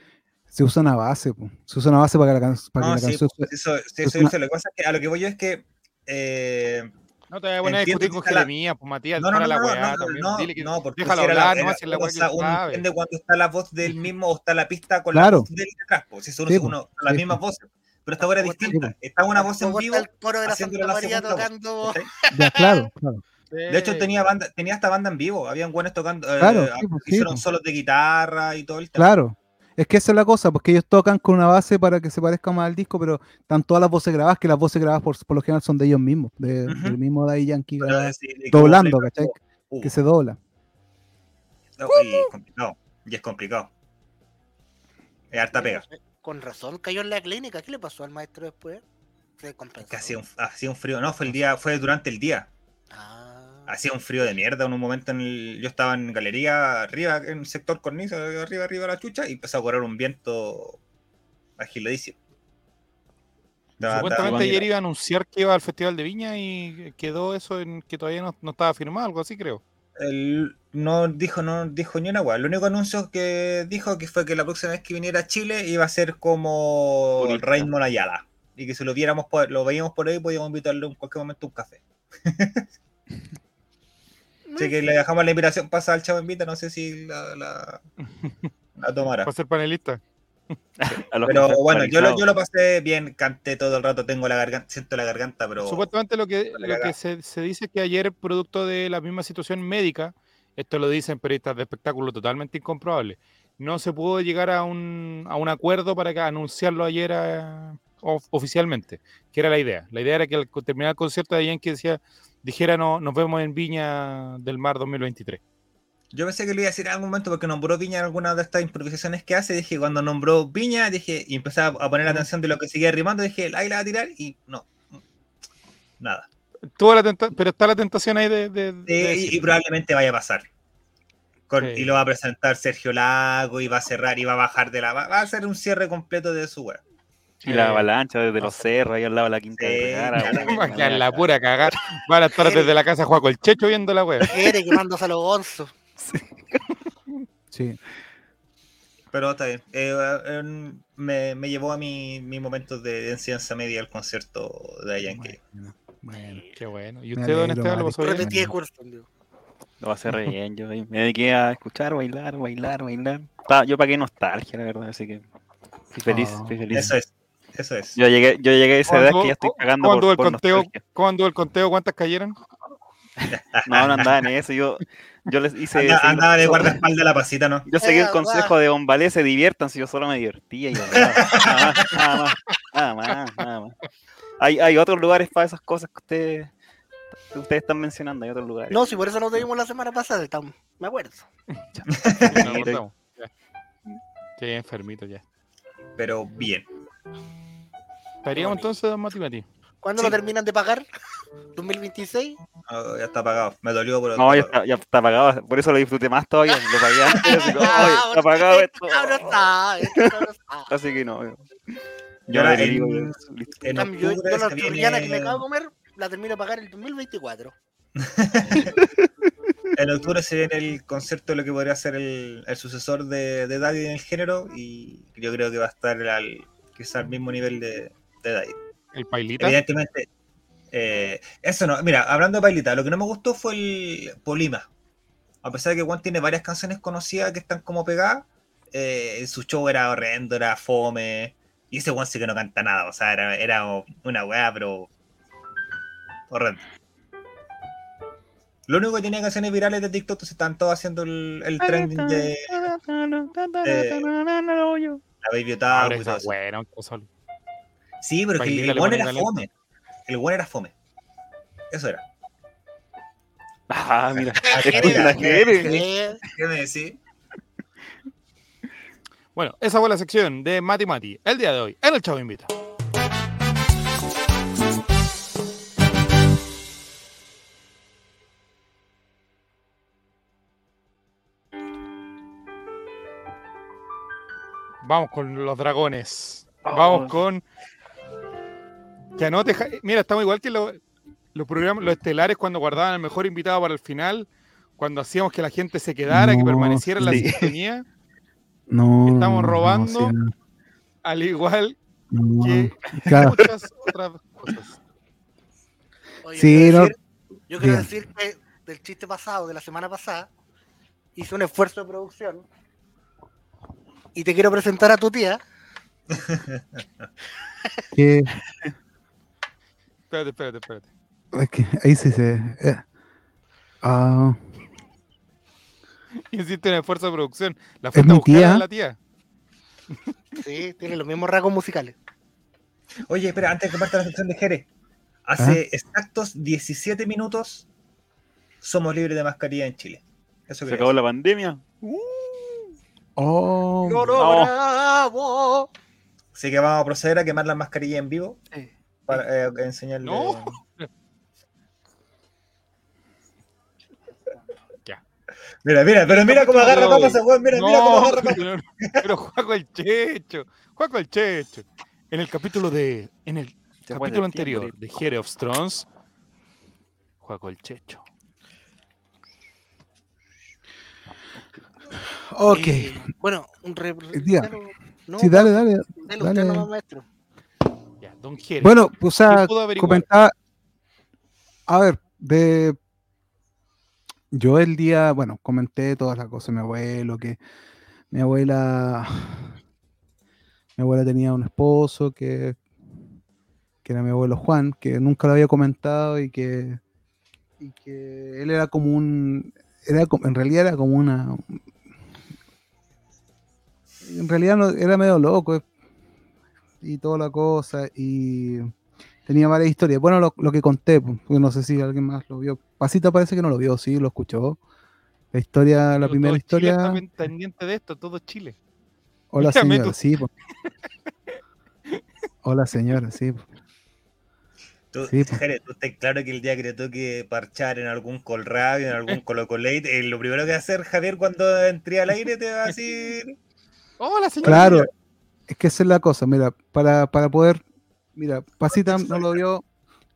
se usa una base, po. se usa una base para que la, can- para que No, la sí, canción sue- eso, sí, es eso- una- eso, lo que pasa es que a lo que voy yo es que. eh, No te voy a poner a discutir que con está la- Jeremías, pues Matías, no, no, para no, la no, weá no, también. no, Dile que no, porque déjalo si era la- hablar, nomás si es la weá que sabe. entiende cuando está la voz del mismo o está la pista con Claro. la voz del pues, si son Sí, uno, las sí, mismas voces. Pero esta hora es distinta. Está una voz en vivo. el coro de la Santa la María tocando. claro, claro. De hecho, tenía banda, tenía esta banda en vivo. Habían buenos tocando. eh, Claro, sí, pues, sí, hicieron pues. solos de guitarra y todo el tema. Claro. Es que esa es la cosa, porque ellos tocan con una base para que se parezca más al disco, pero están todas las voces grabadas, que las voces grabadas por, por lo general son de ellos mismos, de- del mismo Daddy Yankee grabado, sí, doblando, ¿cachai? Que se dobla. No, y es complicado. Y es complicado. Es harta pega. Con razón cayó en la clínica. ¿Qué le pasó al maestro después? Se compensó. Que hacía un, hacía un frío. No, fue el día, fue durante el día. Ah. Hacía un frío de mierda. En un momento en el- yo estaba en galería arriba, en el sector cornisa, arriba, arriba de la chucha, y empezó a correr un viento agiladísimo. Estaba- Supuestamente estaba- ayer iba a anunciar que iba al Festival de Viña y quedó eso en que todavía no, no estaba firmado, algo así creo. Él no dijo, no dijo ni una hueá. El único anuncio que dijo que fue que la próxima vez que viniera a Chile iba a ser como Turista. Raymond Ayala. Y que si lo viéramos por- lo veíamos por ahí, podíamos invitarle en cualquier momento un café. Así que le dejamos la invitación, pasa al chavo invita, no sé si la, la, la tomará. Para ser panelista. Pero bueno, yo lo, yo lo pasé bien, canté todo el rato, tengo la garganta, siento la garganta, pero Supuestamente lo que, lo se, se dice es que ayer, producto de la misma situación médica, esto lo dicen periodistas de espectáculo totalmente incomprobable, no se pudo llegar a un, a un acuerdo para que anunciarlo ayer of- oficialmente, que era la idea. La idea era que al terminar el concierto de Yankee decía, dijera no, nos vemos en Viña del Mar 2023. Yo pensé que le iba a decir en algún momento porque nombró Viña en alguna de estas improvisaciones que hace. Dije, cuando nombró Viña, dije, y empecé a poner atención de lo que seguía rimando, dije, ahí la va a tirar y no. Nada. Tuvo la tenta- pero está la tentación ahí de... de- de Sí, y, probablemente vaya a pasar. Con- Sí. Y lo va a presentar Sergio Lago y va a cerrar y va a bajar de la. Va, va a hacer un cierre completo de su web. Y la avalancha desde los cerros, ahí al lado de la quinta Sí, de la pura cagar. Van a estar desde la casa Juaco el Checho viendo la web. Quiere quemándose a los gonzos. Sí. Pero está bien. Eh, eh, me, me llevó a mi, mi momento de, de enseñanza media el concierto de Yankee. Bueno, bueno. Qué bueno. ¿Y usted, don Esteban, lo pasó bien? De curso. Lo va a hacer re bien. Yo me dediqué a escuchar, bailar, bailar, bailar. Pa- Yo pagué nostalgia, la verdad, así que estoy feliz, Oh. estoy feliz. Eso es. Eso es. Yo llegué, yo llegué a esa edad ¿Cuándo- que ya estoy cagando ¿Cuándo por, el por conteo? nostalgia. ¿Cuándo el conteo? ¿Cuántas cayeron? No, no andaba en eso. Yo, yo les hice. Anda- andaba de guardaespaldas de la pasita, ¿no? Yo seguí el consejo de Bombalé, se diviértanse, yo solo me divertía y nada, nada más, nada más, nada más, nada más. Hay, hay otros lugares para esas cosas que ustedes, que ustedes están mencionando, hay otros lugares. No, si por eso no te vimos la semana pasada, me acuerdo. Nos. Sí, enfermito ya. Pero bien. ¿Estaríamos entonces, don Mati Mati? ¿Cuándo Sí. lo terminan de pagar? ¿2026? Oh, ya está apagado. Me dolió, pero. No, ya está ya está pagado, por eso lo disfruté más todavía, lo pagué antes, así que, "Oye, Ah, está pagado este esto. cabrón está, este está. Así que no. Yo, Y ahora le en- digo, En yo, octubre yo la que me acabo de comer la termino de pagar el 2024. En octubre se viene el concierto de lo que podría ser el, el sucesor de, de Daddy en el género y yo creo que va a estar al, quizá al mismo nivel de, de Daddy. ¿El Pailita? Evidentemente, eh, eso no. Mira, hablando de bailita, lo que no me gustó fue el Polima. A pesar de que Juan tiene varias canciones conocidas que están como pegadas, eh, su show era horrendo, era fome. Y ese Juan sí que no canta nada, o sea, era, era una weá, pero horrendo. Lo único que tenía canciones virales de TikTok, entonces están todos haciendo el, el trending de la Baby Otaku Ahora Sí, pero es que el pone era talento. fome. El buen era fome. Eso era. Ah, mira, escucha la Jere. ¿Qué me decís? Bueno, esa fue la sección de Mati Mati. El día de hoy, en el Chavo Invita. Vamos con los dragones. Vamos con. Que anote. Mira, estamos igual que los, los programas, los estelares cuando guardaban el mejor invitado para el final, cuando hacíamos que la gente se quedara, que permaneciera en la sí. sintonía. No. Estamos no, robando. sí, no, Al igual no. que muchas otras cosas. Oye, Sí, yo quiero no- decir- Yo quiero Bien. decir que del chiste pasado, de la semana pasada, hice un esfuerzo de producción. Y te quiero presentar a tu tía. que- Espérate, espérate, espérate. es que ahí sí se. eh. Ah, Hiciste un esfuerzo de producción. La Es mi tía. la tía. Sí, tiene los mismos rasgos musicales. Oye, espera, antes de que parta la sección de Jerez. ¿Ah? Hace exactos 17 minutos somos libres de mascarilla en Chile. Eso Se acabó la pandemia. oh, ¡Loro bravo! Así que vamos a proceder a quemar las mascarillas en vivo Sí. Para eh, enseñarle. No. Ya. Mira, mira, pero mira cómo agarra papas ese weón. Mira, mira cómo No, agarra papas. pero, pero Juaco el Checho. Juaco el Checho. En el capítulo de. En el Se capítulo tiempo, anterior de Here of Thrones. Juaco el Checho. ok. Y, bueno, un re... No, sí, dale, dale. dale usted nomás, maestro. Ya, Don Jerez. Bueno, o sea, comentaba. A ver, de. Yo el día, bueno, comenté todas las cosas. Mi abuelo, que mi abuela. Mi abuela tenía un esposo que. que era mi abuelo Juan, que nunca lo había comentado y que. y que él era como un. Era, en realidad era como una. En realidad no, era medio loco y toda la cosa y tenía varias historias. Bueno, lo, lo que conté, pues, porque no sé si alguien más lo vio. Pasita parece que no lo vio, sí, lo escuchó. La historia, la primera todo Chile historia. está pen- pendiente de esto, todo Chile. Hola Mírame señora, tú. sí. pues. Hola señora, sí. pues. Tú, Sí. Jerez, tú estás claro que el día que te toque parchar en algún colrabio, en algún colocolate, eh, lo primero que va a hacer Javier cuando entre al aire te va a decir. Hola, señora. Claro, es que esa es la cosa. Mira, para, para poder. Mira, Pasita no lo vio.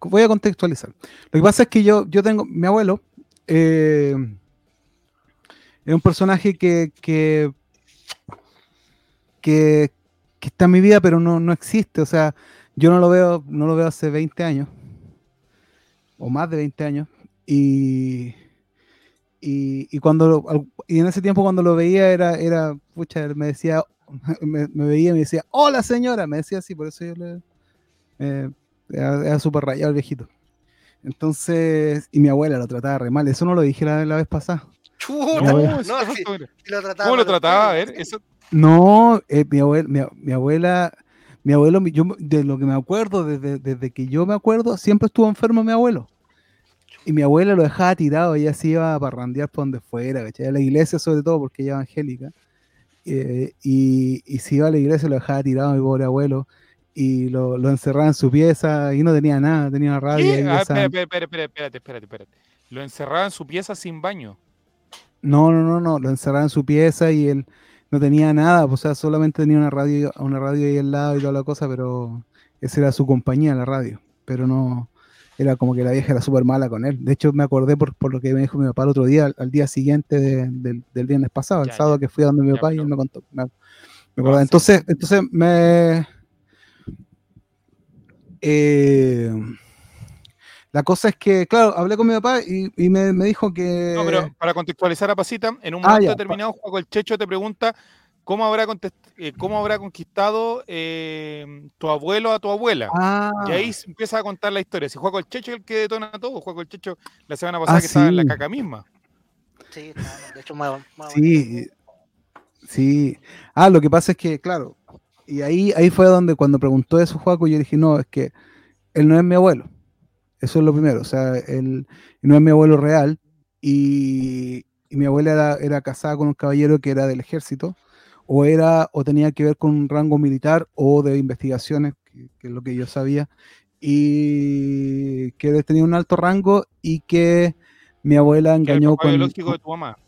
Voy a contextualizar. Lo que pasa es que yo, yo tengo. Mi abuelo. eh, es un personaje que. que que, que está en mi vida, pero no, no existe. O sea, yo no lo veo, no lo veo hace 20 años. O más de 20 años. Y. Y, y cuando y en ese tiempo cuando lo veía era, era, pucha, me decía, me, me veía y me decía, hola señora, me decía así, por eso yo le, eh, era, era súper rayado el viejito. Entonces, y mi abuela lo trataba re mal, eso no lo dije la, la vez pasada. Chuta, No, lo trataba ¿Cómo lo trataba? A ver, eso. No, eh, mi, abuela, mi, mi abuela, mi abuelo, yo, de lo que me acuerdo, desde, desde que yo me acuerdo, siempre estuvo enfermo mi abuelo. Y mi abuela lo dejaba tirado, ella se iba a parrandear por donde fuera, ¿cachai? A la iglesia sobre todo, porque ella es evangélica. Eh, y, y si iba a la iglesia lo dejaba tirado mi pobre abuelo y lo, lo encerraba en su pieza y no tenía nada, tenía una radio. Ahí, Ah, espérate, espérate, espérate. Lo encerraba en su pieza sin baño. No, no, no, no, lo encerraba en su pieza y él no tenía nada, o sea, solamente tenía una radio, una radio ahí al lado y toda la cosa, pero esa era su compañía, la radio, pero no, era como que la vieja era súper mala con él. De hecho, me acordé por, por lo que me dijo mi papá el otro día, al, al día siguiente de- del, del viernes pasado, el sábado ya. que fui a donde mi papá y él me contó. Me, me acordé. Entonces, entonces me... eh, la cosa es que, claro, hablé con mi papá y, y me, me dijo que... No, pero para contextualizar a Pasita, en un Ah, momento ya, determinado, Juaco el Checho te pregunta cómo habrá, eh, cómo habrá conquistado eh, tu abuelo a tu abuela. Ah, Y ahí se empieza a contar la historia. Si Juaco el Checho es el que detona todo, Juaco el Checho la semana pasada Ah, que estaba en la caca misma. Sí, de hecho, más, más Sí, sí. Ah, lo que pasa es que, claro, y ahí, ahí fue donde cuando preguntó eso Juaco, yo dije, no, es que él no es mi abuelo. Eso es lo primero, o sea, él no es mi abuelo real y, y mi abuela era, era casada con un caballero que era del ejército o era o tenía que ver con un rango militar o de investigaciones, que, que es lo que yo sabía, y que tenía un alto rango y que mi abuela engañó con... de tu mamá.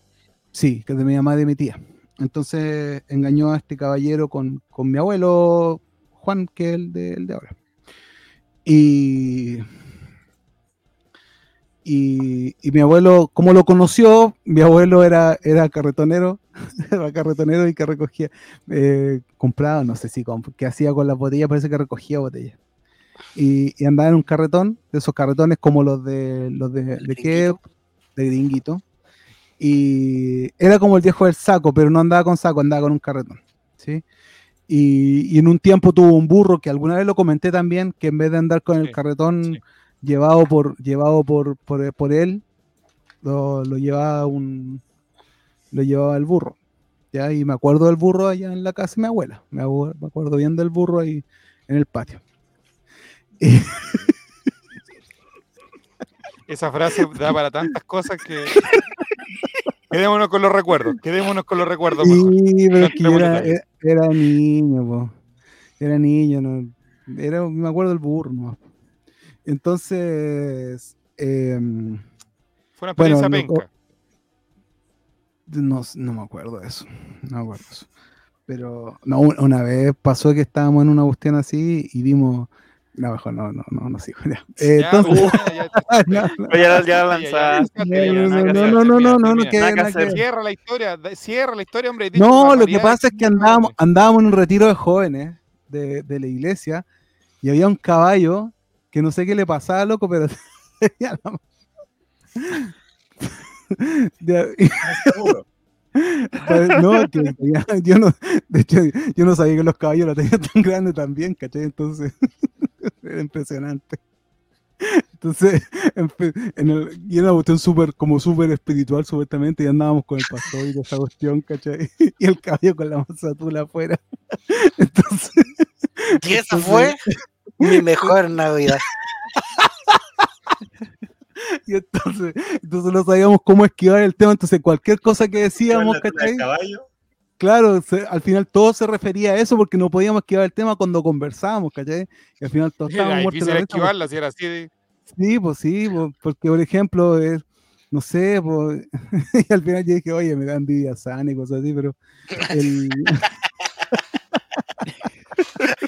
Sí, que de mi mamá y de mi tía. entonces engañó a este caballero con, con mi abuelo Juan, que es el de, el de ahora. Y, y, y, mi abuelo, como lo conoció, mi abuelo era, era carretonero, era carretonero y que recogía, eh, compraba, no sé si, qué hacía con las botellas, parece que recogía botellas. Y, y, andaba en un carretón, de esos carretones como los de los de, de qué, de gringuito. Y era como el viejo del saco, pero no andaba con saco, andaba con un carretón. ¿sí? Y, y, en un tiempo tuvo un burro que alguna vez lo comenté también, que en vez de andar con el carretón sí. Llevado por llevado por, por, por él, lo, lo, llevaba un lo llevaba el burro. ¿ya? Y me acuerdo del burro allá en la casa de mi abuela. Me, me acuerdo bien del burro ahí en el patio. Y... Esa frase da para tantas cosas que. Quedémonos con los recuerdos, quedémonos con los recuerdos. Sí, pero es que era, era, era, niño, po. era niño, no, era, me acuerdo del burro. ¿no? Entonces, eh, fue una experiencia bueno, penca. No, no, me acuerdo de eso, no me acuerdo de eso. Pero no, una vez pasó que estábamos en una cuestión así y vimos no, mejor no, no, no, no sigo. Ya. Eh, ya, entonces, ya, ya, ya, lanzaste. No, no, no, no, no, no, que, Cierra la historia, cierra la historia, hombre. No, lo que pasa es que andábamos, andábamos en un retiro de jóvenes de, de la iglesia y había un caballo que no sé qué le pasaba, loco, pero tenía la... no, que yo no, de hecho, yo no sabía que los caballos la tenían tan grande también, ¿cachai? Entonces, era impresionante. Entonces, en el, y era una cuestión súper, como súper espiritual, supuestamente, y andábamos con el pastor y esa cuestión, ¿cachai? Y el caballo con la mazatula afuera. Entonces. Y esa fue mi mejor Navidad. Y entonces, entonces no sabíamos cómo esquivar el tema, entonces cualquier cosa que decíamos, ¿cachai? Claro, se, al final todo se refería a eso porque no podíamos esquivar el tema cuando conversábamos, ¿cachai? Y al final todos estábamos muertos. Era esquivarla si era así de... Sí, pues sí, pues, porque por ejemplo, es, no sé, pues, y al final yo dije, oye, me da envidia sana y cosas así, pero el...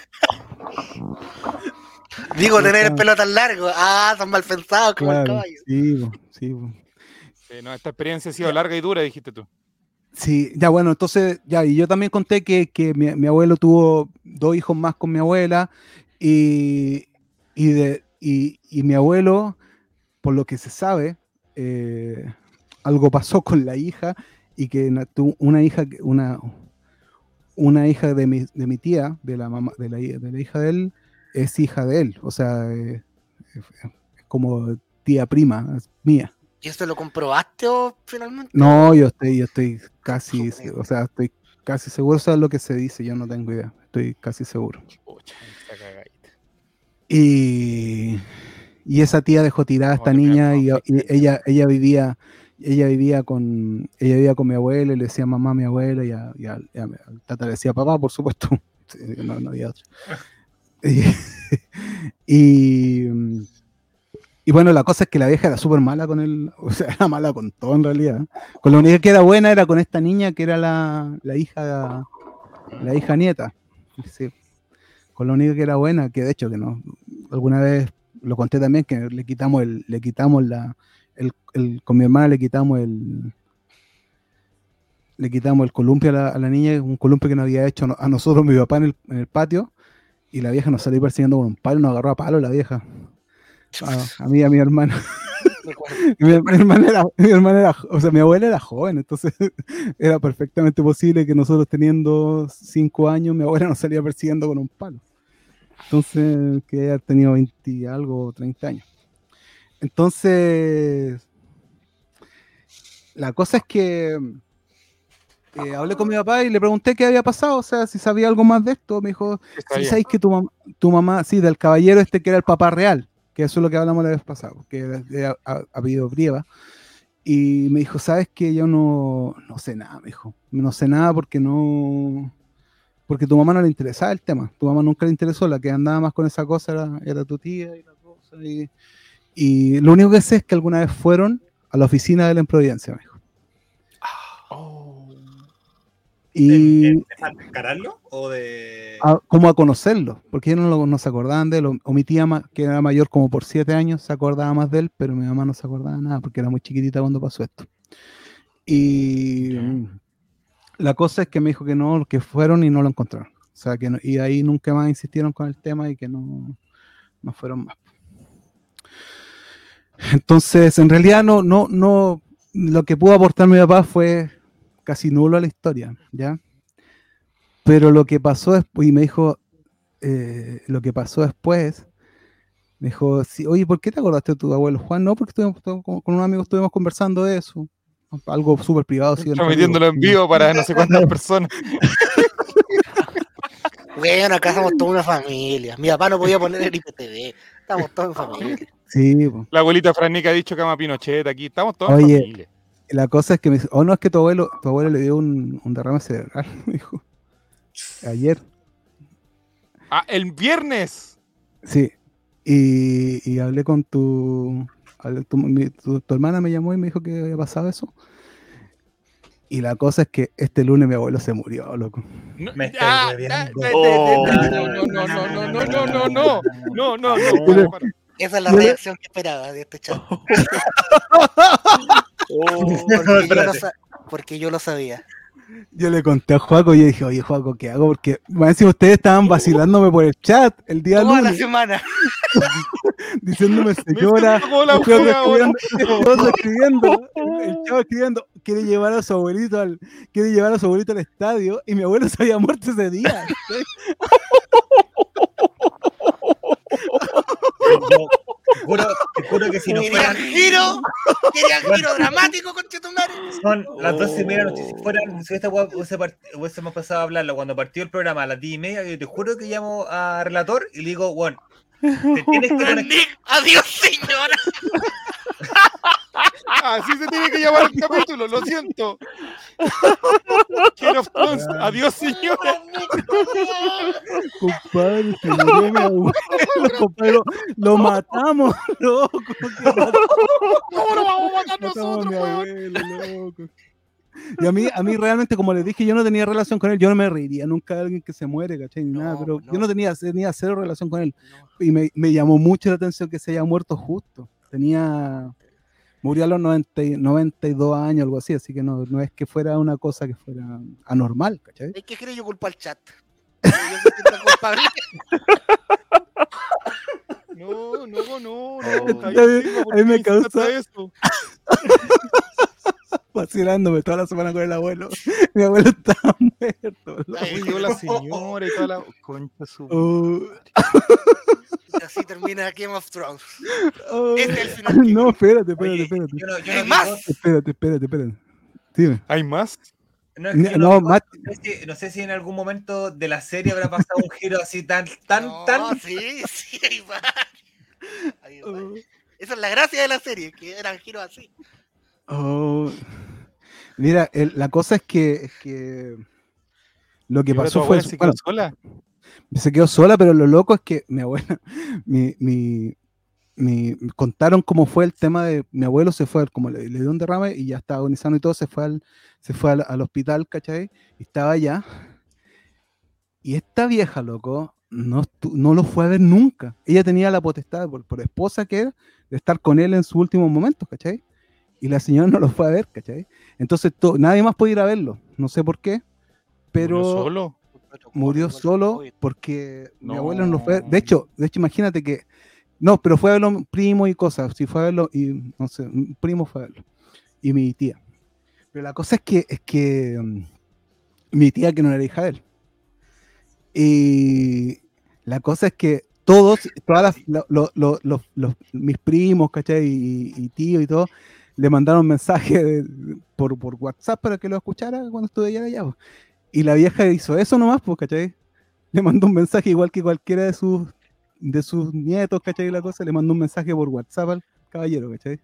Digo, tener el pelo tan largo. Ah, tan mal pensado como claro, el caballo. Sí, sí, sí, no, esta experiencia ha sido larga y dura, dijiste tú. Sí, ya bueno, entonces, ya, y yo también conté que, que mi, mi, abuelo tuvo dos hijos más con mi abuela y, y, de, y, y mi abuelo, por lo que se sabe, eh, algo pasó con la hija y que tuvo una hija, una, una hija de mi, de mi tía, de la, mamá, de, la, de la hija de él, es hija de él, o sea, eh, es como tía prima, es mía. ¿Y esto lo comprobaste o finalmente? No, yo estoy, yo estoy casi, o sea, estoy casi seguro, eso es lo que se dice, yo no tengo idea, estoy casi seguro. Y, y esa tía dejó tirada a esta niña y, y, ella, ella vivía, ella vivía con, ella vivía con mi abuela y le decía mamá a mi abuela y a, y tata le decía papá, por supuesto, no, había otro. y, bueno, la cosa es que la vieja era súper mala con él, o sea, era mala con todo en realidad. Con la única que era buena era con esta niña que era la, la hija, la hija nieta. Con la única que era buena, que de hecho que no, alguna vez lo conté también, que le quitamos el, le quitamos la, el, el con mi hermana le quitamos el, le quitamos el columpio a la, a la, niña, un columpio que nos había hecho a nosotros, mi papá en el, en el patio, y la vieja nos salió persiguiendo con un palo, nos agarró a palo la vieja. A, a mí a mi hermano. mi, mi, hermana era, mi hermana era, o sea, mi abuela era joven, entonces era perfectamente posible que nosotros teniendo cinco años, mi abuela nos salía persiguiendo con un palo. Entonces, que haya tenido 20 algo, 30 años. Entonces, la cosa es que eh, hablé con mi papá y le pregunté qué había pasado, o sea, si sabía algo más de esto. Me dijo, si sabéis que tu, mam tu, mamá, sí, del caballero este que era el papá real, que eso es lo que hablamos la vez pasada, que ha, ha habido Brieva. Y me dijo, ¿sabes que Yo no, no sé nada, me dijo. No sé nada porque no. Porque tu mamá no le interesaba el tema. Tu mamá nunca le interesó. La que andaba más con esa cosa era, era tu tía y la cosa. Y, y, lo único que sé es que alguna vez fueron a la oficina de la Improvidencia, me dijo. Y ¿De, de encararlo o de.? a- como a conocerlo, porque ellos no, lo- no se acordaban de él, o, o mi tía, que era mayor como por siete años, se acordaba más de él, pero mi mamá no se acordaba nada, porque era muy chiquitita cuando pasó esto. Y la cosa es que me dijo que no, que fueron y no lo encontraron. O sea, que no- y ahí nunca más insistieron con el tema y que no, no fueron más. Entonces, en realidad no, no, no, lo que pudo aportar mi papá fue casi nulo a la historia, ¿ya? Pero lo que pasó después, y me dijo, eh, lo que pasó después, me dijo, sí, oye, ¿por qué te acordaste de tu abuelo Juan? No, porque estuvimos, con, con un amigo estuvimos conversando de eso, algo súper privado. sí, Transmitiéndolo en vivo para no sé cuántas personas. Bueno, acá somos toda una familia. Mi papá no podía poner el IPTV. Estamos todos en familia. Sí, po. La abuelita Franica ha dicho que ama Pinochet aquí. Estamos todos Oye. en familia. la cosa es que me dice, oh no, es que tu abuelo, tu abuelo le dio un, un derrame cerebral, me dijo. Ayer. Ah, el viernes. Sí. Y, y hablé con tu, hablé- tu, mi- tu- tu hermana me llamó y me dijo que había pasado eso. Y la cosa es que este lunes mi abuelo se murió, loco. No, Me estoy ah, hueviando. ah, ah, Oh. ah, no, no, no, no, no, no, no, no, no, no, no, no, Pero- para, para. Esa es la reacción que esperaba de este chat. Oh. Porque yo, lo Espérate. sa- porque yo lo sabía. Yo le conté a Juaco y yo dije, oye Juaco, ¿qué hago? Porque más encima ustedes estaban vacilándome por el chat el día Toda la semana. diciéndome Me señora, escribiendo, el chavo escribiendo, el- el chavo escribiendo, quiere llevar a su abuelito al, quiere llevar a su abuelito al estadio, y mi abuelo se había muerto ese día. Yo te juro, te juro que si no fueran. giro, querían giro dramático, conchetumare. Son las dos y media de la noche. Si fueran, si esta hubiésemos pasado a hablarlo cuando partió el programa a las 10 y media, yo te juro que llamo a relator y le digo, bueno, te tienes que conectar. Adiós, señora. Así se tiene que llamar el capítulo, lo siento. King of Thrones, adiós señora. Compadre, se murió mi abuelo, compadre, lo, matamos, loco. ¿Cómo lo vamos a matar nosotros, mi weón? abuelo, loco. Y a mí, a mí realmente, como les dije, yo no tenía relación con él, yo no me reiría nunca de alguien que se muere, ¿cachai? Ni No, nada, pero no. yo no tenía, tenía cero relación con él. Y me, me llamó mucho la atención que se haya muerto justo. Tenía, murió a los 90, y- 92 años, algo así, así que no, no es que fuera una cosa que fuera anormal, ¿cachai? Es que creo yo culpa al chat. Yo culpable. No, no, no, no. Está está bien, bien, ¿por a mí qué me causa- eso? Vacilándome toda la semana con el abuelo. Mi abuelo estaba muerto. loco. Ay, Murió la señora y toda la concha su. Oh, Y así termina Game of Thrones. oh. Este es el final. No, espérate, espérate, Oye, espérate. yo no, yo ¿Hay no más? digo- Espérate, espérate, espérate. Dime. ¿Hay más? no, es que yo No, no sé si- no sé si en algún momento de la serie habrá pasado un giro así tan, tan, No, tan. sí, sí, ahí va. Ahí va. Esa es la gracia de la serie, que eran giros así. Oh. Mira, el- la cosa es que, es que lo que ¿Y ahora pasó fue se quedó Bueno, sola? se quedó sola, pero lo loco es que mi abuela, mi, mi, contaron cómo fue el tema de mi abuelo se fue, como le, le dio un derrame y ya estaba agonizando y todo, se fue al, se fue al, al hospital, ¿cachai? Y estaba allá. Y esta vieja, loco, no, no lo fue a ver nunca. Ella tenía la potestad, por, por esposa que era, de estar con él en sus últimos momentos, ¿cachai? Y la señora no lo fue a ver, ¿cachai? Entonces to- nadie más podía ir a verlo. No sé por qué, pero ¿Murió solo? murió solo porque mi abuelo no lo fue. De hecho, de hecho, imagínate que no, pero fue a verlo un primo y cosas. Si fue a verlo y no sé, un primo fue a verlo y mi tía. Pero la cosa es que es que mm, mi tía que no era hija de él. Y la cosa es que todos, todas las, lo- lo- lo- los- los- mis primos, ¿cachai? Y, y tíos y todo, le mandaron mensaje de- por, por WhatsApp para que lo escuchara cuando estuve allá. allá po. Y la vieja hizo eso nomás, pues, ¿cachai? Le mandó un mensaje igual que cualquiera de sus, de sus nietos, ¿cachai? Y La cosa, le mandó un mensaje por WhatsApp al caballero, ¿cachai?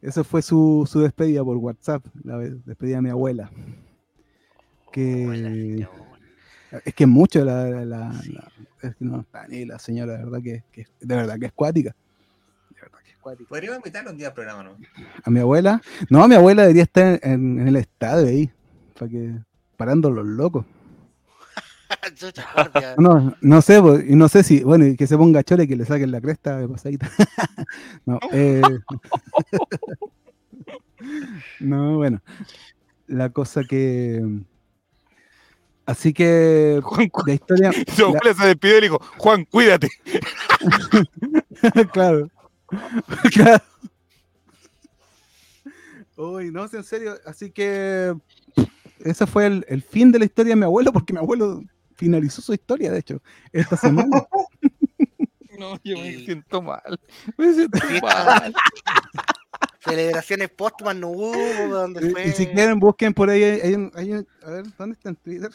Esa fue su, su despedida por WhatsApp, la despedida de mi abuela. Que es que mucho la, la- la- la- es que no está ni la señora, de verdad que, que- de verdad que es cuática. Cuática. Podríamos invitarlo un día al programa, ¿no? A mi abuela, no, mi abuela debería estar en, en el estadio ahí, para que, parando los locos. no, no sé, pues, y no sé si, bueno, y que se ponga chole y que le saquen la cresta de pasadita. no, eh, no, bueno. La cosa que. Así que. Juan, la historia. la... se despidió y dijo: Juan, cuídate. claro. Claro. Uy, no, en serio. Así que. Ese fue el, el, fin de la historia de mi abuelo, porque mi abuelo finalizó su historia, de hecho, esta semana. No, yo me siento mal. Me siento mal. Celebraciones póstumas no hubo, fue. Y si quieren, busquen por ahí. Hay, hay, a ver, ¿dónde está en Twitter?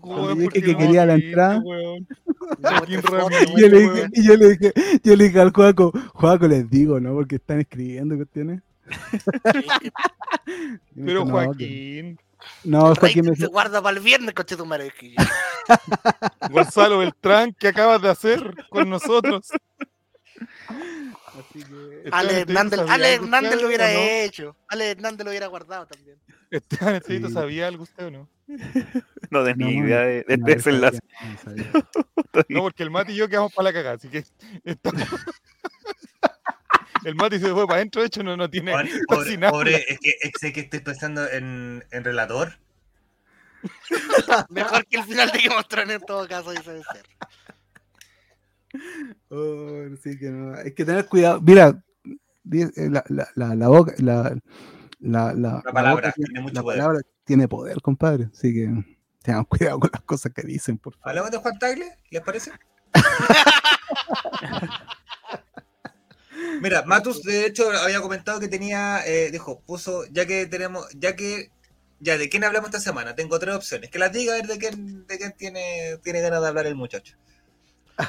Cuando dije que quería la entrada. y yo le dije, y yo le dije, yo le dije al Juaco, Juaco les digo, ¿no? Porque están escribiendo cuestiones. Pero Joaquín. No, Joaquín me... se guarda para el viernes, coche tu madre. Gonzalo Beltrán, ¿qué acabas de hacer con nosotros? Así que... Ale Hernández, Ale Hernández lo hubiera hecho. Ale Hernández lo hubiera guardado también. Esteban sí. sabía algo usted o no? No tenía ni idea de, de, no, ese enlace. No, no, porque el Mati y yo quedamos para la cagada, así que estamos... El Mati se fue para adentro, de hecho no, no tiene pobre, pobre, nada. Pobre, es que sé que estoy pensando en, en relator. Mejor que el final de of Thrones en todo caso, dice de ser. Oh, sí que no. Hay que tener cuidado. Mira, eh, la, la, la, la boca, la, la, la, la palabra, tiene, mucho la poder. palabra tiene poder, compadre. Así que tengan cuidado con las cosas que dicen, por favor. ¿Hablamos de Juan Tagle? ¿Les parece? Mira, Matus de hecho había comentado que tenía, eh, dijo, puso, ya que tenemos, ya que, ya de quién hablamos esta semana, tengo tres opciones, que las diga a ver de quién, de quién tiene, tiene ganas de hablar el muchacho.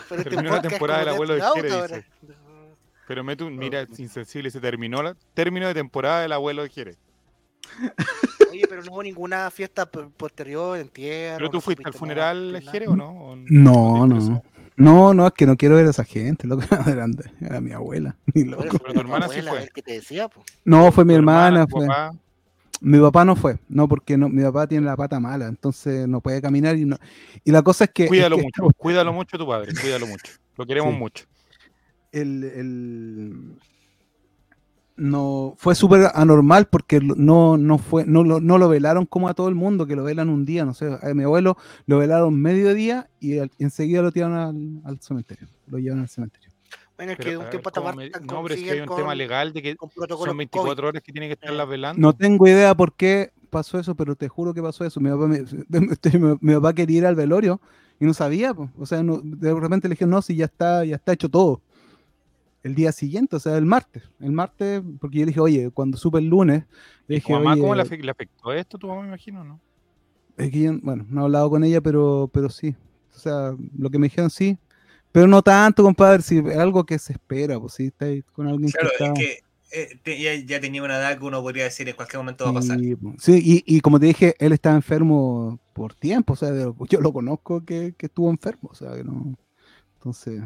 Pero terminó la temporada del abuelo de dice. Pero Metu, mira, es insensible, se terminó la término de temporada del abuelo de Jere. Oye, pero no hubo ninguna fiesta posterior, entierro. ¿Pero tú no fuiste al funeral de Jere o no? ¿O no, no. No, no, es que no quiero ver a esa gente, lo que grande, era mi abuela, ni loco. Pero tu hermana sí fue. que te decía. No, fue mi hermana, hermana, fue. papá. Mi papá no fue, no, porque no, mi papá tiene la pata mala, entonces no puede caminar y no. Y la cosa es que. Cuídalo es que- mucho, cuídalo mucho tu padre, cuídalo mucho. Lo queremos Sí. mucho. El, el- no fue súper anormal porque no, no fue no lo, no lo velaron como a todo el mundo que lo velan un día no sé a mi abuelo lo velaron mediodía y al- enseguida lo tiraron al, al cementerio lo llevaron al cementerio Bueno, es que a un tiempo ¿cómo parte No, pero es que hay un con- tema legal de que son 24 COVID. horas que tienen que estarlas Eh. velando. no tengo idea por qué pasó eso pero te juro que pasó eso mi papá, me- mi, mi papá quería ir al velorio y no sabía po. o sea no- de repente le dije no si ya está ya está hecho todo el día siguiente, o sea, el martes. El martes, porque yo le dije, oye, cuando supe el lunes, le ¿Y dije, tu mamá oye, cómo le, afe- le afectó esto? Tu mamá me imagino, ¿no? Es que yo, bueno, no he hablado con ella, pero, pero sí. O sea, lo que me dijeron sí. Pero no tanto, compadre, si es algo que se espera, pues si estáis con alguien Claro, que está... es que eh, te- ya, ya tenía una edad que uno podría decir en cualquier momento va a pasar. Sí, pues, sí, y, y como te dije, él estaba enfermo por tiempo, o sea, yo lo conozco que, que estuvo enfermo, o sea, que no... Entonces...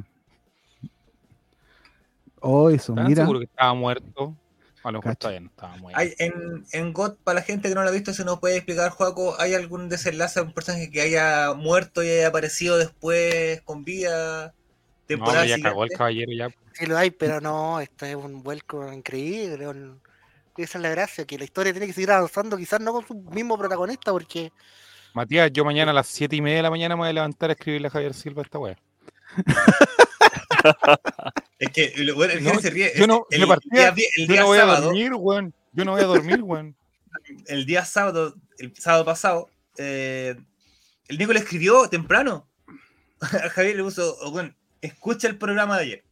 Oh, eso, ¿Están mira. seguro que estaba muerto? A lo mejor todavía no estaba muerto. Hay, en, en God, para la gente que no lo ha visto, si nos puede explicar, Juaco, ¿hay algún desenlace a un personaje que haya muerto y haya aparecido después con vida? no, Temporada pero ya cagó el caballero ya. Sí lo hay, pero no, esto es un vuelco increíble. un- Esa es la gracia, que la historia tiene que seguir avanzando, quizás no con su mismo protagonista, porque Matías, yo mañana a las 7 y media de la mañana me voy a levantar a escribirle a Javier Silva esta wea. Es que, que No, se ríe. yo no, el, día, vi- el yo día no voy a sábado, dormir, weón. Yo no voy a dormir, weón. el día sábado, el sábado pasado, eh, el Nico le escribió temprano. A Javier le puso, oh, bueno, escucha el programa de ayer.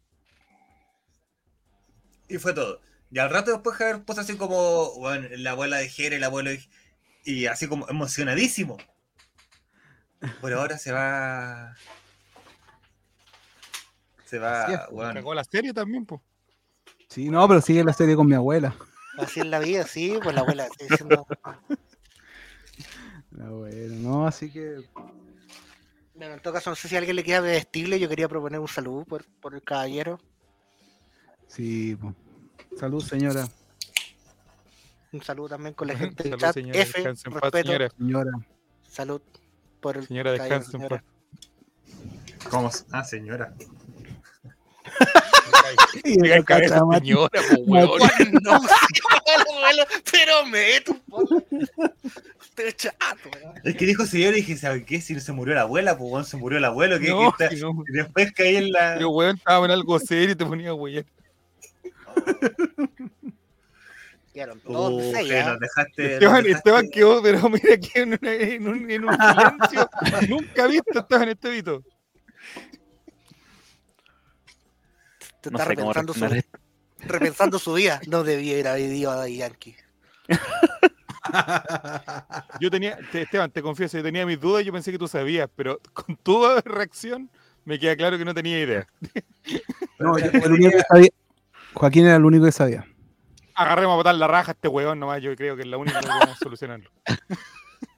Y fue todo. Y al rato después Javier puso así como, bueno, la abuela de Jere, el abuelo de... Y así como emocionadísimo. Pero ahora se va... Se Así es, va, bueno. Cagó la serie también, pues. Sí, no, pero sigue la serie con mi abuela. así es la vida, sí, pues la abuela sigue siendo- La abuela, no, así que... Bueno, en todo caso, no sé si a alguien le queda vestible, yo quería proponer un saludo por, por el caballero. Sí, po. salud señora. Un saludo también con la gente del Salud, chat. señora, F, descanse en paz, respeto. señora. Señora. Salud por el Señora, caído, descanse en señora. ¿Cómo? Ah, señora. Y Diga la cabeza, cacha, Mati. señora, weón. No, pero meto. Estoy chato, weón. Es que dijo señora y dije, ¿sabes qué? Si no se murió la abuela, pues bueno, se murió el abuelo. que No, que está- no. Y después caí en la. Pero weón, estaba en algo serio y te ponía weón. Uh, de seis, que ¿ah? nos dejaste. Esteban, nos Esteban quedó, pero mira que en, una- en un, en un silencio nunca visto Esteban Estevito. Te No está repensando su, a esto. repensando su vida. No debiera haber ido a Yankee. Yo tenía, te- Esteban, te confieso, yo tenía mis dudas y yo pensé que tú sabías, pero con tu reacción me queda claro que no tenía idea. No, yo- el único que sabía- Joaquín era el único que sabía. Agarremos a botar la raja a este weón nomás, yo creo que es la única que podemos solucionarlo.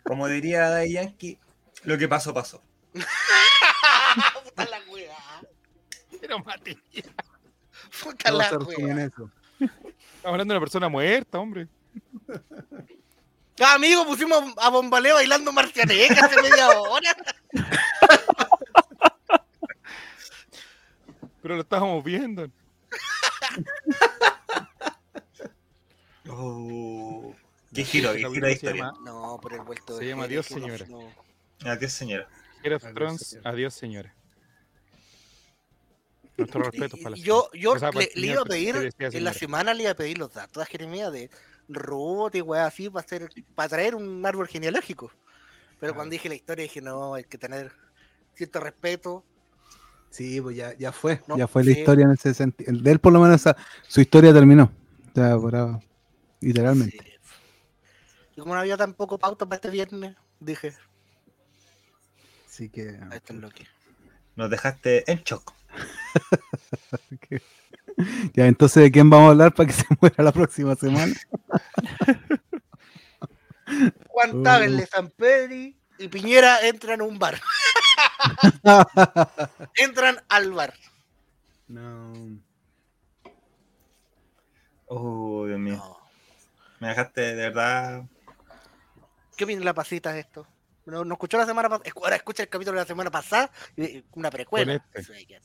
Como diría Daddy Yankee, lo que pasó, pasó. Puta la weá. Pero Puta la se resume en weá. eso. estamos hablando de una persona muerta, hombre. Ah, amigo, pusimos a Bombaleo bailando marcianeca hace media hora. Pero lo estábamos viendo. Oh, qué giro, qué giro de se historia. llama No, por el vuelto Se de llama Dios, que no- señora. no. Adiós, señora. Adiós, señora. adiós, señora. Nuestro respeto para la Y yo, yo O sea, para le, iba a pedir, decía en la semana le iba a pedir los datos a Jeremías de robot y weá así para hacer, para traer un árbol genealógico. Pero cuando dije la historia dije, no, hay que tener cierto respeto. Sí, pues ya, ya fue. No, ya fue la historia en ese sentido. De él, por lo menos, esa- su historia terminó. Por literalmente. Sí. Y como no había tampoco pauta para este viernes, dije, Así que. esto es lo que. Nos dejaste en shock. Ya, entonces, ¿de quién vamos a hablar para que se muera la próxima semana? Juan Uh. Taberle, San Pedri y Piñera entran a un bar. entran al bar. no. Oh, Dios mío. No. Me dejaste de verdad. ¿Qué opina la pasita de esto? No, no escuchó la semana pasada. Ahora escucha el capítulo de la semana pasada y una precuela. Con este.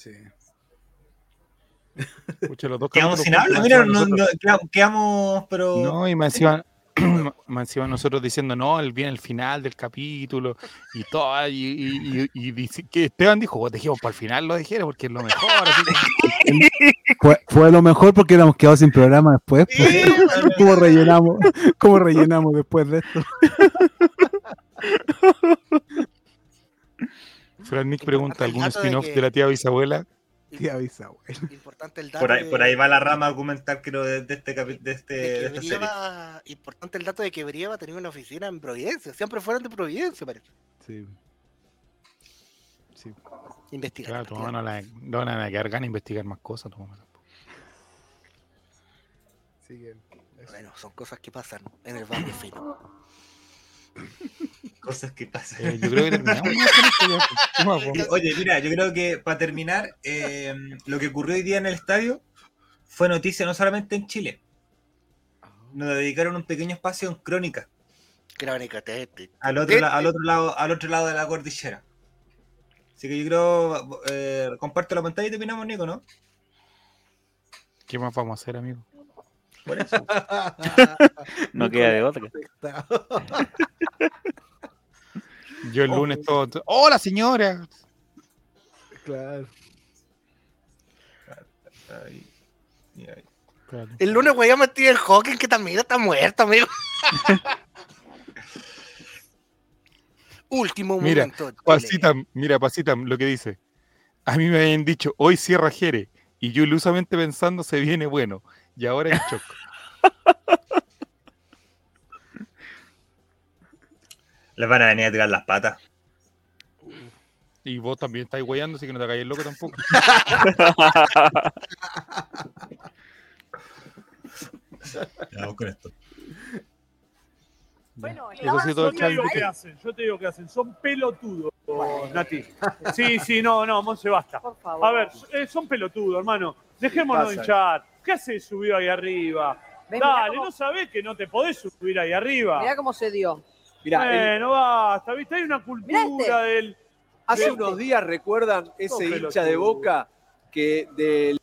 Sí, los dos Quedamos sin habla, mira, no- no- quedamos- pero. No, y me encima, me encima nosotros diciendo, no, él viene el final del capítulo y todo, y, y, y- y dice- que Esteban dijo, "Vos dejemos para el final lo dejé porque es lo mejor. así Fue, fue lo mejor porque éramos quedado sin programa después. pues. ¿Cómo rellenamos? ¿Cómo rellenamos después de esto? Fran Nick pregunta, ¿algún de spin-off que- de la tía bisabuela? Tía bisabuela. Importante el dato. Por ahí, de- por ahí va la rama argumental, creo, de, de este, capi- de, este, de serie. Importante el dato de que Brieva tenía una oficina en Providencia. Siempre fueron de Providencia, parece. Sí. Sí. Investigar. Claro, tu mamá no la, no van a quedar ganas de investigar más cosas. tu mamá tampoco. Sí, Bueno, son cosas que pasan en el barrio fino. Cosas que pasan. Eh, yo creo que terminamos pues. ¿Qué más, po? Oye, mira, yo creo que para terminar, eh, lo que ocurrió hoy día en el estadio fue noticia no solamente en Chile. Nos dedicaron un pequeño espacio en crónica Crónica, te- te- al otro, te- la- al otro lado, al otro lado de la cordillera. Así que yo creo, eh, comparto la pantalla y terminamos, Nico, ¿no? ¿Qué más vamos a hacer, amigo? Por eso. No queda de otra. Yo el lunes todo. ¡Hola, señora! Claro. Ahí, y ahí. Claro. El lunes güey, a Stephen Hawking, que también está muerto, amigo. Último Mira, momento. Pasita, mira, Pasita, lo que dice. A mí me habían dicho, hoy cierra Jere. Y yo ilusamente pensando, se viene bueno. Y ahora en shock. Les van a venir a tirar las patas. Y vos también estáis guayando, así que no te hagáis loco tampoco. Ya, vamos con esto. Bueno, Eso sido todo yo te digo qué hacen, yo te digo qué hacen, son pelotudos, Nati. Sí, sí, no, no, Monse, basta. Por favor. A ver, eh, son pelotudos, hermano. Dejémonos de hinchar. ¿Qué hace subido ahí arriba? Dale, cómo- no sabés que no te podés subir ahí arriba. Mirá cómo se dio. Mirá, el- Bueno, basta, ¿viste? Hay una cultura este. del. hace unos días recuerdan ese No, hincha de boca que del.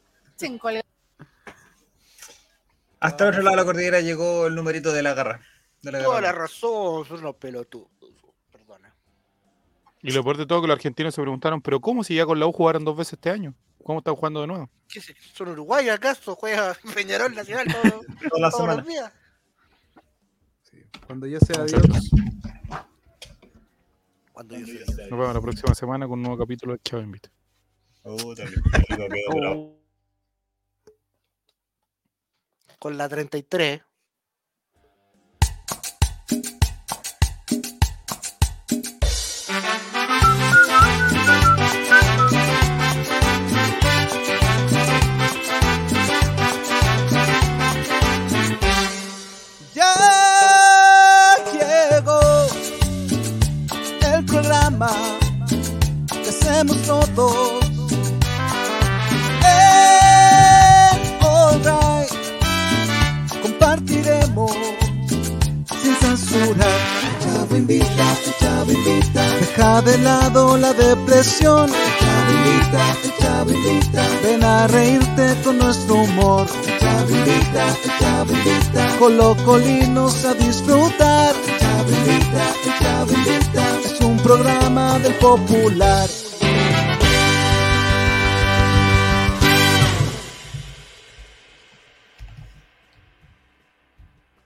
Hasta el otro lado de la cordillera llegó el numerito de la garra. De la Toda la razón, son unos pelotudos. Perdona. Y lo peor de todo que los argentinos se preguntaron, pero ¿cómo si ya con la U jugaron dos veces este año? ¿Cómo están jugando de nuevo? ¿Qué sé? ¿Son uruguayos acaso? ¿Juega Peñarol Nacional todo- Toda la todos semana. los días? Cuando yo sea Dios, Cuando yo sea Nos vemos la próxima semana con un nuevo capítulo de Chavo Invita. Con la 33. Que hacemos todos. En All Right compartiremos sin censura. Chavo invita, chavo invita. Deja de lado la depresión. Chavo invita, chavo invita. Ven a reírte con nuestro humor. Chavo invita, chavo invita. Colocolinos a disfrutar. Chavo invita, chavo invita. Programa del popular.